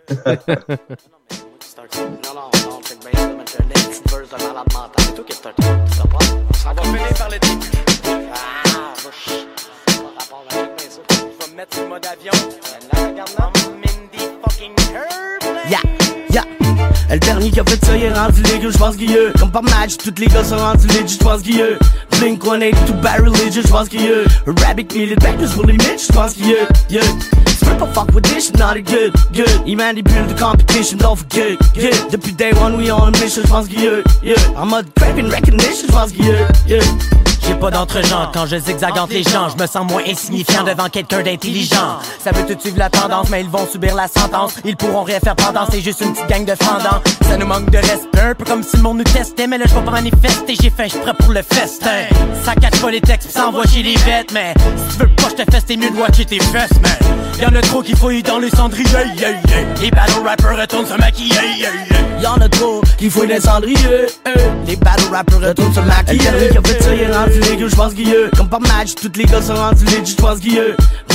S38: Ça va finir par le début. Ah. Pas (laughs) me mettre le mode avion. Là, regarde the fucking airplane.
S9: Ya, ya. Le dernier qui a fait ça, il est rendu légal, j'pense qu'il a. Comme par match, tous les gars sont rendus legit, j'pense qu'il a. Blink 182 barrel legit, j'pense qu'il a. Rabbit meal it back, pour les mitch, j'pense qu'il a. Yeah. Peux pas fuck with this not it good, good. Il manipule the competition, don't forget, yeah. Depuis day one, we on a mission, j'pense qu'il y a. Yeah. En mode craving recognition, j'pense qu'il y a. Yeah.
S38: J'ai pas d'entre-genre quand je zigzague entre les gens. Je me sens moins insignifiant devant quelqu'un d'intelligent. Ça veut tout suivre la tendance, mais ils vont subir la sentence. Ils pourront rien faire pendant, c'est juste une petite gang de fendants. Ça nous manque de respect, un peu comme si le monde nous testait. Mais là, je vais pas manifester, j'ai faim, je prêt pour le festin. Ça cache pas les textes, pis ça envoie chez les bêtes. Mais si tu veux pas, je te fesse, t'es mieux de watcher tes fesses, man. Y'en a trop qui fouillent dans les cendriers, yeah, yeah. Les battle rappers retournent se maquiller, yeah, yeah.
S9: Y'en a trop qui fouillent les cendriers. Les battle rappers retournent se maquiller. Est rendu légal, j'pense qu'il y a. Comme par match, tous les gars sont rendus legit, j'pense qu'il y a.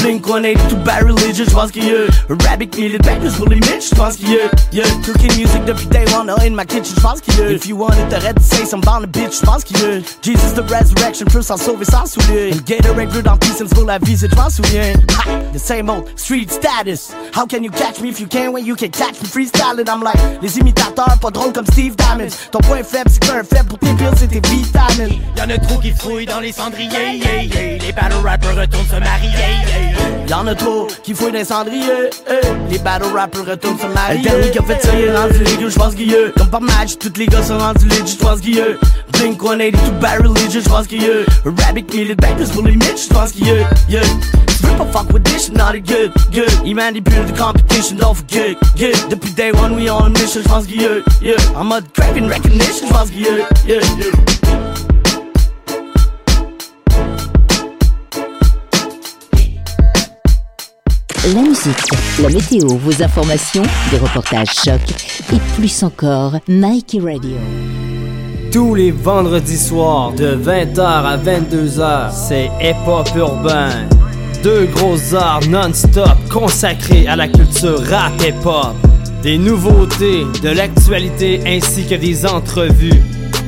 S9: Blink 182 barrel legit, j'pense qu'il y a. Rabbit it back, pour les j'pense qu'il y a. Yeah, cooking music depuis day one, in my kitchen, j'pense qu'il y a. If you wanted to red say some bound a bitch, j'pense qu'il y a. Jesus the resurrection, plus sans sauver sans soulier. Le Gatorade bleu dans Peace pour la visite, j'm'en souviens. Ha, the same old street status. How can you catch me if you can't when you can catch me freestyling? I'm like, les imitateurs, pas drôles comme Steve Diamond. Ton point faible, c'est qu'un faible pour tes pills, c'est tes vitamines.
S38: Y'en a trop qui fouillent dans les cendriers, yeah, yeah. Les battle rappers retournent se marier, yeah, yeah.
S9: Y'en a trop qui fouillent dans les cendriers. Les battle rappers retournent se marier. Le dernier qui a fait ça, il est rendu légal, j'pense qu'il a. Comme par match, tous les gars sont rendus legit, j'pense qu'il a. Blink 182 barrel legit, j'pense qu'il a. Rabbit meal it back, pour les mitch, j'pense qu'il a. Yeah. Tu veux pas fuck with this not it good, good. Il manipule the competition, don't forget, yeah. Depuis day one, we on a mission, j'pense qu'il a. Yeah. En mode craving recognition, j'pense qu'il a. Yeah, yeah.
S21: La musique, la météo, vos informations, des reportages chocs et plus encore, Nike Radio.
S39: Tous les vendredis soirs de 20h à 22h, c'est Hip Hop Urbain. Deux grosses arts non-stop consacrés à la culture rap hip hop. Des nouveautés, de l'actualité ainsi que des entrevues.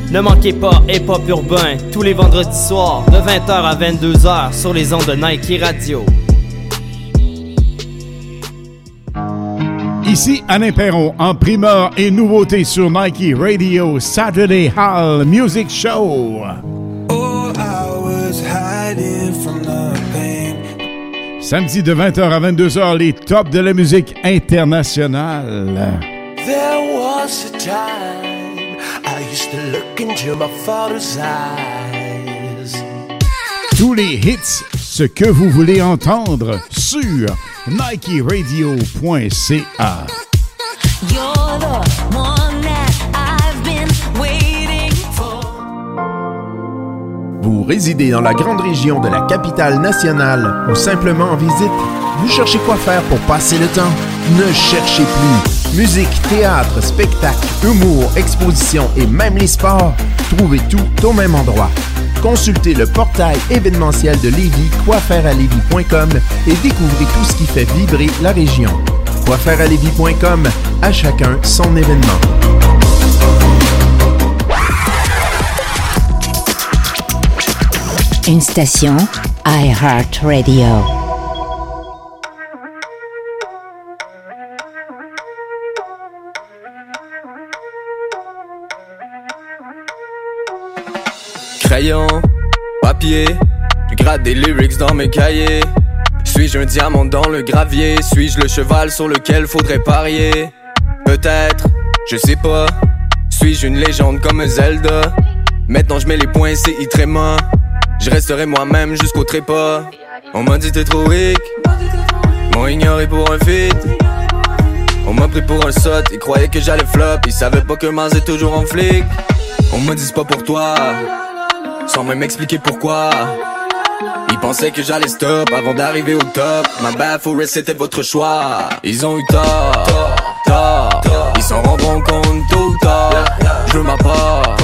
S39: Ne manquez pas Hip Hop Urbain tous les vendredis soirs de 20h à 22h sur les ondes de Nike Radio.
S40: Ici Alain Perron en primeur et nouveauté sur Nike Radio Saturday Hall Music Show.
S41: Oh.
S40: Samedi de 20h à 22h, les tops de la musique internationale.
S41: There was a time I used to look into my father's eyes.
S40: Tous les hits, ce que vous voulez entendre sur NikeRadio.ca.
S42: You're the one that I've been waiting for.
S18: Vous résidez dans la grande région de la capitale nationale ou simplement en visite? Vous cherchez quoi faire pour passer le temps? Ne cherchez plus. Musique, théâtre, spectacle, humour, exposition et même les sports, trouvez tout au même endroit. Consultez le portail événementiel de Lévis, quoifairealévis.com et découvrez tout ce qui fait vibrer la région. Quoifairealévis.com, à chacun son événement.
S21: Une station iHeartRadio.
S43: Je gratte des lyrics dans mes cahiers. Suis-je un diamant dans le gravier? Suis-je le cheval sur lequel faudrait parier? Peut-être, je sais pas. Suis-je une légende comme Zelda? Maintenant je mets les points, c'est tréma. Je resterai moi-même jusqu'au trépas. On m'a dit t'es trop ric. M'ont ignoré pour un feat. On m'a pris pour un sot, ils croyaient que j'allais flop. Ils savaient pas que Mars est toujours en flic. On m'a dit pas pour toi. Sans même expliquer pourquoi. Ils pensaient que j'allais stop avant d'arriver au top. Ma forest c'était votre choix. Ils ont eu tort, tort. Ils s'en rendront compte tôt ou tard. Je veux ma part,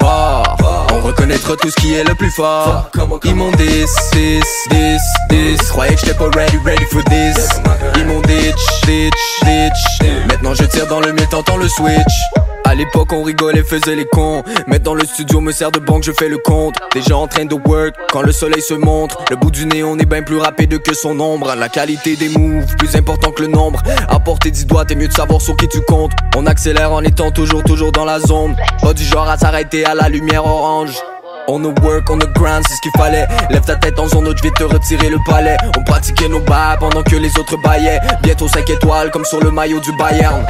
S43: part. On reconnaîtra tout ce qui est le plus fort. Ils m'ont dit, this, this, this. Croyais que j'étais pas ready, ready for this. Ils m'ont ditch, ditch, ditch. Maintenant je tire dans le mille, t'entends le switch. À l'époque on rigolait, faisait les cons. Maintenant le studio me sert de banque, je fais le compte. Déjà en train de work, quand le soleil se montre. Le bout du nez on est bien plus rapide que son ombre. La qualité des moves, plus important que le nombre. À portée du doigt, t'es mieux de savoir sur qui tu comptes. On accélère en étant toujours, toujours dans la zone. Pas du genre à s'arrêter à la lumière orange. On a work, on a grind, c'est ce qu'il fallait. Lève ta tête en zone autre, je vais te retirer le palais. On pratiquait nos bas pendant que les autres baillaient. Bientôt 5 étoiles comme sur le maillot du Bayern.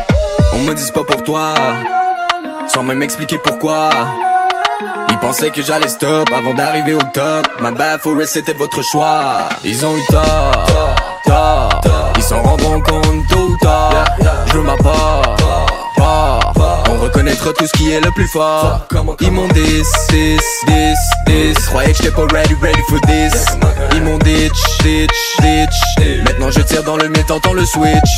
S43: On me dit pas pour toi, sans même expliquer pourquoi. Ils pensaient que j'allais stop avant d'arriver au top. Ma forest c'était votre choix. Ils ont eu tort, tort. Ils s'en rendront compte ou tard. Je veux ma. On reconnaîtra tout ce qui est le plus fort. Ils m'ont dit this, this, this. Croyais que j'étais pas ready, ready for this. Ils m'ont ditch, ditch, ditch. Maintenant je tire dans le mille, t'entends le switch.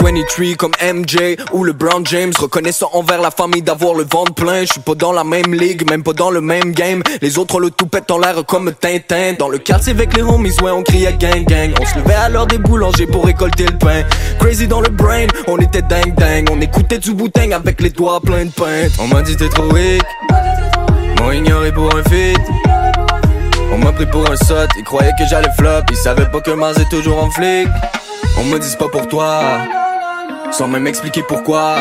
S43: 23 comme MJ ou le Brown James Reconnaissant envers la famille d'avoir le ventre plein Je suis pas dans la même ligue, même pas dans le même game Les autres le tout pète en l'air comme Tintin Dans le quartier avec les homies, ouais on criait gang gang On se levait à l'heure des boulangers pour récolter le pain Crazy dans le brain, on était dingue dingue On écoutait du bouteille avec les doigts On m'a dit t'es trop weak M'ont ignoré pour un feat On m'a pris pour un sot, ils croyaient que j'allais flop Ils savaient pas que Mars est toujours en flic On me dit pas pour toi sans même expliquer pourquoi.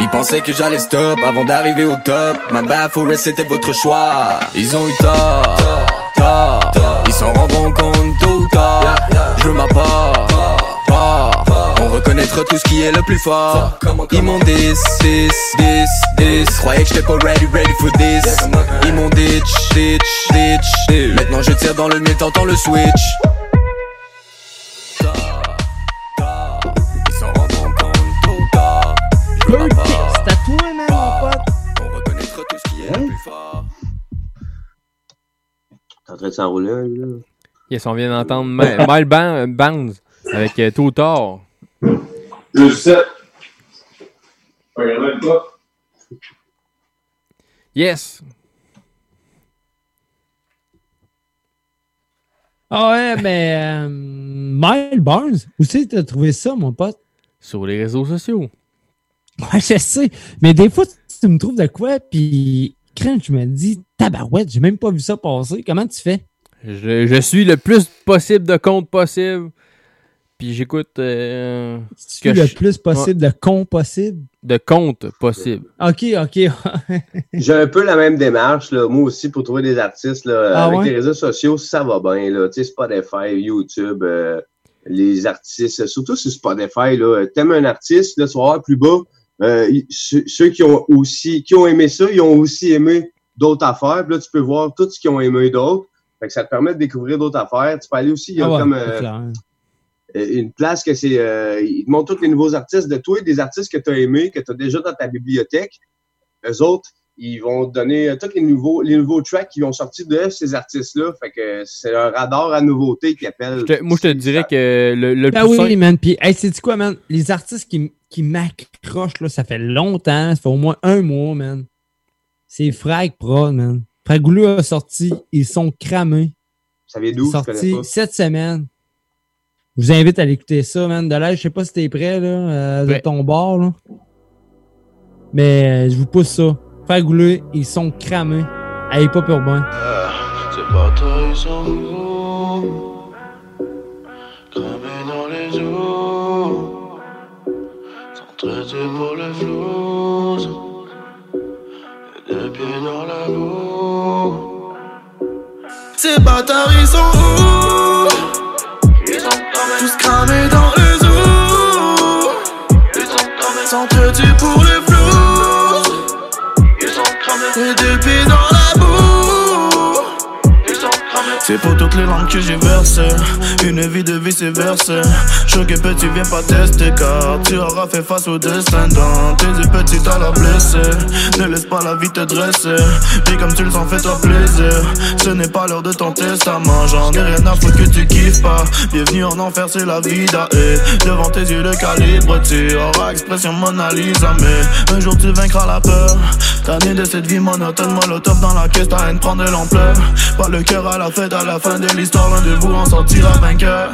S43: Ils pensaient que j'allais stop avant d'arriver au top. Ma forest c'était votre choix. Ils ont eu tort, tort. Ils s'en rendront compte ou tard. Je veux ma part, part. On reconnaîtra tout ce qui est le plus fort. Ils m'ont dit this, this, this. Croyais que j'étais pas ready, ready for this. Ils m'ont ditch, ditch, ditch. Maintenant je tire dans le mille, t'entends le switch.
S2: C'est à toi, man, mon pote.
S43: On reconnaîtra tout ce qui est le plus fort.
S31: T'es en train de s'enrouler, là.
S3: Yes, on vient d'entendre Mile Bands avec euh, Tôt Tard.
S12: Je sais.
S3: Yes!
S2: Ah ouais, mais euh, Mile Barnes, où c'est que t'as trouvé ça, mon pote?
S3: Sur les réseaux sociaux.
S2: Ouais, je sais. Mais des fois, tu me trouves de quoi, puis crème, je me dis, tabarouette, j'ai même pas vu ça passer. Comment tu fais?
S3: Je, je suis le plus possible de comptes possible. Puis j'écoute euh, ce que
S2: le
S3: je-
S2: plus possible de con possible?
S3: de comptes possible. (laughs)
S2: Ok, ok.
S31: J'ai un peu la même démarche, là. moi aussi, pour trouver des artistes. Là,
S2: Ah
S31: avec
S2: ouais?
S31: les réseaux sociaux, ça va bien. Là. Tu sais, Spotify, YouTube, euh, les artistes, surtout sur Spotify, là, t'aimes un artiste, là, tu vas voir plus bas, euh, ceux, qui ont aussi qui ont aimé ça, ils ont aussi aimé d'autres affaires. Puis là, tu peux voir tout ce qu'ils ont aimé d'autres. Fait que ça te permet de découvrir d'autres affaires. Tu peux aller aussi, il y a
S2: Ah ouais,
S31: comme euh, une place que c'est. Euh, ils te montrent tous les nouveaux artistes de toi, des artistes que tu as aimés, que tu as déjà dans ta bibliothèque. Eux autres, ils vont te donner euh, tous les nouveaux, les nouveaux tracks qui ont sorti de ces artistes-là. Fait que c'est un radar à nouveauté qui appelle.
S3: Je te- moi, je te dirais que le, le
S2: Ah
S3: plus
S2: oui,
S3: simple-
S2: man. Puis, hey, c'est quoi, man? Les artistes qui, qui m'accrochent, là, ça fait longtemps. Ça fait au moins un mois, man. C'est Frag Prod, man. Fragoulou a sorti. Ils sont cramés.
S31: Ça vient d'où?
S2: Sorti cette semaine. Je vous invite à l'écouter ça, man. De là, je sais pas si t'es prêt, là, euh, de ton bord, là. Mais euh, je vous pousse ça. Fragoulou, ils sont cramés. À Hip Hop Urbain.
S41: Ces bâtards ils sont où Cramés dans les eaux S'entraider pour le flouze Et des pieds dans la boue Ces bâtards ils sont où tous cramés dans les eaux Ils sont cramés. S'entraider pour le flouze Ils sont cramés. Et des pieds dans c'est pour toutes les langues que j'ai versé Une vie de vice versa Choqué petit viens pas tester. Car Tu auras fait face au descendant Tes yeux petits t'as la blessé Ne laisse pas la vie te dresser. Vis comme tu le sens fais-toi plaisir. Ce n'est pas l'heure de ton testament J'en ai rien à foutre que tu kiffes pas. Bienvenue en enfer c'est la vie et. Devant tes yeux le calibre Tu auras expression Mona Lisa. Mais un jour tu vaincras la peur. Tanné de cette vie monotone. Molotov dans la caisse ta haine prend de l'ampleur. Pas le cœur à la fête à la fin de l'histoire L'un de vous en sortira vainqueur.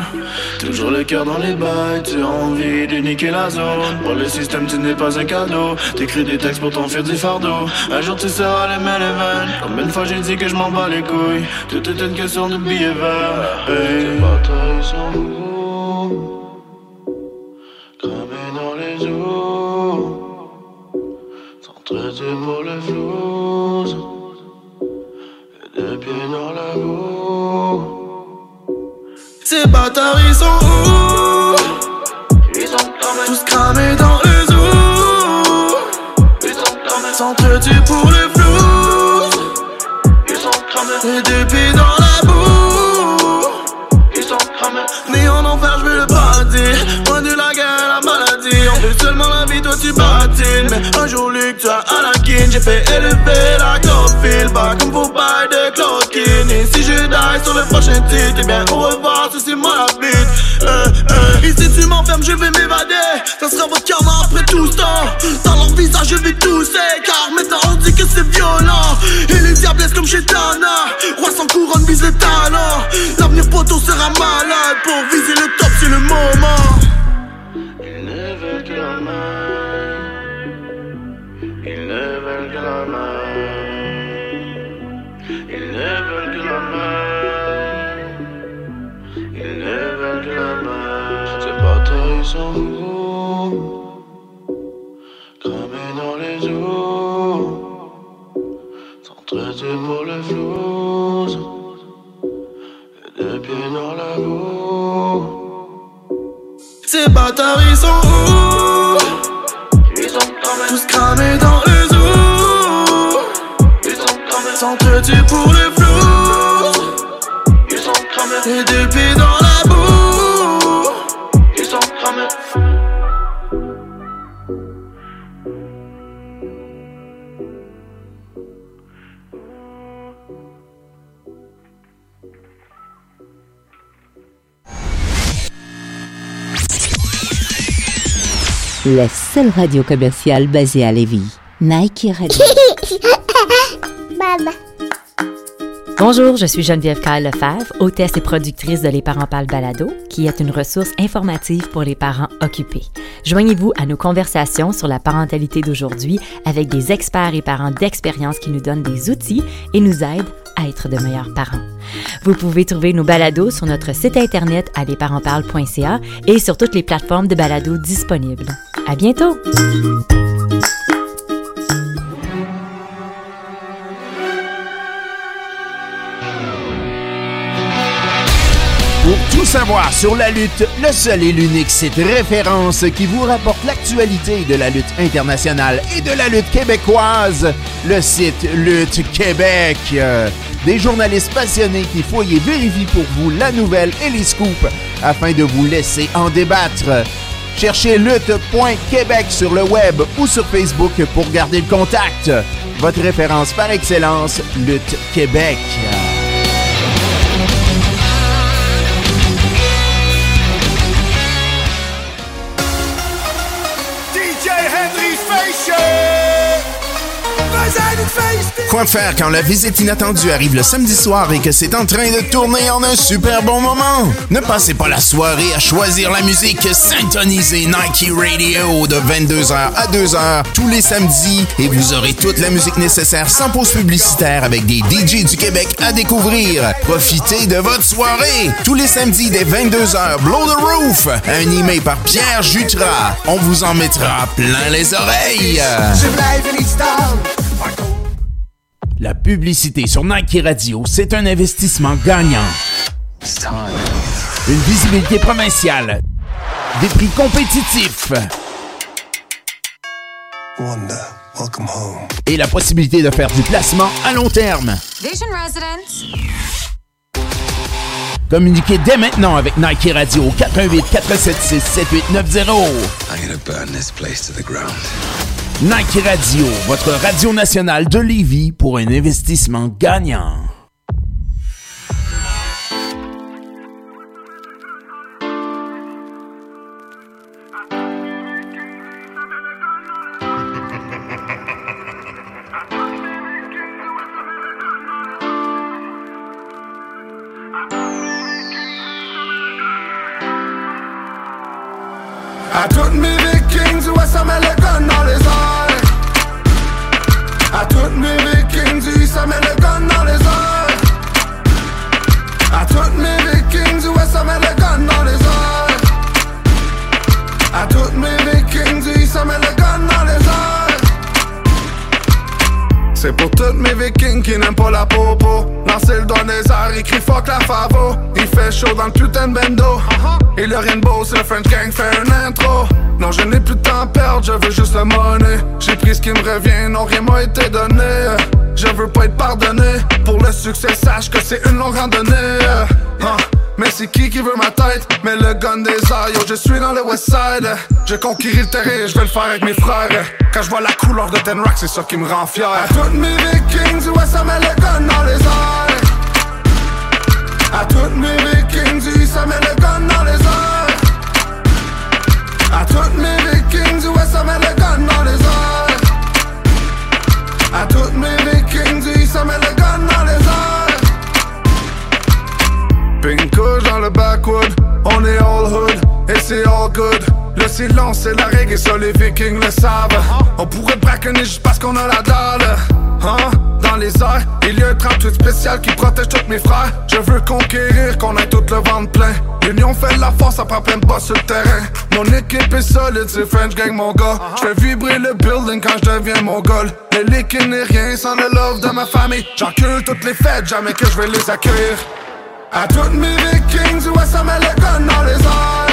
S41: Toujours le cœur dans les bails Tu as envie de niquer la zone. Pour le système tu n'es pas un cadeau. T'écris des textes pour t'enfuir du fardeau Un jour tu seras les veines Combien de fois j'ai dit que je m'en bats les couilles. Tout est une question de billets verts. Hey. sont Cramés dans les eaux. S'entraider pour le flouze Et des pieds dans la boue Ces bâtards ils sont où Ils sont tous cramés dans les eaux Ils sont cramés S'entretuer pour le flouze Ils sont cramés Et des pieds dans la Mais un jour Luc tu as Anakin. J'ai fait élever la file Bas comme vos bails de Cloudkin Et si je die sur le prochain titre Eh bien au revoir ceci moi la bite. Euh, euh. Ici tu m'enfermes je vais m'évader. Ça sera votre karma après tout ce temps. Dans leur visage je vais tousser Car maintenant on dit que c'est violent. Et les diables comme chez Tana. Roi sans couronne vise le talent. L'avenir poteau sera malade Pour viser le top c'est le moment Ils ne veulent que la main. Ils ne veulent que la main. Ces ils sont où Cramés dans les eaux. S'entraider pour le flouze Et des pieds dans la boue. Ces bâtards ils sont où Ils sont tous cramés dans Ils S'entretuer pour le flouze Ils sont cramés Et des pieds dans la boue Ils sont cramés
S21: La seule radio commerciale basée à Lévis. Nike Radio. (laughs)
S33: Bonjour, je suis Geneviève Kyle Lefebvre, hôtesse et productrice de Les Parents Parlent Balado, qui est une ressource informative pour les parents occupés. Joignez-vous à nos conversations sur la parentalité d'aujourd'hui avec des experts et parents d'expérience qui nous donnent des outils et nous aident à être de meilleurs parents. Vous pouvez trouver nos balados sur notre site internet à lesparentsparlent.ca et sur toutes les plateformes de balados disponibles. À bientôt!
S40: Tout savoir
S18: sur la lutte, le seul et l'unique site référence qui vous rapporte l'actualité de la lutte internationale et de la lutte québécoise, le site Lutte Québec. Euh, Des journalistes passionnés qui fouillent et vérifient pour vous la nouvelle et les scoops afin de vous laisser en débattre. Cherchez lutte.québec sur le web ou sur Facebook pour garder le contact. Votre référence par excellence, Lutte Québec. Quoi faire quand la visite inattendue arrive le samedi soir et que c'est en train de tourner en un super bon moment? Ne passez pas la soirée à choisir la musique, syntonisez Nike Radio de 22h à 2h tous les samedis et vous aurez toute la musique nécessaire sans pause publicitaire avec des DJ du Québec à découvrir. Profitez de votre soirée tous les samedis dès 22h. Blow the Roof, animé par Pierre Jutras. On vous en mettra plein les oreilles. La publicité sur Nike Radio, c'est un investissement gagnant. Une visibilité provinciale. Des prix compétitifs. Et la possibilité de faire du placement à long terme.
S44: Vision Residence.
S18: Communiquez dès maintenant avec Nike Radio au 418 476 7890.
S45: I'm gonna burn this place to the ground.
S18: Nike Radio, votre radio nationale de Lévis pour un investissement gagnant.
S46: C'est pour toutes mes vikings qui n'aiment pas la popo. Lancer le doigt des airs, écrit fuck la favo. Il fait chaud dans le putain de bendo. Et le rainbow, c'est le French Gang, fait un intro. Non, je n'ai plus de temps à perdre, je veux juste le money. J'ai pris ce qui me revient, non, rien m'a été donné. Je veux pas être pardonné. Pour le succès, sache que c'est une longue randonnée. Hein. Mais c'est qui qui veut ma tête? Mais le gun des airs, yo, je suis dans le west side. J'ai conquis le terrain, je vais le faire avec mes frères. Quand je vois la couleur de Ten Rock, c'est ça qui me rend fier. À toutes mes vikings, ouais, ça met le gun dans les airs. À toutes mes vikings, oui, ça met le gun dans les airs. À toutes mes vikings, ouais, ça met le gun dans les airs. À toutes mes vikings, oui, ça met le gun dans les airs. Pink dans le backwood, on est all hood, et c'est all good. Le silence c'est la règle et ça les vikings le savent. On pourrait braconner juste parce qu'on a la dalle. Hein? Dans les airs, il y a un 38 spécial qui protège tous mes frères. Je veux conquérir, qu'on ait tout le ventre plein. L'union fait la force, ça prend plein de boss sur le terrain. Mon équipe est solide, c'est French Gang mon gars. Je fais vibrer le building quand je deviens mon goal. Les liquines n'est rien sans le love de ma famille. J'encule toutes les fêtes, jamais que je vais les accueillir. À toutes mes vikings, ouais, ça met le gun dans les airs?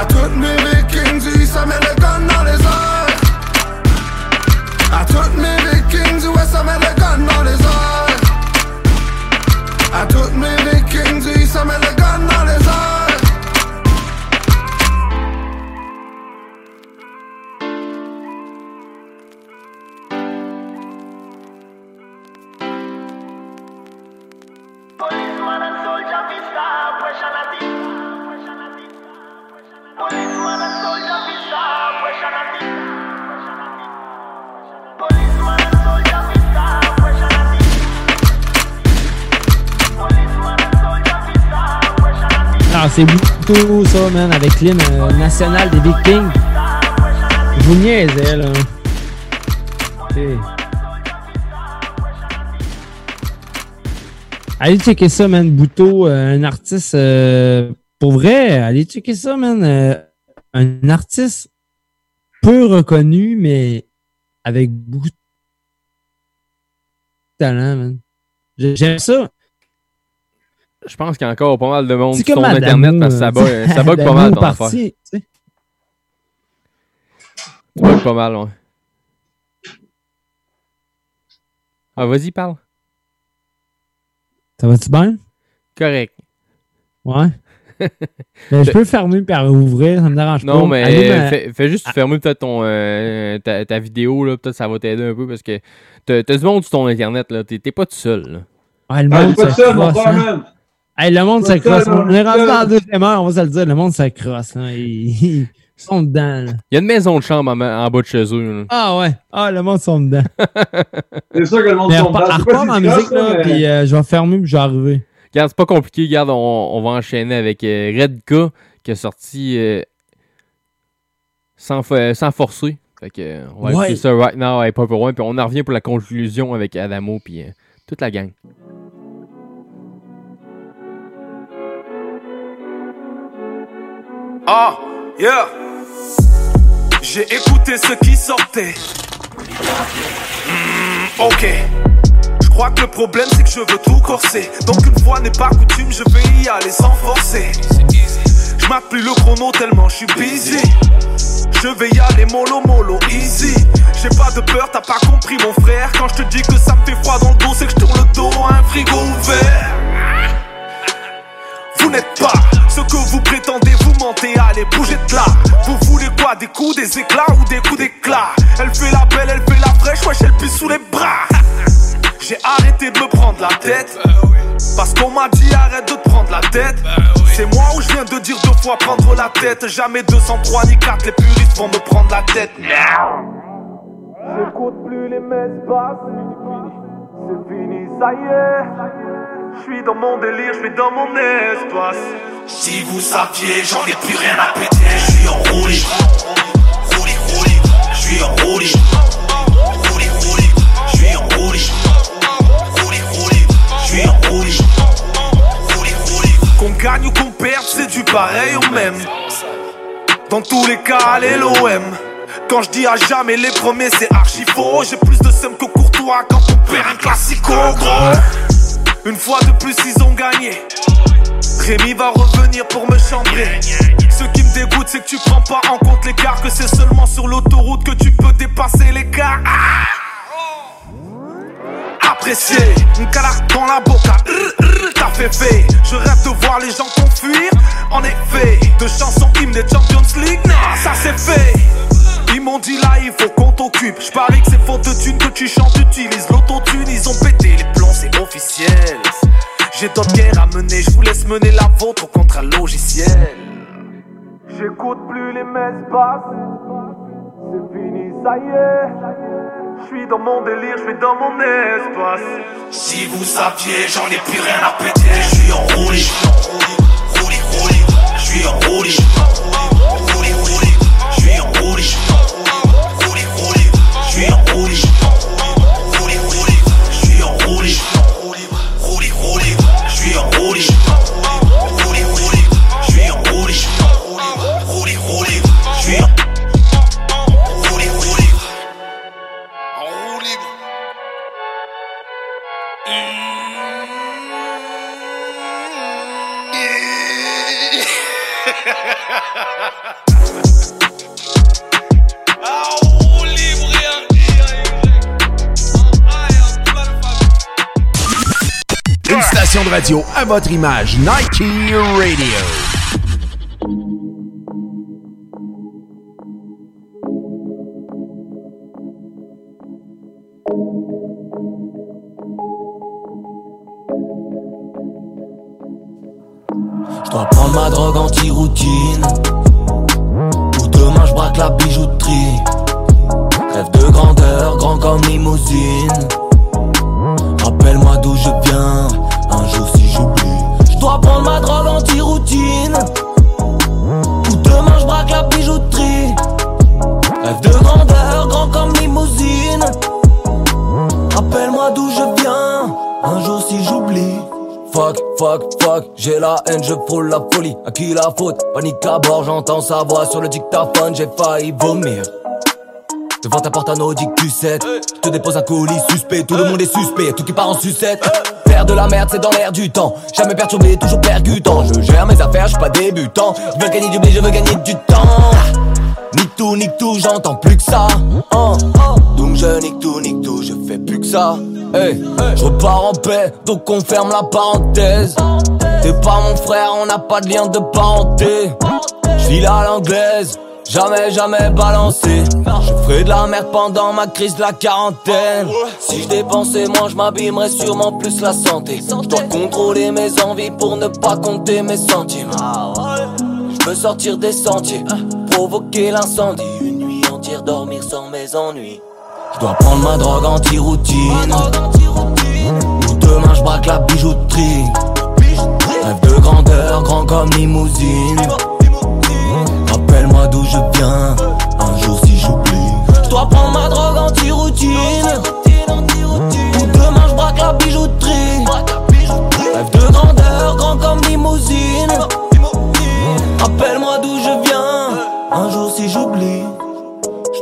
S46: À toutes mes vikings, ça met le gun dans les airs. À toutes mes vikings, ouais, ça met le gun dans les airs. À toutes mes vikings, ça met le gun
S2: c'est ça, man, avec l'hymne euh, national des Vikings. Vous niaisais, là. Allez checker ça, man. Bouto, euh, un artiste euh, pour vrai. Allez checker ça, man. Un artiste peu reconnu, mais avec beaucoup de talent, man. J'aime ça.
S3: Je pense qu'il y a encore pas mal de monde sur
S2: Adamo,
S3: Internet parce que ça bug, ça bug pas mal ton affaire.
S2: tu sais.
S3: Ça bug pas mal, ouais. Ah, vas-y, parle.
S2: Ça va-tu bien?
S3: Correct.
S2: Ouais. Mais (laughs) je peux fermer par ouvrir, ça me dérange pas.
S3: Non, mais fais, fais juste fermer peut-être ton euh, ta, ta vidéo, là, peut-être ça va t'aider un peu parce que t'as t'as du monde sur ton internet, là. T'es t'es pas tout seul, là.
S2: Ouais, le
S12: Ah,
S2: monde
S12: t'es pas
S2: se
S12: seul, mon frère,
S2: hein.
S12: man.
S2: Hey, le monde
S12: seul,
S2: On est rendu dans la deuxième heure, on va se le dire. Le monde hein. Ils, ils sont dedans. là.
S3: Il y a une maison de chambre en, en bas de chez eux, là.
S2: Ah ouais. Ah, le monde sont dedans. (laughs)
S12: C'est sûr que le monde
S2: repart-
S12: dedans.
S2: Repart
S12: tu
S2: musique, là,
S12: mais-
S2: puis euh, je vais fermer, puis je vais arriver.
S3: Regarde, c'est pas compliqué. Regarde, on, on va enchaîner avec euh, Redka qui a sorti euh, sans, forcer. Fait que, on va
S2: Ouais.
S3: écouter ça right now avec Purple One, puis on en revient pour la conclusion avec Adamo, puis euh, toute la gang.
S13: Ah, yeah. J'ai écouté ce qui sortait. Hmm, ok. Je crois que le problème c'est que je veux tout corser. Donc une fois n'est pas coutume, je vais y aller sans forcer. Je plus le chrono tellement je suis busy. Je vais y aller mollo mollo easy. J'ai pas de peur, t'as pas compris mon frère. Quand je te dis que ça me fait froid dans le dos, c'est que je tourne le dos à un frigo ouvert. Vous n'êtes pas ce que vous prétendez, vous mentez, allez bougez de là. Vous voulez quoi, des coups, des éclats ou des coups d'éclat? Elle fait la belle, elle fait la fraîche, wesh elle pisse sous les bras. J'ai arrêté de me prendre la tête Parce qu'on m'a dit arrête de te prendre la tête. C'est moi où je viens de dire deux fois prendre la tête. Jamais 203 ni 4, les puristes vont me prendre la tête. J'écoute plus les messes basses. C'est fini, ça y est je suis dans mon délire, je suis dans mon espace.
S47: Si vous saviez, j'en ai plus rien à péter. Je suis en roulis, roulis, roulis. Je suis en roulis, roulis, roulis. Je suis en roulis, roulis, roulis. Je suis en roulis, roulis, roulis.
S13: Qu'on gagne ou qu'on perde, c'est du pareil au même. Dans tous les cas, allez l'OM. Quand je dis à jamais les premiers, c'est archi faux. J'ai plus de seum que Courtois quand on perd un classico, gros. Une fois de plus, ils ont gagné. Rémi va revenir pour me chambrer. Ce qui me dégoûte, c'est que tu prends pas en compte l'écart. Que c'est seulement sur l'autoroute que tu peux dépasser l'écart. Ah Apprécier, une cala dans la boca. T'as fait fait. Je rêve de voir les gens t'enfuir. En effet, de chansons hymne des Champions League. Non, ça c'est fait. Ils m'ont dit là, il faut qu'on t'occupe. Je parie que c'est faute de thunes que tu chantes, utilises l'autotune. Ils ont pété les plombs, c'est officiel. J'ai d'autres guerres à mener, je vous laisse mener la vôtre contre un logiciel. J'écoute plus les messes basses. C'est fini, ça y est. Je suis dans mon délire, je suis dans mon espace.
S47: Si vous saviez, j'en ai plus rien à péter. Je suis en roulis, roulis, roulis. Je suis en
S18: Une station de radio à votre image, Nike Radio.
S11: Je dois prendre ma drogue anti-routine. Ou demain je braque la bijouterie. Rêve de grandeur, grand comme limousine. Rappelle-moi d'où je viens, un jour si j'oublie. Je dois prendre ma drogue anti-routine. Ou demain je braque la bijouterie. Rêve de grandeur, grand comme limousine. Rappelle-moi d'où je viens, un jour si j'oublie. Fuck, fuck, fuck, j'ai la haine, je frôle la folie. À qui la faute? Panique à bord, j'entends sa voix sur le dictaphone, j'ai failli vomir. Devant ta porte un Audi Q7 Je te dépose un colis suspect Tout le monde est suspect Tout qui part en sucette faire de la merde, c'est dans l'air du temps. Jamais perturbé, toujours percutant. Je gère mes affaires, je suis pas débutant. Je veux gagner du blé, je veux gagner du temps. Nique tout, nique tout, j'entends plus que ça. Hein. Donc je nique tout, nique tout, je fais plus que ça. Je repars en paix, donc on ferme la parenthèse. T'es pas mon frère, on n'a pas de lien de parenté. Je là à l'anglaise, jamais, jamais balancé. Je ferai de la merde pendant ma crise de la quarantaine. Si je dépensais moins, je m'abîmerais sûrement plus la santé. Je dois contrôler mes envies pour ne pas compter mes centimes. Je veux sortir des sentiers, provoquer l'incendie. Une nuit entière dormir sans mes ennuis. Je dois prendre ma drogue anti-routine. Ou demain je braque la bijouterie. Rêve de grandeur, grand comme limousine. Rappelle-moi d'où je viens, un jour si j'oublie. Je dois prendre ma drogue anti-routine. Ou demain je braque la bijouterie. Rêve de grandeur, grand comme limousine. Rappelle-moi d'où je viens, un jour si j'oublie.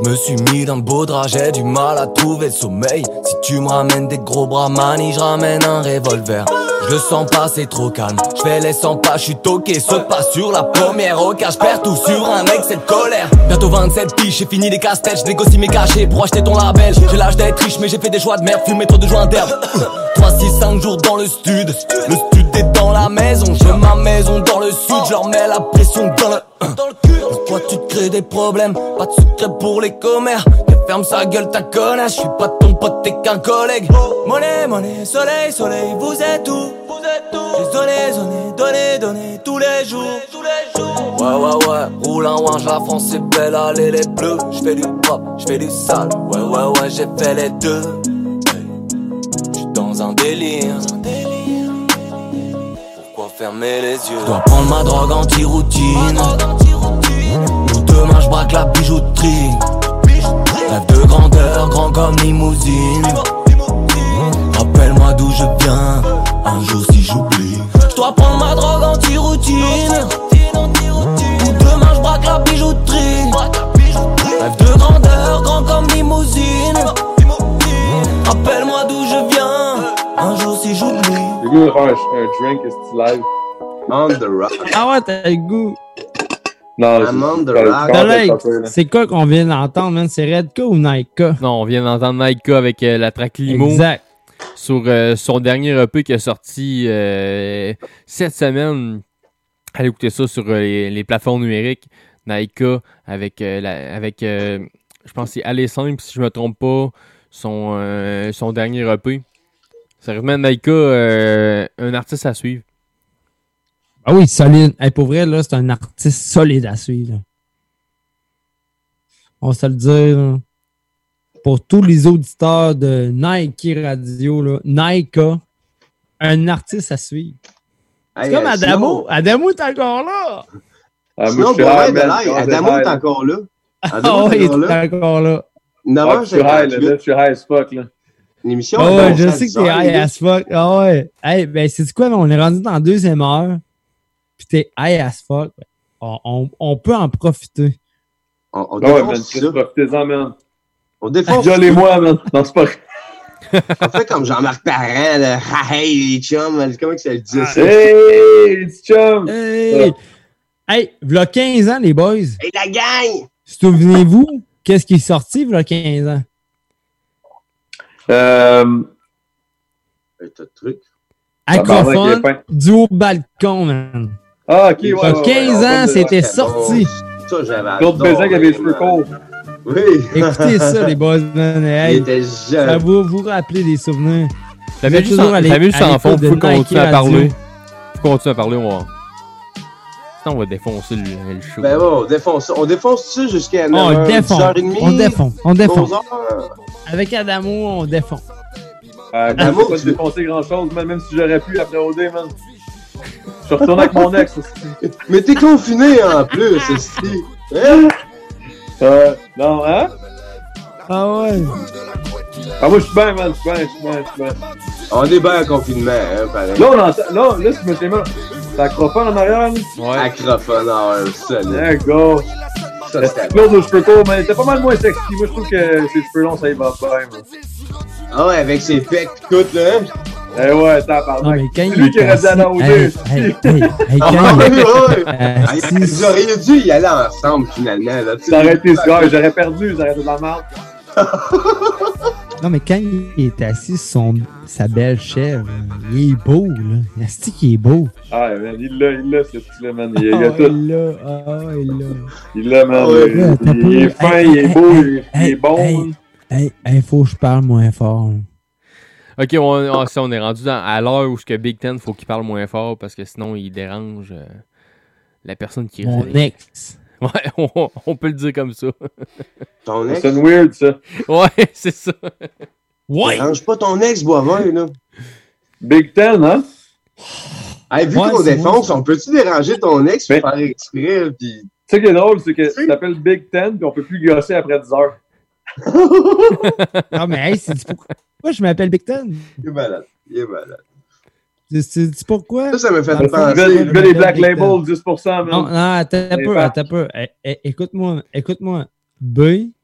S11: Je me suis mis dans le beau drap, j'ai du mal à trouver le sommeil. Si tu me ramènes des gros bras mani, je ramène un revolver. Je le sens pas, c'est trop calme. Je fais les 100 pas, je suis toqué, saute pas sur la première oca, je perds tout sur un excès de colère. Bientôt 27 piges, j'ai fini les casse-têtes, je négocie mes cachets pour acheter ton label. J'ai l'âge d'être riche, mais j'ai fait des choix de merde, fumé trop de joints d'herbe. 3, 6, 5 jours dans le stud. Le stud dans la maison, j'ai ma maison dans le sud, je leur mets la pression dans le. Pourquoi tu te crées des problèmes. Pas de secret pour les commères. Ferme sa gueule ta connasse. Je suis pas ton pote t'es qu'un collègue. Monnaie, monnaie, soleil, soleil Vous êtes où? Vous êtes où? J'ai donné, donné, donné, donné Tous les jours. Tous les jours. Ouais, ouais, ouais. Roule un ouinge, la France est belle. Allez les bleus. Je fais du pop, je fais du sale. Ouais, ouais, ouais J'ai fait les deux. Je suis dans un délire fermer les yeux. Je dois prendre ma drogue anti-routine. Ou demain je braque la bijouterie. Rêve de grandeur, grand comme limousine. Rappelle-moi d'où je viens. Un jour si j'oublie. Je dois prendre ma drogue anti-routine. Ou demain je braque la bijouterie. Rêve de grandeur, grand comme limousine
S12: Le goût de faire un, un drink, live?
S31: On the rock.
S2: Ah ouais, t'as le goût.
S12: Non,
S31: I'm on the
S12: c'est-
S31: rock.
S2: quoi qu'on vient d'entendre, man? C'est Redka ou Nike?
S3: Non, on vient d'entendre Nike avec euh, la track Limo.
S2: Exact.
S3: Sur euh, son dernier EP qui est sorti euh, cette semaine. Allez écouter ça sur euh, les, les plateformes numériques. Naika avec, euh, la- avec euh, je pense que c'est Aller Simple, si je me trompe pas, son, euh, son dernier EP. Sérieusement, Naika, euh, un artiste à suivre.
S2: Ah oui, solide. Hey, pour vrai, là, c'est un artiste solide à suivre. là. On va se le dire. là. Pour tous les auditeurs de Nike Radio, là, Nike, un artiste à suivre. C'est comme
S31: euh,
S2: Adamo.
S31: sinon-
S2: Adamo est encore là.
S12: Ah,
S31: Sinon, pour vrai, Adamo est encore là. (laughs)
S2: Ah
S31: Adamo est
S2: il
S31: encore
S2: est
S31: là.
S2: encore là.
S12: Ah, je suis high, là, là, je suis high as fuck, là.
S31: L'émission,
S2: ouais,
S31: est
S2: je sais que t'es high
S31: les
S2: as fuck. Ah ouais. Hey, ben, c'est quoi, mais on est rendu dans la deuxième heure. Puis t'es high as fuck. On, on- on peut en profiter.
S31: On, on
S12: Ah ouais, man, profitez-en, man.
S31: On défonce
S12: Violez-moi, man. Non, c'est pas (laughs)
S31: On fait comme Jean-Marc Parent, là. Hey, les chums. Comment que ça le dit ça?
S12: Hey, les chums!
S2: Hey! Hey, v'là 15 ans, les boys.
S31: Hey, la gang!
S2: Souvenez-vous, qu'est-ce qui est sorti v'là 15 ans?
S12: Euh,
S31: T'as de trucs.
S12: Tabarnak, il est
S2: Acrophone,
S12: fin.
S2: duo balcon, man.
S12: Ah, ok, ouais.
S2: V'là
S12: ouais,
S2: 15
S12: ouais,
S2: ans,
S12: ouais,
S2: c'était sorti.
S31: Ça, j'avais adoré,
S12: Bézin qui avait les cheveux courts.
S31: Oui.
S2: Écoutez ça, les boys, man. (laughs)
S31: Il
S2: Hey, ça va vous rappeler des souvenirs.
S3: La musique
S2: à
S3: sans fond, faut continuer à parler. Faut continuer à parler, on va. Sinon, on va défoncer le, le show.
S31: Ben bon, on défonce, on défonce ça jusqu'à
S2: On
S31: 9h,
S2: défend.
S31: 10h30.
S2: On défend. On.
S31: 11h.
S2: Avec Adamo, on défend.
S12: Euh, peux pas
S31: tu-
S12: défoncer grand chose, man, même si j'aurais pu après OD, man. Je suis retourné avec mon ex, aussi.
S31: Mais t'es confiné en plus, esti. Hein?
S12: Euh, non, hein?
S2: Ah ouais.
S12: Ah, moi, je suis bien, man, je suis bien, je suis bien, je suis bien.
S31: On est bien en confinement, hein, pareil.
S12: Là, on entend, là, là, si je me c'est acrophone en arrière?
S3: Ouais.
S31: Acrophone, ah ouais, solide.
S12: Let's go!
S31: Ça, c'était
S12: Claude aux cheveux courts, mais t'es pas mal moins sexy. Moi, je trouve que ses cheveux longs, ça y va bien.
S31: Ah ouais, avec ses pecs pis tout, là. hein?
S12: Eh ouais, t'as
S2: Non,
S12: pardon.
S2: mais quand
S12: C'est lui qui
S2: est assis-
S12: annoncer.
S2: Hey, hey, hey, hey,
S31: Ah,
S2: quand il-. Euh,
S31: Ah, Ils auraient dû y aller ensemble, finalement. Là.
S12: Ça aurait été ça, j'aurais perdu, j'aurais été de la merde. (laughs)
S2: Non, mais quand il est assis sur sa belle chèvre, il est beau, là. Est-ce qu'il est beau?
S12: Ah, man, il l'a, il l'a, ce style man. Il, il
S2: Ah,
S12: a tout.
S2: il l'a, ah, il l'a.
S12: Il l'a, man.
S31: Ouais,
S12: il, est fin,
S2: Hey,
S12: il est
S2: hey,
S12: beau,
S2: hey,
S12: il, est- il
S2: hey,
S12: est bon.
S2: hey. Hey, hey, faut que je parle moins fort. là.
S3: Ok, on, on- ça, on est rendu dans- à l'heure où ce que Big Ten, faut qu'il parle moins fort parce que sinon il dérange euh, la personne qui
S2: Mon ex. (laughs)
S3: Ouais, on, on peut le dire comme ça.
S31: Ton
S12: Ça
S31: ex?
S12: sonne weird, ça.
S3: Ouais, (laughs) c'est ça.
S2: Ouais!
S31: Dérange pas ton ex, Boivin, là.
S12: Big Ten, hein?
S31: Hey, vu
S2: Ouais,
S31: qu'on
S2: c'est
S31: défonce, on peut-tu déranger ton ex pour faire exprès, puis...
S12: Tu sais, ce qui est drôle, c'est que ça s'appelle Big Ten, puis on peut plus gosser après 10 heures. (laughs)
S2: Non, mais hey, c'est du pourquoi je m'appelle Big Ten?
S31: Il est malade. Il est malade.
S2: C'est- pourquoi?
S31: Ça, ça me fait
S2: le
S31: penser.
S12: veux, tu veux les Black
S2: Big Ten.
S12: Label 10%, man.
S2: Non, non, attends un peu, attends un peu. Eh, eh, Écoute-moi, écoute-moi. B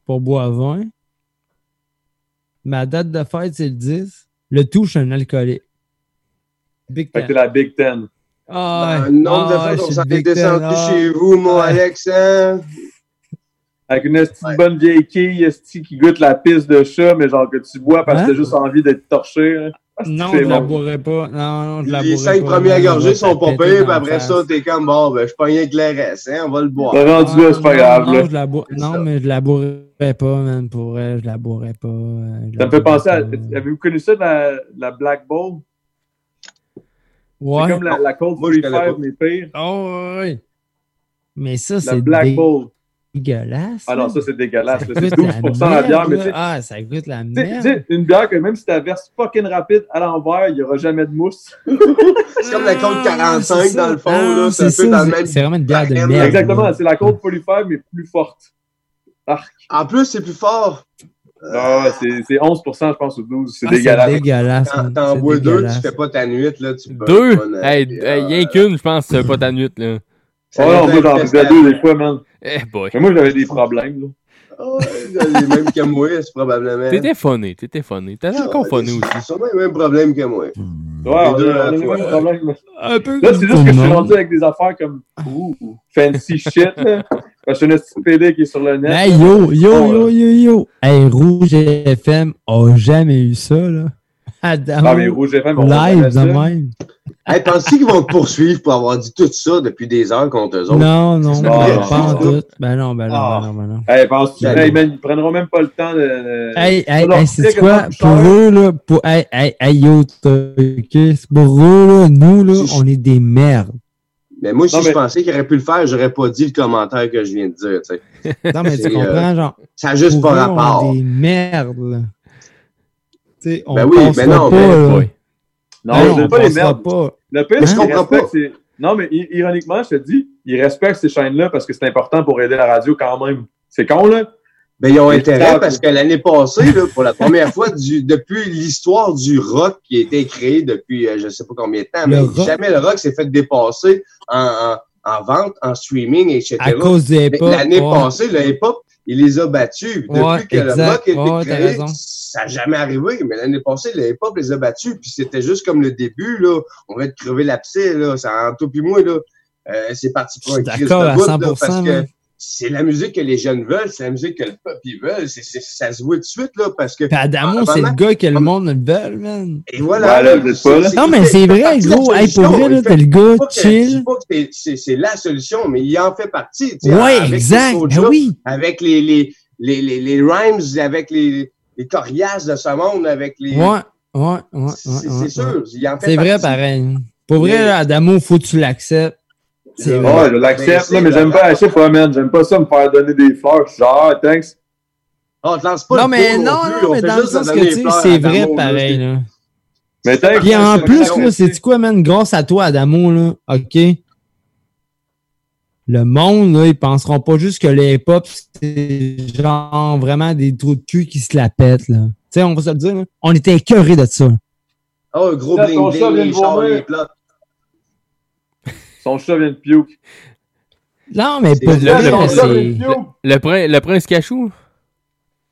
S2: pour Boivin. Ma date de fête, c'est le 10. Le tout, je suis un alcoolique. Big
S12: Fait que
S2: Ten.
S12: t'es la Big Ten.
S2: Ah,
S31: Un nombre de
S2: ah,
S31: fois
S2: je
S31: qu'on
S2: suis
S31: s'en
S2: le
S31: est
S2: Ten,
S31: descendu
S2: ah.
S31: chez vous, mon
S2: Ouais.
S31: Alex, hein?
S12: Avec une esti de bonne vieille quille, qui goûte la pisse de chat, mais genre que tu bois parce que
S2: Hein?
S12: t'as juste envie d'être torché. hein.
S2: Non, je la
S12: bon.
S2: boirai pas. Non, non, je la
S31: Les cinq
S2: pas.
S31: premières gorgées sont pas pires, puis
S2: la
S31: après
S2: face.
S31: ça, t'es comme, bon, ben, je pogne avec le reste, hein, on va le boire.
S12: T'as rendu là, c'est pas
S2: non,
S12: grave,
S2: non, je la non, mais je la bourrerai pas, man. Pour vrai, je la bourrerai pas. euh, je
S12: Ça
S2: la
S12: me fait penser à.
S2: pas.
S12: Avez-vous connu ça, la, la Black Bowl?
S2: Ouais.
S12: C'est comme la, la Cold
S31: Moi, je connais
S12: 45,
S31: pas.
S12: mais pire.
S2: Oh, ouais. Mais ça,
S12: La
S2: c'est
S12: Black Bowl.
S2: Dégueulasse.
S12: Ah non,
S2: là.
S12: ça, c'est dégueulasse. C'est
S2: goûte
S12: 12% la bière, mais tu
S2: Ah, ça goûte la
S12: Tu sais- tu
S2: merde.
S12: une bière que même si tu la verses fucking rapide à l'envers, il n'y aura jamais de mousse. (laughs)
S31: C'est comme la côte
S2: Ah,
S31: 45
S2: c'est
S31: dans le fond,
S2: Ah,
S31: là. C'est un
S2: c'est
S31: peu
S2: ça,
S31: dans le
S2: c'est-
S31: même.
S2: C'est vraiment une bière de merde.
S12: Exactement, c'est la Cold 45, mais plus forte. Arc.
S31: En plus, c'est plus fort.
S12: Ah, c'est c'est 11%, je pense, ou 12. C'est
S2: Ah, C'est
S12: dégueulasse.
S2: dégueulasse. Man.
S31: t'en bois deux, tu fais pas ta nuit, là. Tu
S3: Deux? Hey,
S31: ah,
S3: rien qu'une, je pense, c'est pas ta nuit, là.
S31: Ça
S12: Oh non,
S31: va
S12: moi,
S31: être
S12: j'en faisais deux des fois, man.
S3: Eh boy.
S12: Mais moi, j'avais des problèmes. là.
S31: Ah ouais, les mêmes que moi, c'est (laughs) probablement.
S3: T'étais funné, t'étais funné. T'étais encore funné aussi.
S31: C'est sûrement les mêmes problèmes que moi.
S12: Ouais,
S31: deux
S12: on a les mêmes problèmes.
S2: Un peu
S12: Là, c'est
S2: tout
S12: juste que je suis rendu avec des affaires comme ouh, fancy shit, là. Parce que je suis un PD qui est sur le net.
S2: Hey, yo, yo,
S12: Oh,
S2: yo, yo, yo. Hey, Rouge FM a jamais eu ça, là. Adam.
S12: Ah, mais Rouge FM, on
S2: Live de même.
S31: Hey, penses-tu qu'ils vont te poursuivre pour avoir dit tout ça depuis des heures contre eux autres?
S2: Non, non, ben, pas en tout. Ben non, ben non,
S12: Ah.
S2: ben non, ben non.
S12: Hey, penses-tu,
S31: Salut.
S12: hey, man, ils prendront même pas le temps de.
S2: Hey, hey, c'est quoi? Pour eux, là, pour, hey, hey, hey, yo, pour eux, là, nous, là, on est des merdes.
S31: Mais moi, si
S12: Non,
S31: je
S12: mais-
S31: pensais qu'il aurait pu le faire, j'aurais pas dit le commentaire que je viens de dire, tu sais.
S2: Non, mais tu
S31: C'est,
S2: comprends,
S31: euh,
S2: genre.
S31: Ça a juste pas
S2: eux, on
S31: rapport.
S2: est des merdes, là. Tu sais, on
S31: Ben oui, mais non,
S2: pas,
S31: mais-
S2: là.
S12: Non,
S2: Ben
S12: je
S2: on
S12: pas les merdes.
S2: pas.
S12: Le pire,
S31: je comprends pas.
S12: Non, mais ironiquement, je te dis, ils respectent ces chaînes-là parce que c'est important pour aider la radio quand même. C'est con, là.
S31: Ben, ils ont intérêt parce que l'année passée, là, pour la première fois du, depuis l'histoire du rock qui a été créé depuis euh, je sais pas combien de temps,
S2: Le
S31: mais
S2: rock?
S31: jamais le rock s'est fait dépasser en, en, en vente, en streaming, etc.
S2: À cause du.
S31: L'année
S2: ouais.
S31: passée, le hip-hop, il les a battus. Depuis
S2: Ouais,
S31: que
S2: exact.
S31: le rock a été
S2: Ouais,
S31: créé, ça n'a jamais arrivé. Mais l'année passée, le hip-hop les a battus. Puis c'était juste comme le début, là. On va te crever l'abcès, là. Ça, en toi puis moi, là. euh, c'est parti pour un
S2: d'accord
S31: de
S2: à
S31: bout, là,
S2: 100%,
S31: parce que
S2: man.
S31: C'est la musique que les jeunes veulent, c'est la musique que le peuple ils veulent. C'est, c'est- ça se voit tout de suite, là, parce que.
S2: Puis Adamo,
S31: Ah,
S2: c'est le gars que le monde veut, man.
S31: Et voilà.
S12: Là, là.
S2: Non, mais c'est vrai, gros. Hey, pour vrai, là, t'es le gars
S31: pas je
S2: chill.
S31: dis pas que c'est- c'est, c'est la solution, mais il en fait partie. tu sais,
S2: Ouais,
S31: avec
S2: exact. Ben oui.
S31: Avec les, les, les, les, les rhymes, avec les, les coriaces de ce monde, avec les.
S2: Ouais, ouais, ouais.
S31: C'est,
S2: ouais,
S31: c'est
S2: ouais.
S31: sûr. Il en fait
S2: C'est vrai, pareil. Pour vrai, Adamo, faut que tu l'acceptes. C'est
S31: Ouais,
S2: vrai.
S12: je l'accepte,
S31: Mais
S12: mais j'aime pas, je sais pas, man. J'aime pas ça me faire donner des fleurs. Je genre, ah, thanks.
S31: Ah, te lance pas
S2: Non, mais non, non,
S31: on
S2: mais dans le sens que, tu sais, c'est vrai pareil, là.
S12: Mais thanks.
S2: Puis en plus, là, c'est quoi, man, grâce à toi, Adamo, là, OK? Le monde, là, ils penseront pas juste que les hip-hop, c'est genre vraiment des trous de cul qui se la pètent, là. Tu sais, on va se le dire, là. On était écœurés de ça.
S31: Oh, un gros
S12: Là,
S31: bling
S12: ton chat
S31: bling,
S12: vient
S31: les chars, les plats.
S12: Son chat vient de puke.
S2: Non, mais pour
S31: le-
S2: vrai,
S3: le-
S12: puke.
S3: Le, prin- le prince Cachou?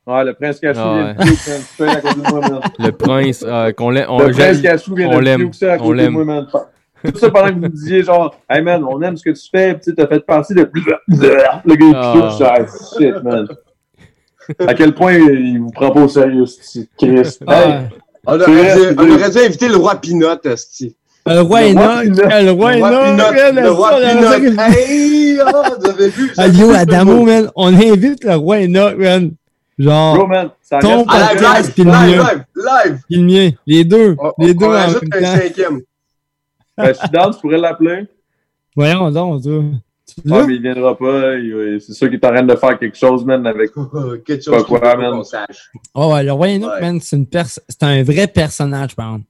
S12: Ouais, le prince Cachou
S3: Ah
S12: vient
S3: ouais.
S12: de man.
S3: Le prince, euh, qu'on l'aime. on-
S12: Le prince Cachou vient
S3: on
S12: de
S3: l'aime.
S12: Duke, ça, à
S3: On
S12: côté de
S3: l'aime.
S12: moi, man. Tout ça pendant que vous me disiez, genre, hey man, on aime ce que tu fais, pis tu sais, t'as fait partie de. (laughs) Le gars, il
S3: Ah.
S12: ah, shit, man. À quel point il vous prend pas au sérieux, ce Chris. Hey,
S31: On
S12: c'est
S31: aurait, dû,
S12: c'est
S31: on
S12: vrai.
S31: aurait dû inviter le roi Pinot, esti.
S2: Le roi
S12: Le roi
S2: Enoch,
S12: Pinot.
S2: le roi man,
S31: le roi
S2: dû-
S31: Hey, ah, vous avez vu?
S2: Yo, Adamo, man, on invite le roi Enoch, man. Genre,
S12: Bro, man, ça
S2: ton podcast
S31: live,
S2: puis le
S31: live,
S2: mien.
S31: live, live.
S2: Puis le mien. Les deux.
S31: On,
S2: les
S31: on-
S2: deux
S31: on
S2: même
S31: un
S2: temps.
S31: cinquième.
S12: Ben, je suis down, tu pourrais l'appeler.
S2: Voyons donc, toi. Tu
S12: Ah, mais il viendra pas. il- C'est sûr qu'il est en train de faire quelque chose, man, avec. (laughs)
S31: Quelque
S12: Pas
S31: chose
S12: quoi,
S31: qu'il faut
S12: man.
S31: qu'on sache.
S2: Oh, ouais, le roi Enoch,
S31: Ouais.
S2: man, c'est une pers- c'est un vrai personnage, par exemple.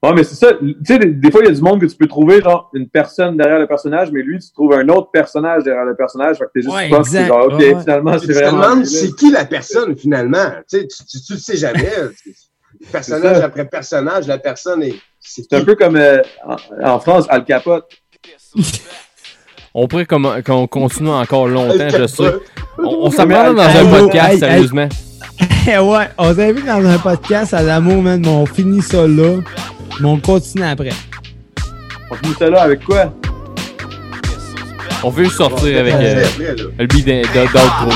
S12: Ouais, mais c'est ça. Tu sais, des, des fois, il y a du monde que tu peux trouver, genre, une personne derrière le personnage, mais lui, tu trouves un autre personnage derrière le personnage. Fait que t'es juste
S2: Ouais,
S12: tu que genre, ok,
S2: Ouais,
S12: finalement,
S31: Tu
S12: c'est
S31: te
S12: vraiment.
S31: demandes
S12: lui, là.
S31: c'est qui la personne, finalement? Tu sais, tu, tu, tu le sais jamais. (laughs) personnage après personnage, la personne est. C'est
S12: un peu comme euh, en, en France, Al Capote.
S3: On pourrait qu'on continue encore longtemps, je sais. On, on
S12: Mais
S3: s'amène dans un podcast, sérieusement.
S2: Eh ouais, on s'invite dans un podcast à l'amour, man, mais on finit ça là. Mais on continue après.
S12: On finit ça là avec quoi?
S3: On veut sortir avec euh, le beat d'un- d'outro.